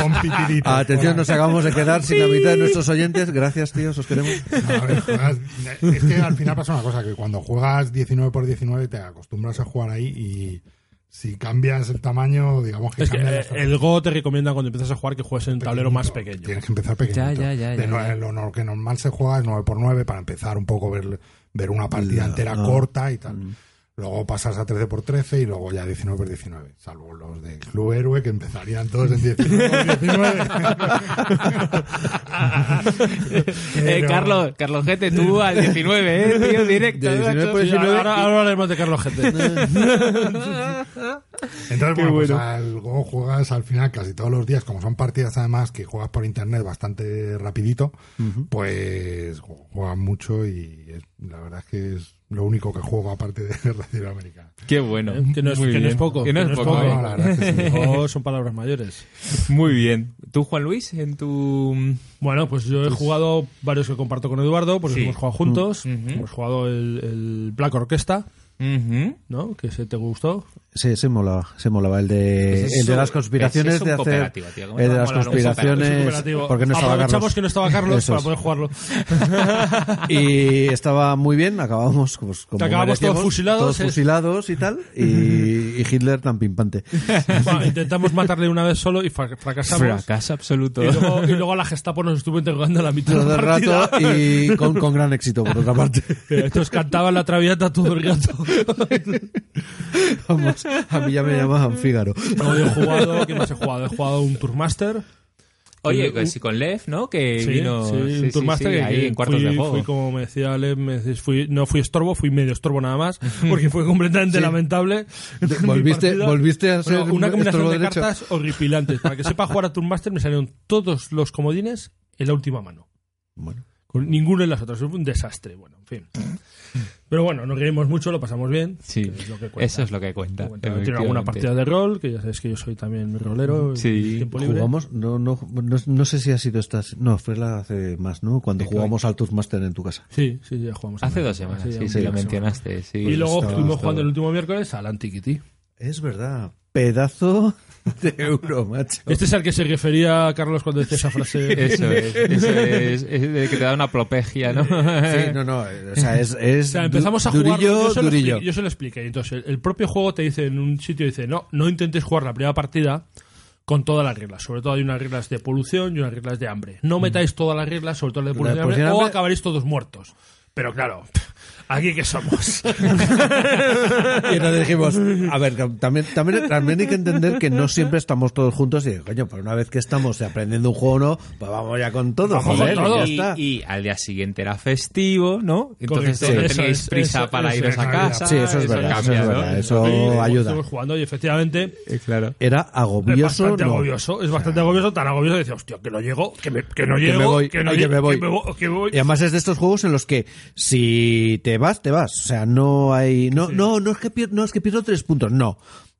S3: Bueno.
S1: Atención, nos acabamos de quedar sin la mitad de nuestros oyentes. Gracias, tíos, os queremos.
S3: No, a ver, juegas- es que al final pasa una cosa, que cuando juegas 19 por 19 te acostumbras a jugar ahí y si cambias el tamaño, digamos que
S5: Es que
S3: cambia
S5: eh, el Go te recomienda cuando empiezas a jugar que juegues en un tablero más pequeño.
S3: Tienes que empezar pequeño.
S2: Ya, ya, ya, ya, ya.
S3: Lo, que normal se juega es 9 por 9 para empezar un poco ver, ver una partida entera corta y tal. Luego pasas a 13 por 13 y luego ya 19 por 19. Salvo los de Club Héroe que empezarían todos en 19 por 19.
S2: eh, Carlos, Carlos Gete, tú al 19, ¿eh? Tío, directo.
S1: De 19
S2: macho.
S1: por
S5: Sí, ahora, ahora hablaremos de Carlos Gente.
S3: Entonces, bueno, pues al Go juegas al final casi todos los días, como son partidas además que juegas por internet bastante rapidito, pues ju- juegas mucho y es- la verdad es que es lo único que juego aparte de Latinoamérica.
S2: Qué bueno.
S5: que no es,
S2: Muy
S5: que no es
S2: bien.
S5: poco.
S2: Que no es poco,
S5: ¿eh?
S2: ¿eh?
S3: No, la verdad es que sí.
S5: Go son palabras mayores.
S2: Muy bien. ¿Tú, Juan Luis, en tu...
S5: Bueno, pues yo he jugado varios que comparto con Eduardo, porque
S2: Sí.
S5: hemos jugado juntos.
S2: Ujú.
S5: Hemos jugado el, el Black Orquesta. ¿no? Que se te gustó.
S1: Sí, se molaba, se molaba. El de,
S2: Pues es
S1: el de las conspiraciones
S2: es
S1: de hacer.
S2: tío. ¿Cómo te
S1: El de las conspiraciones. Porque no estaba
S5: Aprovechamos
S1: Carlos.
S5: que no estaba Carlos
S1: Eso
S5: para poder jugarlo.
S1: Y estaba muy bien, acabamos pues, como
S5: Acabamos todos fusilados,
S1: todos
S5: ¿eh?
S1: fusilados y tal, y, y Hitler tan pimpante.
S5: Bueno, intentamos matarle una vez solo y fra- fracasamos.
S2: Fracaso absoluto.
S5: Y luego, y luego a la Gestapo nos estuvo interrogando a la mitad
S1: Todo
S5: de
S1: el
S5: la partida.
S1: rato y con, con gran éxito, por otra parte.
S5: Estos cantaban la traviata todo el rato.
S1: Vamos, a mí ya me llamaban Fígaro.
S5: Luego he jugado, ¿qué más he jugado? He jugado un Tourmaster.
S2: Oye,
S5: Un-
S2: que sí, con Lev, ¿no? Que
S5: Sí,
S2: vino
S5: sí,
S2: sí,
S5: un
S2: sí,
S5: Tourmaster
S2: sí,
S5: que-
S2: ahí
S5: que
S2: en cuartos
S5: fui,
S2: de juego.
S5: Fui, como me decía Ale, me decís, fui, no fui estorbo, fui medio estorbo nada más, porque fue completamente lamentable.
S1: Volviste, volviste a ser
S5: Bueno, una combinación de
S1: derecho.
S5: cartas horripilantes. Para que sepa jugar a Tourmaster me salieron todos los comodines en la última mano.
S1: Bueno,
S5: Con ninguno en las otras. Fue un desastre. Bueno, en fin. Pero bueno, nos reímos mucho, lo pasamos bien.
S2: Sí,
S5: que es lo que cuenta.
S2: eso es lo que cuenta.
S5: Tiene alguna partida de rol, que ya sabes que yo soy también rolero.
S2: Sí.
S5: en tiempo libre.
S1: jugamos, no, no, no, no sé si ha sido esta, no, fue la hace más, ¿no? Cuando
S2: ¿De
S1: jugamos al Tourmaster en tu casa.
S5: Sí, sí, ya jugamos.
S2: Hace dos semanas, sí,
S5: ya
S2: sí,
S5: una
S2: lo mencionaste. Sí,
S5: Y luego estuvimos jugando el último miércoles al Antiquity.
S1: Es verdad, pedazo de euro, macho.
S5: Este es al que se refería Carlos cuando decía esa frase.
S2: Eso es, eso es, es de que te da una propegia, ¿no?
S1: Sí, no, no, o sea, es, es
S5: O sea, empezamos a jugar.
S1: durillo,
S5: Yo se, lo yo se lo expliqué. Entonces, el, el propio juego te dice en un sitio: dice, no, no intentes jugar la primera partida con todas las reglas. Sobre todo hay unas reglas de polución y unas reglas de hambre. No metáis todas las reglas, sobre todo las de
S1: La de
S5: polución y hambre,
S1: polución
S5: o acabaréis todos muertos. Pero claro, ¿Aquí qué somos?
S1: Y entonces dijimos, a ver, que también, también, también hay que entender que no siempre estamos todos juntos y, coño, pues una vez que estamos aprendiendo un juego no, pues vamos ya con todo.
S5: Vamos
S1: joder,
S5: con todo.
S1: y ya
S2: Y,
S1: está.
S2: y al día siguiente era festivo, ¿no? Entonces
S5: Correcto.
S2: no
S5: Eso
S2: teníais
S5: es,
S2: prisa
S5: eso-
S2: para
S5: eso
S2: iros
S5: es
S2: a casa.
S1: Sí, eso es verdad, eso es eso ayuda.
S5: Estuvimos jugando y efectivamente
S2: Claro.
S1: Era
S5: es
S1: agobioso,
S5: bastante
S1: no.
S5: agobioso. Es bastante agobioso, tan agobioso que decía, hostia, que no llego, que, me- que no
S1: Que
S5: llego,
S1: me voy,
S5: que no llego,
S1: me voy.
S5: que me vo- que voy.
S1: Y además es de estos juegos en los que si te vas, te vas. O sea, no hay, no, no, no es que pier- no es que pierdo tres puntos, no.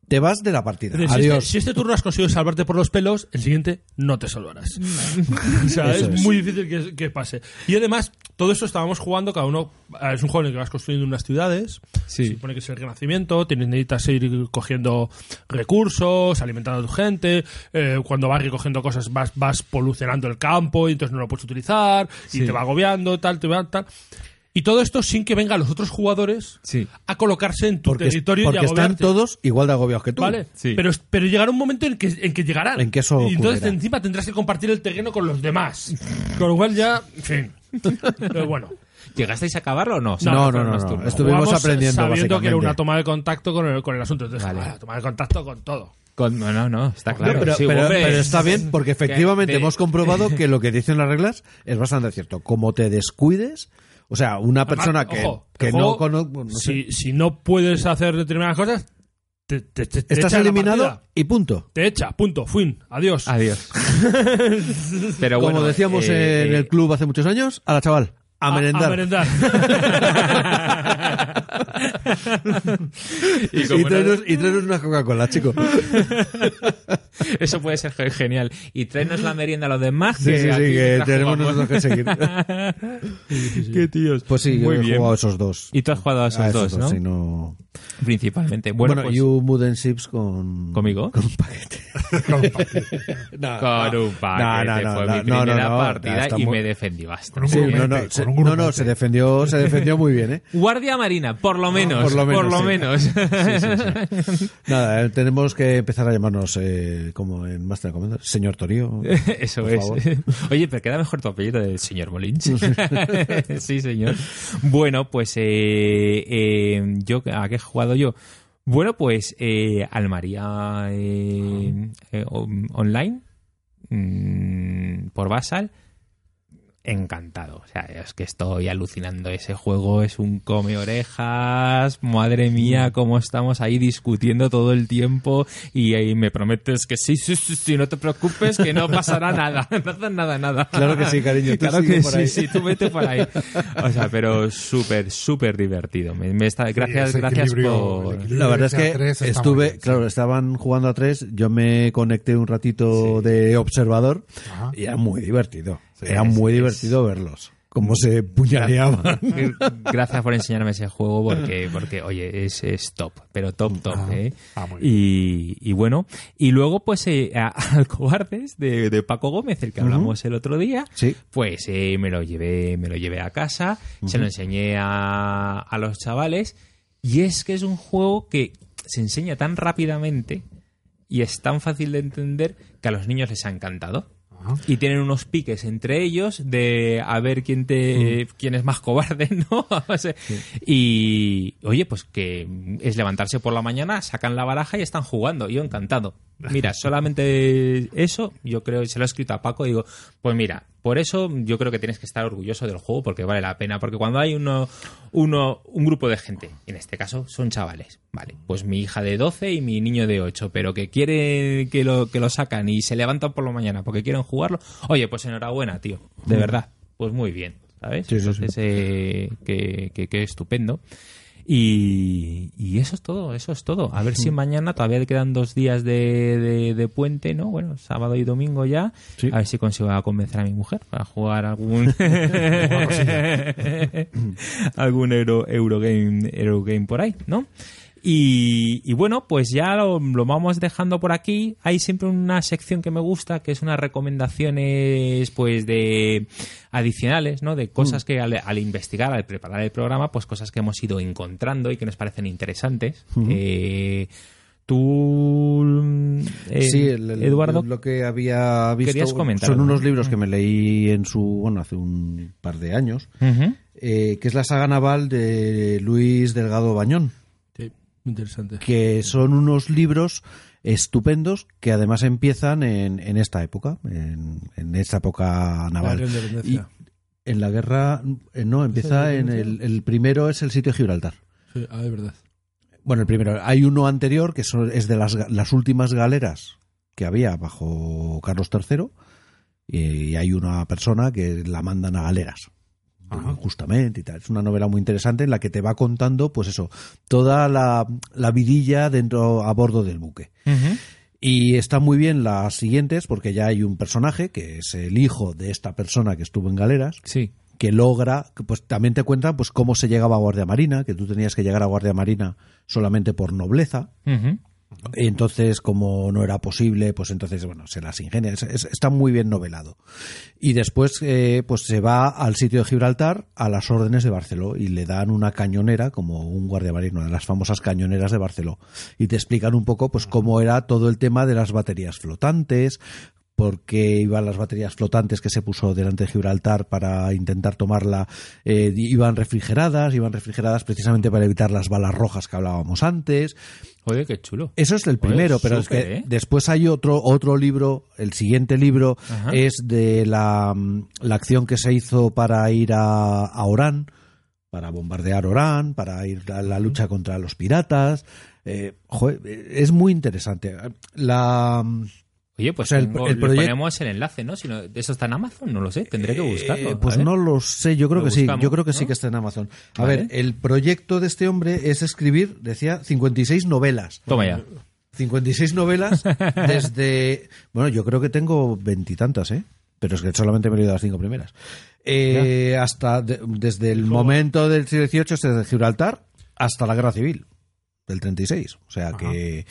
S1: Te vas de la partida.
S5: Es decir, Si
S1: Adiós.
S5: este, si este turno has conseguido salvarte por los pelos, el siguiente no te salvarás. o sea, es,
S1: es.
S5: muy difícil que, que pase. Y además, todo eso estábamos jugando, cada uno. Es un juego en el que vas construyendo unas ciudades.
S2: Sí.
S5: Se supone que es el renacimiento. Tienes, necesitas ir cogiendo recursos, alimentando a tu gente. eh, cuando vas recogiendo cosas, vas, vas polucionando el campo y entonces no lo puedes utilizar. Y
S2: Sí.
S5: te va agobiando, tal, te va tal. Y todo esto sin que vengan los otros jugadores
S2: Sí.
S5: a colocarse en tu
S1: Porque,
S5: territorio
S1: porque
S5: y
S1: están todos igual de agobiados que tú.
S5: ¿Vale?
S2: Sí.
S5: Pero, pero llegará un momento en que, en que llegarán.
S1: En que eso
S5: Y entonces
S1: ocurrirá.
S5: encima tendrás que compartir el terreno con los demás. Con lo cual ya, en fin. Pero bueno.
S2: ¿Llegasteis a acabarlo o no?
S1: No, no, no. Estuvimos
S5: Jugamos
S1: aprendiendo,
S5: sabiendo que era una toma de contacto con el, con el asunto. Entonces,
S2: Vale.
S5: ah, toma de contacto con todo.
S2: Con- no, no, no, está claro.
S1: Pero,
S2: Sí,
S1: pero-
S2: hombre,
S1: pero está bien porque efectivamente
S2: de-
S1: hemos comprobado que lo que dicen las reglas es bastante cierto. Como te descuides, o sea, una persona
S5: Además,
S1: que,
S5: ojo,
S1: que no conoce... no sé,
S5: si, si no puedes hacer determinadas cosas, te, te-
S1: estás eliminado y punto.
S5: Te echa, punto, fin, adiós.
S2: Adiós. Pero
S1: Como
S2: bueno,
S1: decíamos
S2: eh,
S1: en
S2: eh,
S1: el club hace muchos años, a la chaval, a, merendar.
S5: A merendar.
S2: y
S1: Y, tráenos, y tráenos una Coca-Cola, chico.
S2: Eso puede ser ge- genial. Y tráenos la merienda a los demás.
S1: Sí, sí, sí,
S2: aquí
S1: que tenemos nosotros que seguir.
S2: Qué tíos.
S1: Pues sí,
S2: Muy
S1: yo he
S2: bien.
S1: jugado a esos dos.
S2: Y tú has jugado a esos
S1: A
S2: dos, ¿no?
S1: sí, no...
S2: Principalmente. Bueno,
S1: Bueno,
S2: pues,
S1: You Muden Ships con...
S2: ¿Conmigo?
S1: Con un paquete. No,
S2: con
S1: no.
S2: un paquete.
S1: No, no, no,
S2: fue
S1: no,
S2: mi
S1: no,
S2: primera
S1: no, no,
S2: partida y
S1: muy-
S2: me defendí bastante.
S3: Con un
S1: Sí, no, no,
S3: con
S1: no, no, se defendió, se defendió muy bien, ¿eh?
S2: Guardia Marina, por lo menos.
S1: por lo menos,
S2: Por lo
S1: sí.
S2: menos.
S1: Nada, eh, tenemos que empezar a llamarnos, eh, como en Master Commander, señor Torío.
S2: Eso
S1: Por
S2: es.
S1: favor.
S2: Oye, pero queda mejor tu apellido del señor Molins. sí, señor. Bueno, pues eh, eh, yo ¿a qué he jugado yo? Bueno, pues eh, al María eh, eh, on- online mm, por Basal. Encantado, o sea, es que estoy alucinando. Ese juego es un come orejas. Madre mía, cómo estamos ahí discutiendo todo el tiempo. Y ahí me prometes que sí, sí, sí, sí, no te preocupes, que no pasará nada. No pasa nada, nada.
S1: Claro que sí, cariño, tú
S2: Claro que
S1: por
S2: sí,
S1: ahí.
S2: sí, tú vete por ahí. O sea, pero súper, súper divertido. Me, me está, gracias, gracias por.
S1: La verdad es que estuve,
S3: bien, sí.
S1: claro, estaban jugando a tres, yo me conecté un ratito de observador
S3: Ajá.
S1: y era muy divertido.
S2: Sí,
S1: era
S2: es-
S1: muy
S2: es-
S1: divertido verlos, cómo se puñaleaban.
S2: Gracias por enseñarme ese juego porque, porque oye, es, es top, pero top, top,
S3: Ah,
S2: ¿eh?
S3: ah, muy bien.
S2: Y, y bueno, y luego pues eh, a- al Cobardes de, de Paco Gómez, el que hablamos el otro día,
S1: Sí.
S2: pues eh, me lo llevé, me lo llevé a casa, se lo enseñé a, a los chavales, y es que es un juego que se enseña tan rápidamente y es tan fácil de entender que a los niños les ha encantado.
S3: Ajá.
S2: Y tienen unos piques entre ellos de a ver quién te quién es más cobarde, ¿no? Y oye, pues que es levantarse por la mañana, sacan la baraja y están jugando. Yo encantado. Mira, solamente eso, yo creo, se lo he escrito a Paco, digo, pues mira, por eso yo creo que tienes que estar orgulloso del juego porque vale la pena, porque cuando hay uno, uno un grupo de gente, en este caso son chavales, vale, pues mi hija de 12 y mi niño de 8, pero que quiere que lo, que lo sacan y se levantan por la mañana porque quieren jugarlo, oye, pues enhorabuena, tío, de verdad, pues muy bien, ¿sabes?
S1: Sí, sí, sí.
S2: Entonces, eh, que, que, que estupendo. Y, y eso es todo, eso es todo. A ver si mañana todavía quedan dos días de, de, de puente, ¿no? Bueno, sábado y domingo ya.
S1: Sí.
S2: A ver si consigo convencer a mi mujer para jugar algún algún euro, Eurogame, Eurogame por ahí, ¿no? Y, y bueno, pues ya lo, lo vamos dejando por aquí. Hay siempre una sección que me gusta, que es unas recomendaciones, pues, de adicionales, ¿no? De cosas que al, al investigar, al preparar el programa, pues cosas que hemos ido encontrando y que nos parecen interesantes. Eh, ¿Tú eh,
S1: sí, el- el-
S2: Eduardo.
S1: lo que había visto
S2: Querías comentar
S1: son unos
S2: ¿no?
S1: libros que me leí en su, bueno, hace un par de años, eh, que es la saga naval de Luis Delgado Bañón,
S5: interesante.
S1: que son unos libros estupendos que además empiezan en, en esta época, en, en esta época naval.
S5: La independencia.
S1: Y en la guerra, eh, no, empieza en el, el primero es el sitio de Gibraltar.
S5: Sí, ah, es verdad.
S1: Bueno, el primero. Hay uno anterior que son- es de las, las últimas galeras que había bajo Carlos III y hay una persona que la mandan a galeras. Justamente y tal. Es una novela muy interesante en la que te va contando, pues eso, toda la, la vidilla dentro a bordo del buque. Y están muy bien las siguientes porque ya hay un personaje que es el hijo de esta persona que estuvo en galeras
S2: Sí.
S1: que logra, pues también te cuentan pues cómo se llegaba a Guardia Marina, que tú tenías que llegar a Guardia Marina solamente por nobleza. Entonces, como no era posible, pues entonces, bueno, se las ingenia. Es- es- está muy bien novelado. Y después, eh, pues se va al sitio de Gibraltar a las órdenes de Barceló y le dan una cañonera, como un guardia marino, de las famosas cañoneras de Barceló. Y te explican un poco, pues, cómo era todo el tema de las baterías flotantes, por qué iban las baterías flotantes que se puso delante de Gibraltar para intentar tomarla, eh, iban refrigeradas, iban refrigeradas precisamente para evitar las balas rojas que hablábamos antes.
S2: Oye, qué chulo.
S1: Eso es el primero, pero es que
S2: ¿eh?
S1: después hay otro otro libro, el siguiente libro
S2: Ajá.
S1: es de la, la acción que se hizo para ir a, a Orán, para bombardear Orán, para ir a la lucha contra los piratas. Eh, joder, es muy interesante. La
S2: Oye, pues
S1: O sea, el-
S2: tengo-
S1: el
S2: le
S1: proyecto-
S2: ponemos el enlace, ¿no? Si no- ¿Eso está en Amazon? No lo sé, tendré que buscarlo.
S1: Eh,
S2: A
S1: pues no lo sé, yo creo
S2: Lo
S1: que sí, yo creo que sí que está en Amazon. A
S2: Vale.
S1: ver, el proyecto de este hombre es escribir, decía, 56 novelas.
S2: Toma ya.
S1: 56 novelas desde. Bueno, yo creo que tengo veintitantas, ¿eh? Pero es que solamente me he leído las cinco primeras. Eh, hasta de- desde el momento del siglo XVIII, desde Gibraltar, hasta la guerra civil del 36. O sea que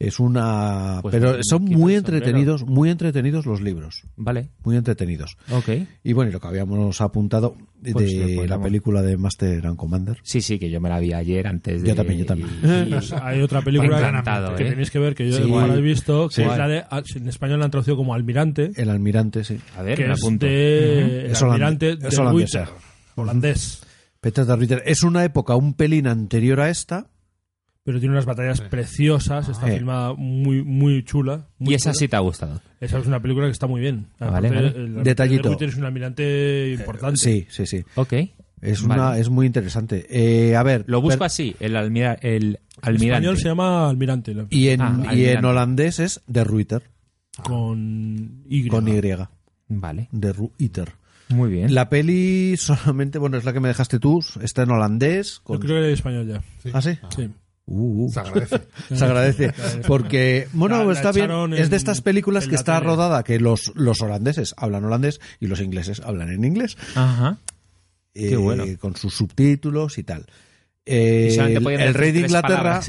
S1: es una.
S2: Pues
S1: pero son muy entretenidos, muy entretenidos los libros.
S2: Vale,
S1: Muy entretenidos.
S2: ok.
S1: Y bueno, y lo que habíamos apuntado de
S2: Pues
S1: la película de Master and Commander.
S2: Sí, sí, que yo me la vi ayer antes de...
S1: Yo también, yo también.
S2: y-
S5: hay otra película
S2: Encantado,
S5: que
S2: ¿eh?
S5: tenéis que ver, que yo
S1: Sí.
S5: igual he visto, que
S1: Sí.
S5: es la de, ah, en español la han traducido como Almirante,
S1: El almirante, sí.
S2: A ver,
S5: que
S2: me
S5: es
S2: apunto.
S5: de
S1: Es holandés,
S5: Almirante
S1: es
S5: de
S1: holandés,
S5: holandés.
S1: Peter de Ritter. Es una época un pelín anterior a esta.
S5: Pero tiene unas batallas preciosas, está
S1: Sí.
S5: filmada muy muy chula. muy
S2: Y esa
S5: chula.
S2: sí te ha gustado.
S5: Esa es una película que está muy bien.
S2: Ah, vale, vale.
S5: el almirante
S1: Detallito.
S5: de es un almirante importante.
S1: Sí, sí, sí.
S2: Ok.
S1: Es
S2: Vale.
S1: una, es muy interesante. Eh, a ver.
S2: Lo busco
S1: per-
S2: así, el, almira, el
S5: En
S2: almirante.
S5: español se llama Almirante, la-
S1: Y en,
S2: Ah,
S1: y en
S2: almirante.
S1: holandés es de Ruiter,
S5: con Y.
S1: con Y,
S2: Vale,
S1: de Ruiter.
S2: muy bien.
S1: La peli solamente, bueno, es la que me dejaste tú, está en holandés.
S5: Yo
S1: Con...
S5: creo que era en español ya.
S1: ¿Ah, sí?
S5: Sí.
S1: Uh, uh.
S3: Se agradece.
S1: Se agradece. Porque, bueno,
S5: La- la
S1: está bien. Es de estas películas que está
S5: tele.
S1: rodada que los, los holandeses hablan holandés y los ingleses hablan en inglés.
S2: Ajá.
S1: eh,
S2: bueno.
S1: Con sus subtítulos y tal. Eh, el, rey de Inglaterra.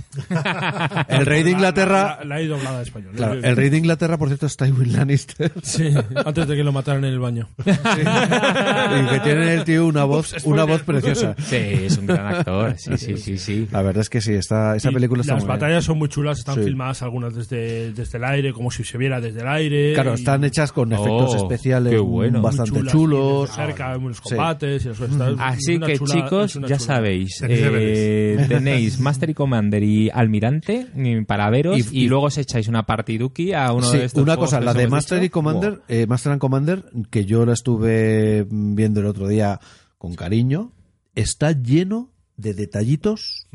S1: El rey de
S5: La-
S1: Inglaterra.
S5: La, la, la he doblada a español.
S1: Claro, el rey de Inglaterra, por cierto, es Tywin Lannister.
S5: Sí, antes de que lo mataran en el baño.
S1: y que tiene el tío una voz, una voz preciosa.
S2: Sí, es un gran actor. Sí, sí, sí, sí.
S1: La verdad es que sí, está, esa
S5: Y
S1: película está
S5: Las
S1: muy bien.
S5: batallas son muy chulas, están
S1: Sí.
S5: filmadas algunas desde, desde el aire, como si se viera desde el aire.
S1: Claro,
S5: y
S1: están hechas con efectos
S2: Oh,
S1: especiales
S2: qué bueno.
S1: bastante
S5: chulas,
S1: chulos.
S5: cerca, unos
S1: Sí.
S5: combates y las
S2: Así que
S5: chula-
S2: chicos, ya
S5: chula.
S2: sabéis,
S3: Tenéis
S2: eh, tenéis Master y Commander y Almirante para veros y,
S1: Y- y-
S2: luego os echáis una partiduki a uno
S1: Sí,
S2: de estos
S1: una cosa, la de Master
S2: dicho.
S1: y Commander, eh, Master and Commander, que yo la estuve viendo el otro día con cariño, está lleno de detallitos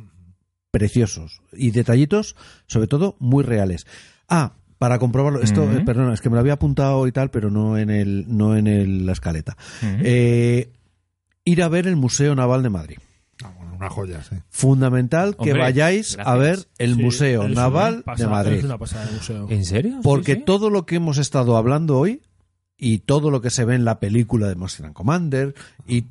S1: preciosos y detallitos, sobre todo, muy reales. Ah, para comprobarlo, esto, eh, perdona, es que me lo había apuntado y tal, pero no en el, no en el- la escaleta. Eh, ir a ver el Museo Naval de Madrid.
S3: Una joya, sí.
S1: Fundamental que vayáis a ver el
S5: Sí,
S1: Museo Naval de Madrid.
S5: Es una pasada de museo.
S2: ¿En serio?
S1: Porque
S2: Sí, sí.
S1: todo lo que hemos estado hablando hoy y todo lo que se ve en la película de and Commander y,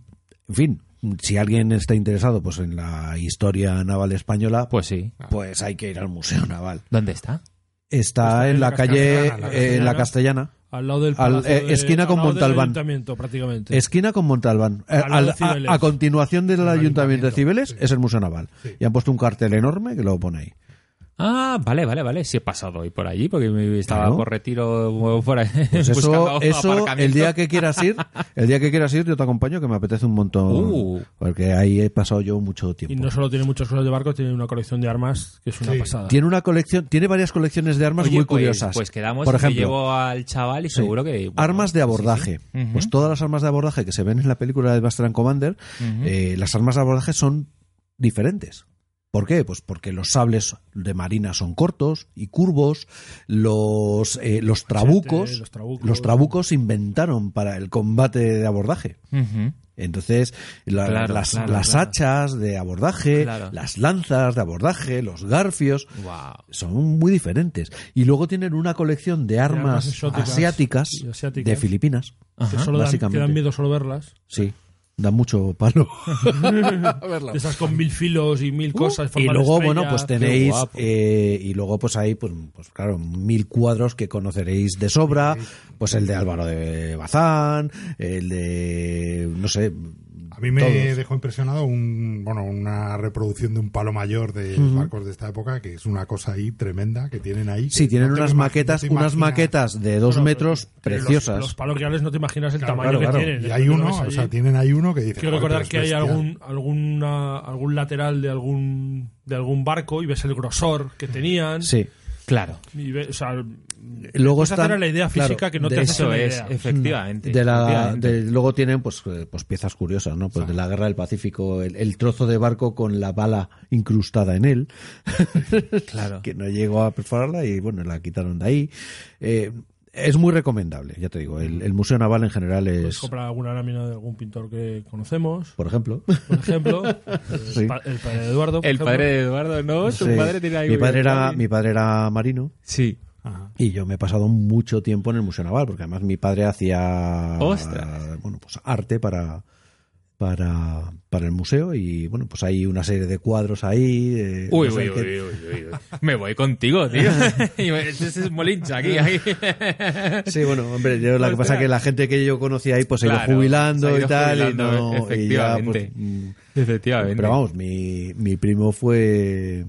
S1: en fin, si alguien está interesado pues en la historia naval española,
S2: Pues sí.
S1: pues hay que ir al Museo Naval.
S2: ¿Dónde está?
S1: Está en la calle,
S3: Castellana, la
S1: eh, en la Castellana,
S5: Al lado del
S1: Al- eh,
S5: de-
S1: esquina con
S5: al lado del
S1: Montalbán.
S5: ayuntamiento, prácticamente.
S1: esquina con Montalbán. Eh,
S5: Al
S1: a, continuación del
S3: El
S1: Ayuntamiento de Cibeles
S3: sí.
S1: es el Museo Naval.
S3: Sí.
S1: Y han puesto un cartel enorme que lo pone ahí.
S2: Ah, vale, vale, vale. Sí he pasado hoy por allí porque me estaba
S1: Claro.
S2: por retiro ahí.
S1: Pues eso, eso el
S2: aparcamiento.
S1: día que quieras ir, el día que quieras ir, yo te acompaño, que me apetece un montón.
S2: Uh.
S1: Porque ahí he pasado yo mucho tiempo.
S5: Y no solo tiene muchas cosas de barco, tiene una colección de armas que es una
S3: Sí.
S5: pasada.
S1: Tiene una colección, tiene varias colecciones de armas
S2: Oye,
S1: muy
S2: pues-
S1: curiosas.
S2: Pues quedamos
S1: Por
S2: y
S1: ejemplo,
S2: llevo al chaval y
S1: Sí.
S2: seguro que... bueno,
S1: armas de
S2: sí,
S1: abordaje.
S2: sí.
S1: Pues todas las armas de abordaje que se ven en la película de Master and Commander, eh, las armas de abordaje son diferentes. ¿Por qué? Pues porque los sables de marina son cortos y curvos, los, eh, los trabucos,
S5: los trabucos.
S1: los trabucos se inventaron para el combate de abordaje. Entonces, la-
S2: Claro,
S1: las,
S2: claro,
S1: las
S2: claro.
S1: hachas de abordaje, las lanzas de abordaje, los garfios, son muy diferentes. Y luego tienen una colección de armas, asiáticas, de Filipinas.
S5: que solo dan, que
S1: básicamente.
S5: dan miedo solo verlas.
S1: Sí, da mucho palo.
S5: De esas con mil filos y mil cosas.
S1: y luego, bueno, pues tenéis, eh, y luego pues hay, pues, pues claro, mil cuadros que conoceréis de sobra, pues el de Álvaro de Bazán, el de, no sé,
S3: A mí me
S1: Todos.
S3: dejó impresionado un, bueno, una reproducción de un palo mayor de barcos de esta época, que es una cosa ahí tremenda que tienen ahí.
S1: sí, tienen
S3: no
S1: unas maquetas, unas maquetas de dos metros
S5: los-
S1: preciosas.
S5: Los, palos reales no te imaginas el
S3: Claro,
S5: tamaño
S3: claro,
S5: que
S3: claro.
S5: tienen.
S3: Y hay
S5: Lo
S3: uno, o sea, tienen ahí uno que dice.
S5: Quiero
S3: "Joder,
S5: recordar que hay
S3: bestial".
S5: algún, alguna, algún lateral de algún, de algún barco y ves el grosor que tenían.
S1: Sí.
S2: Claro.
S5: Y ves, o sea,
S1: Luego
S5: puedes a la idea física
S1: claro,
S5: que no te
S2: Eso es,
S5: idea.
S2: efectivamente.
S1: de la
S2: efectivamente.
S1: de- luego tienen pues eh, pues piezas curiosas no pues de la guerra del Pacífico el, el trozo de barco con la bala incrustada en él
S2: Claro.
S1: que no llegó a perforarla y bueno la quitaron de ahí Eh, es muy recomendable ya te digo el, el museo naval en general
S5: Puedes
S1: es
S5: comprar alguna lámina de algún pintor que conocemos,
S1: por ejemplo
S5: por ejemplo.
S1: Sí.
S5: el, pa- el padre de Eduardo. por
S2: El
S5: ejemplo.
S2: padre de Eduardo, ¿no? Tu
S1: Sí.
S2: padre tiene ahí
S1: mi padre era mi padre era marino
S2: Sí.
S3: Ajá.
S1: y yo me he pasado mucho tiempo en el museo naval porque además mi padre hacía
S2: Ostras.
S1: bueno pues arte para para, para el museo y bueno pues hay una serie de cuadros ahí eh,
S2: Uy,
S1: no sé
S2: uy,
S1: qué-
S2: uy, uy. Me voy contigo, tío. Este es Molincha aquí. aquí.
S1: Sí, bueno, hombre, yo lo que pasa es que la gente que yo conocía ahí pues se ha ido
S2: Claro,
S1: jubilando
S2: se ha ido
S1: y tal,
S2: jubilando,
S1: y no, y ya,
S2: efectivamente.
S1: pues, mm,
S2: Efectivamente.
S1: pero vamos, mi, mi primo fue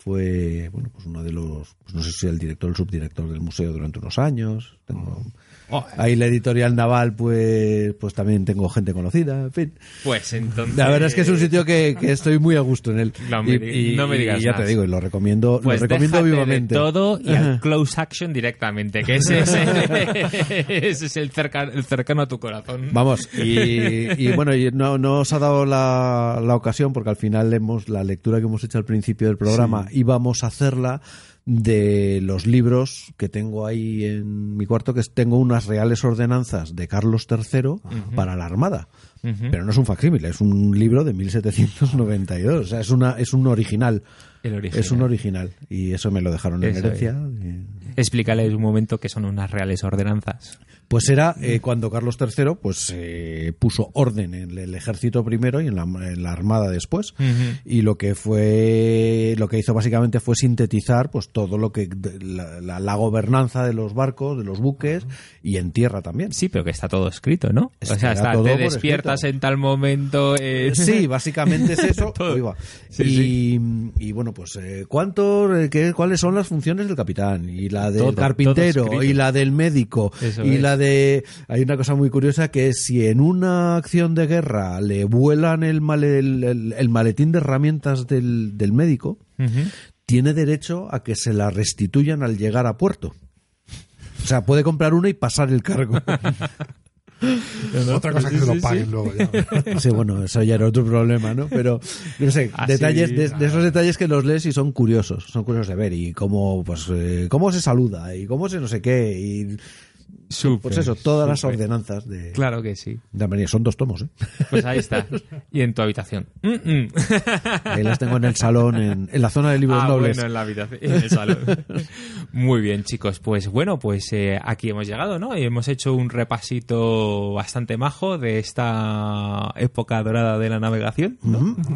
S1: fue bueno pues uno de los pues no sé si el director o el subdirector del museo durante unos años tengo
S2: Oh,
S1: ahí la editorial naval pues pues también tengo gente conocida en fin
S2: pues entonces.
S1: la verdad es que es un sitio que, que estoy muy a gusto en él
S2: No me
S1: y, y-
S2: no me digas
S1: y ya
S2: más.
S1: te digo y lo recomiendo
S2: Pues
S1: lo recomiendo
S2: déjate de
S1: vivamente
S2: todo y al close action directamente, que ese es, ese es el, cerca- el cercano a tu corazón.
S1: Vamos, y, y bueno, y no, no os ha dado la, la ocasión porque al final hemos la lectura que hemos hecho al principio del programa íbamos a hacerla de los libros que tengo ahí en mi cuarto, que es- tengo unas reales ordenanzas de Carlos III para la Armada. Pero no es un facsímile, es un libro de 1792, o sea, es, una, es un original.
S2: El original.
S1: Es un original. Y eso me lo dejaron en
S2: Eso
S1: herencia. y-
S2: Explícales un momento qué son unas reales ordenanzas.
S1: Pues era eh, cuando Carlos III pues eh, puso orden en el ejército primero y en la, en la armada después y lo que fue lo que hizo básicamente fue sintetizar pues todo lo que la, la- la gobernanza de los barcos de los buques y en tierra también
S2: Sí, pero que está todo escrito, ¿no? O sea, está,
S1: todo
S2: te despiertas
S1: escrito.
S2: en tal momento. eh,
S1: Sí, básicamente es eso.
S2: Sí,
S1: y, y bueno, pues ¿cuánto, qué, cuáles son las funciones del capitán? Y la del
S2: Todo,
S1: carpintero, y la del médico,
S2: Eso
S1: y
S2: es.
S1: la de... Hay una cosa muy curiosa que es si en una acción de guerra le vuelan el, male- el, el- el maletín de herramientas del, del médico, tiene derecho a que se la restituyan al llegar a puerto. O sea, puede comprar una y pasar el cargo.
S3: Otra cosa que se lo paguen luego ya.
S1: Sí, bueno, eso ya era otro problema, ¿no? Pero, no sé,
S2: Así,
S1: detalles de, de esos detalles que los lees y son curiosos, son curiosos de ver y cómo, pues, eh, cómo se saluda y cómo se no sé qué y, Pues eso, todas las ordenanzas de,
S2: Claro que sí.
S1: de. Son dos tomos, ¿eh?
S2: Pues ahí está. Y en tu habitación. Mm, mm.
S1: Ahí las tengo en el salón, en, en la zona de libros
S2: Ah,
S1: nobles.
S2: bueno, en la habitación, en el salón. Muy bien, chicos. Pues bueno, pues eh, aquí hemos llegado, ¿no? Y hemos hecho un repasito bastante majo de esta época dorada de la navegación, ¿no?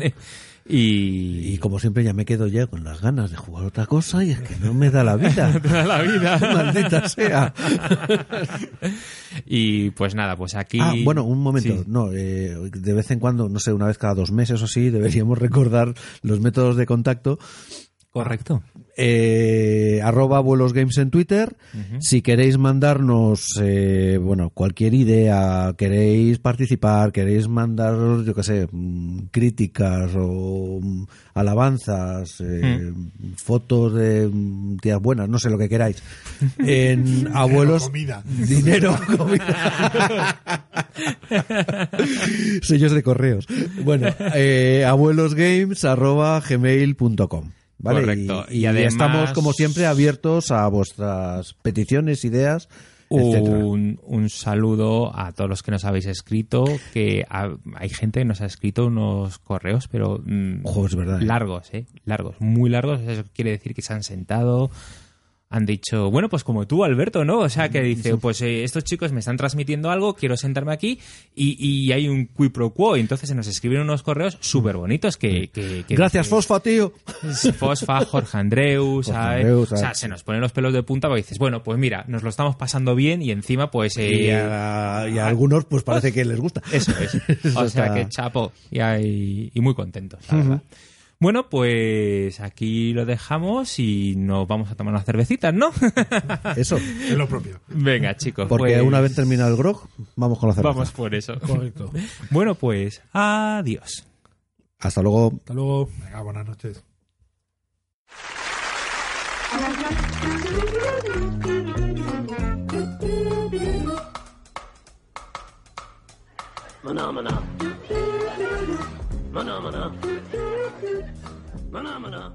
S2: y...
S1: Y como siempre ya me quedo ya con las ganas de jugar otra cosa y es que no me da la vida.
S2: toda la vida.
S1: Maldita sea.
S2: y pues nada, pues aquí...
S1: Ah, bueno, un momento.
S2: Sí.
S1: No, eh, de vez en cuando, no sé, una vez cada dos meses o así, deberíamos recordar los métodos de contacto
S2: Correcto.
S1: eh, arroba vuelos games en Twitter. Si queréis mandarnos, eh, bueno, cualquier idea, queréis participar, queréis mandar, yo qué sé, mm, críticas o mm, alabanzas, eh, fotos de mm, tías buenas, no sé lo que queráis. En abuelos.
S3: comida.
S1: Dinero, comida. Sellos de correos. Bueno, eh, abuelosgames arroba gmail.com. ¿Vale?
S2: Correcto.
S1: Y,
S2: Y
S1: y
S2: además-
S1: estamos, como siempre, abiertos a vuestras peticiones, ideas.
S2: Un, un saludo a todos los que nos habéis escrito, que ha- hay gente que nos ha escrito unos correos, pero mm,
S1: Ojo, es verdad, ¿eh?
S2: largos, ¿eh? Largos, muy largos. Eso quiere decir que se han sentado, han dicho, bueno, pues como tú, Alberto, ¿no? O sea, que dice, pues eh, estos chicos me están transmitiendo algo, quiero sentarme aquí y, y hay un qui pro quo. Y entonces se nos escriben unos correos súper bonitos que, que- que-
S1: Gracias,
S2: que-
S1: Fosfa, tío.
S2: Fosfa, Jorge Andreu, ¿sabes?
S1: Andreu,
S2: O sea, se nos ponen los pelos de punta porque dices, bueno, pues mira, nos lo estamos pasando bien y encima, pues.
S1: Y
S2: eh,
S1: a, y a algunos, pues parece que les gusta.
S2: Eso es. O sea que chapo y, hay- y muy contentos, la verdad. Bueno, pues aquí lo dejamos y nos vamos a tomar unas cervecitas, ¿no?
S1: Eso.
S3: Es lo propio.
S2: Venga, chicos.
S1: Porque
S2: pues,
S1: una vez terminado el grog, vamos con la cerveza.
S2: Vamos por eso.
S5: Correcto.
S2: Bueno, pues adiós.
S1: Hasta luego.
S5: Hasta luego.
S3: Venga, buenas noches.
S6: Phenomena. Phenomena. Phenomena.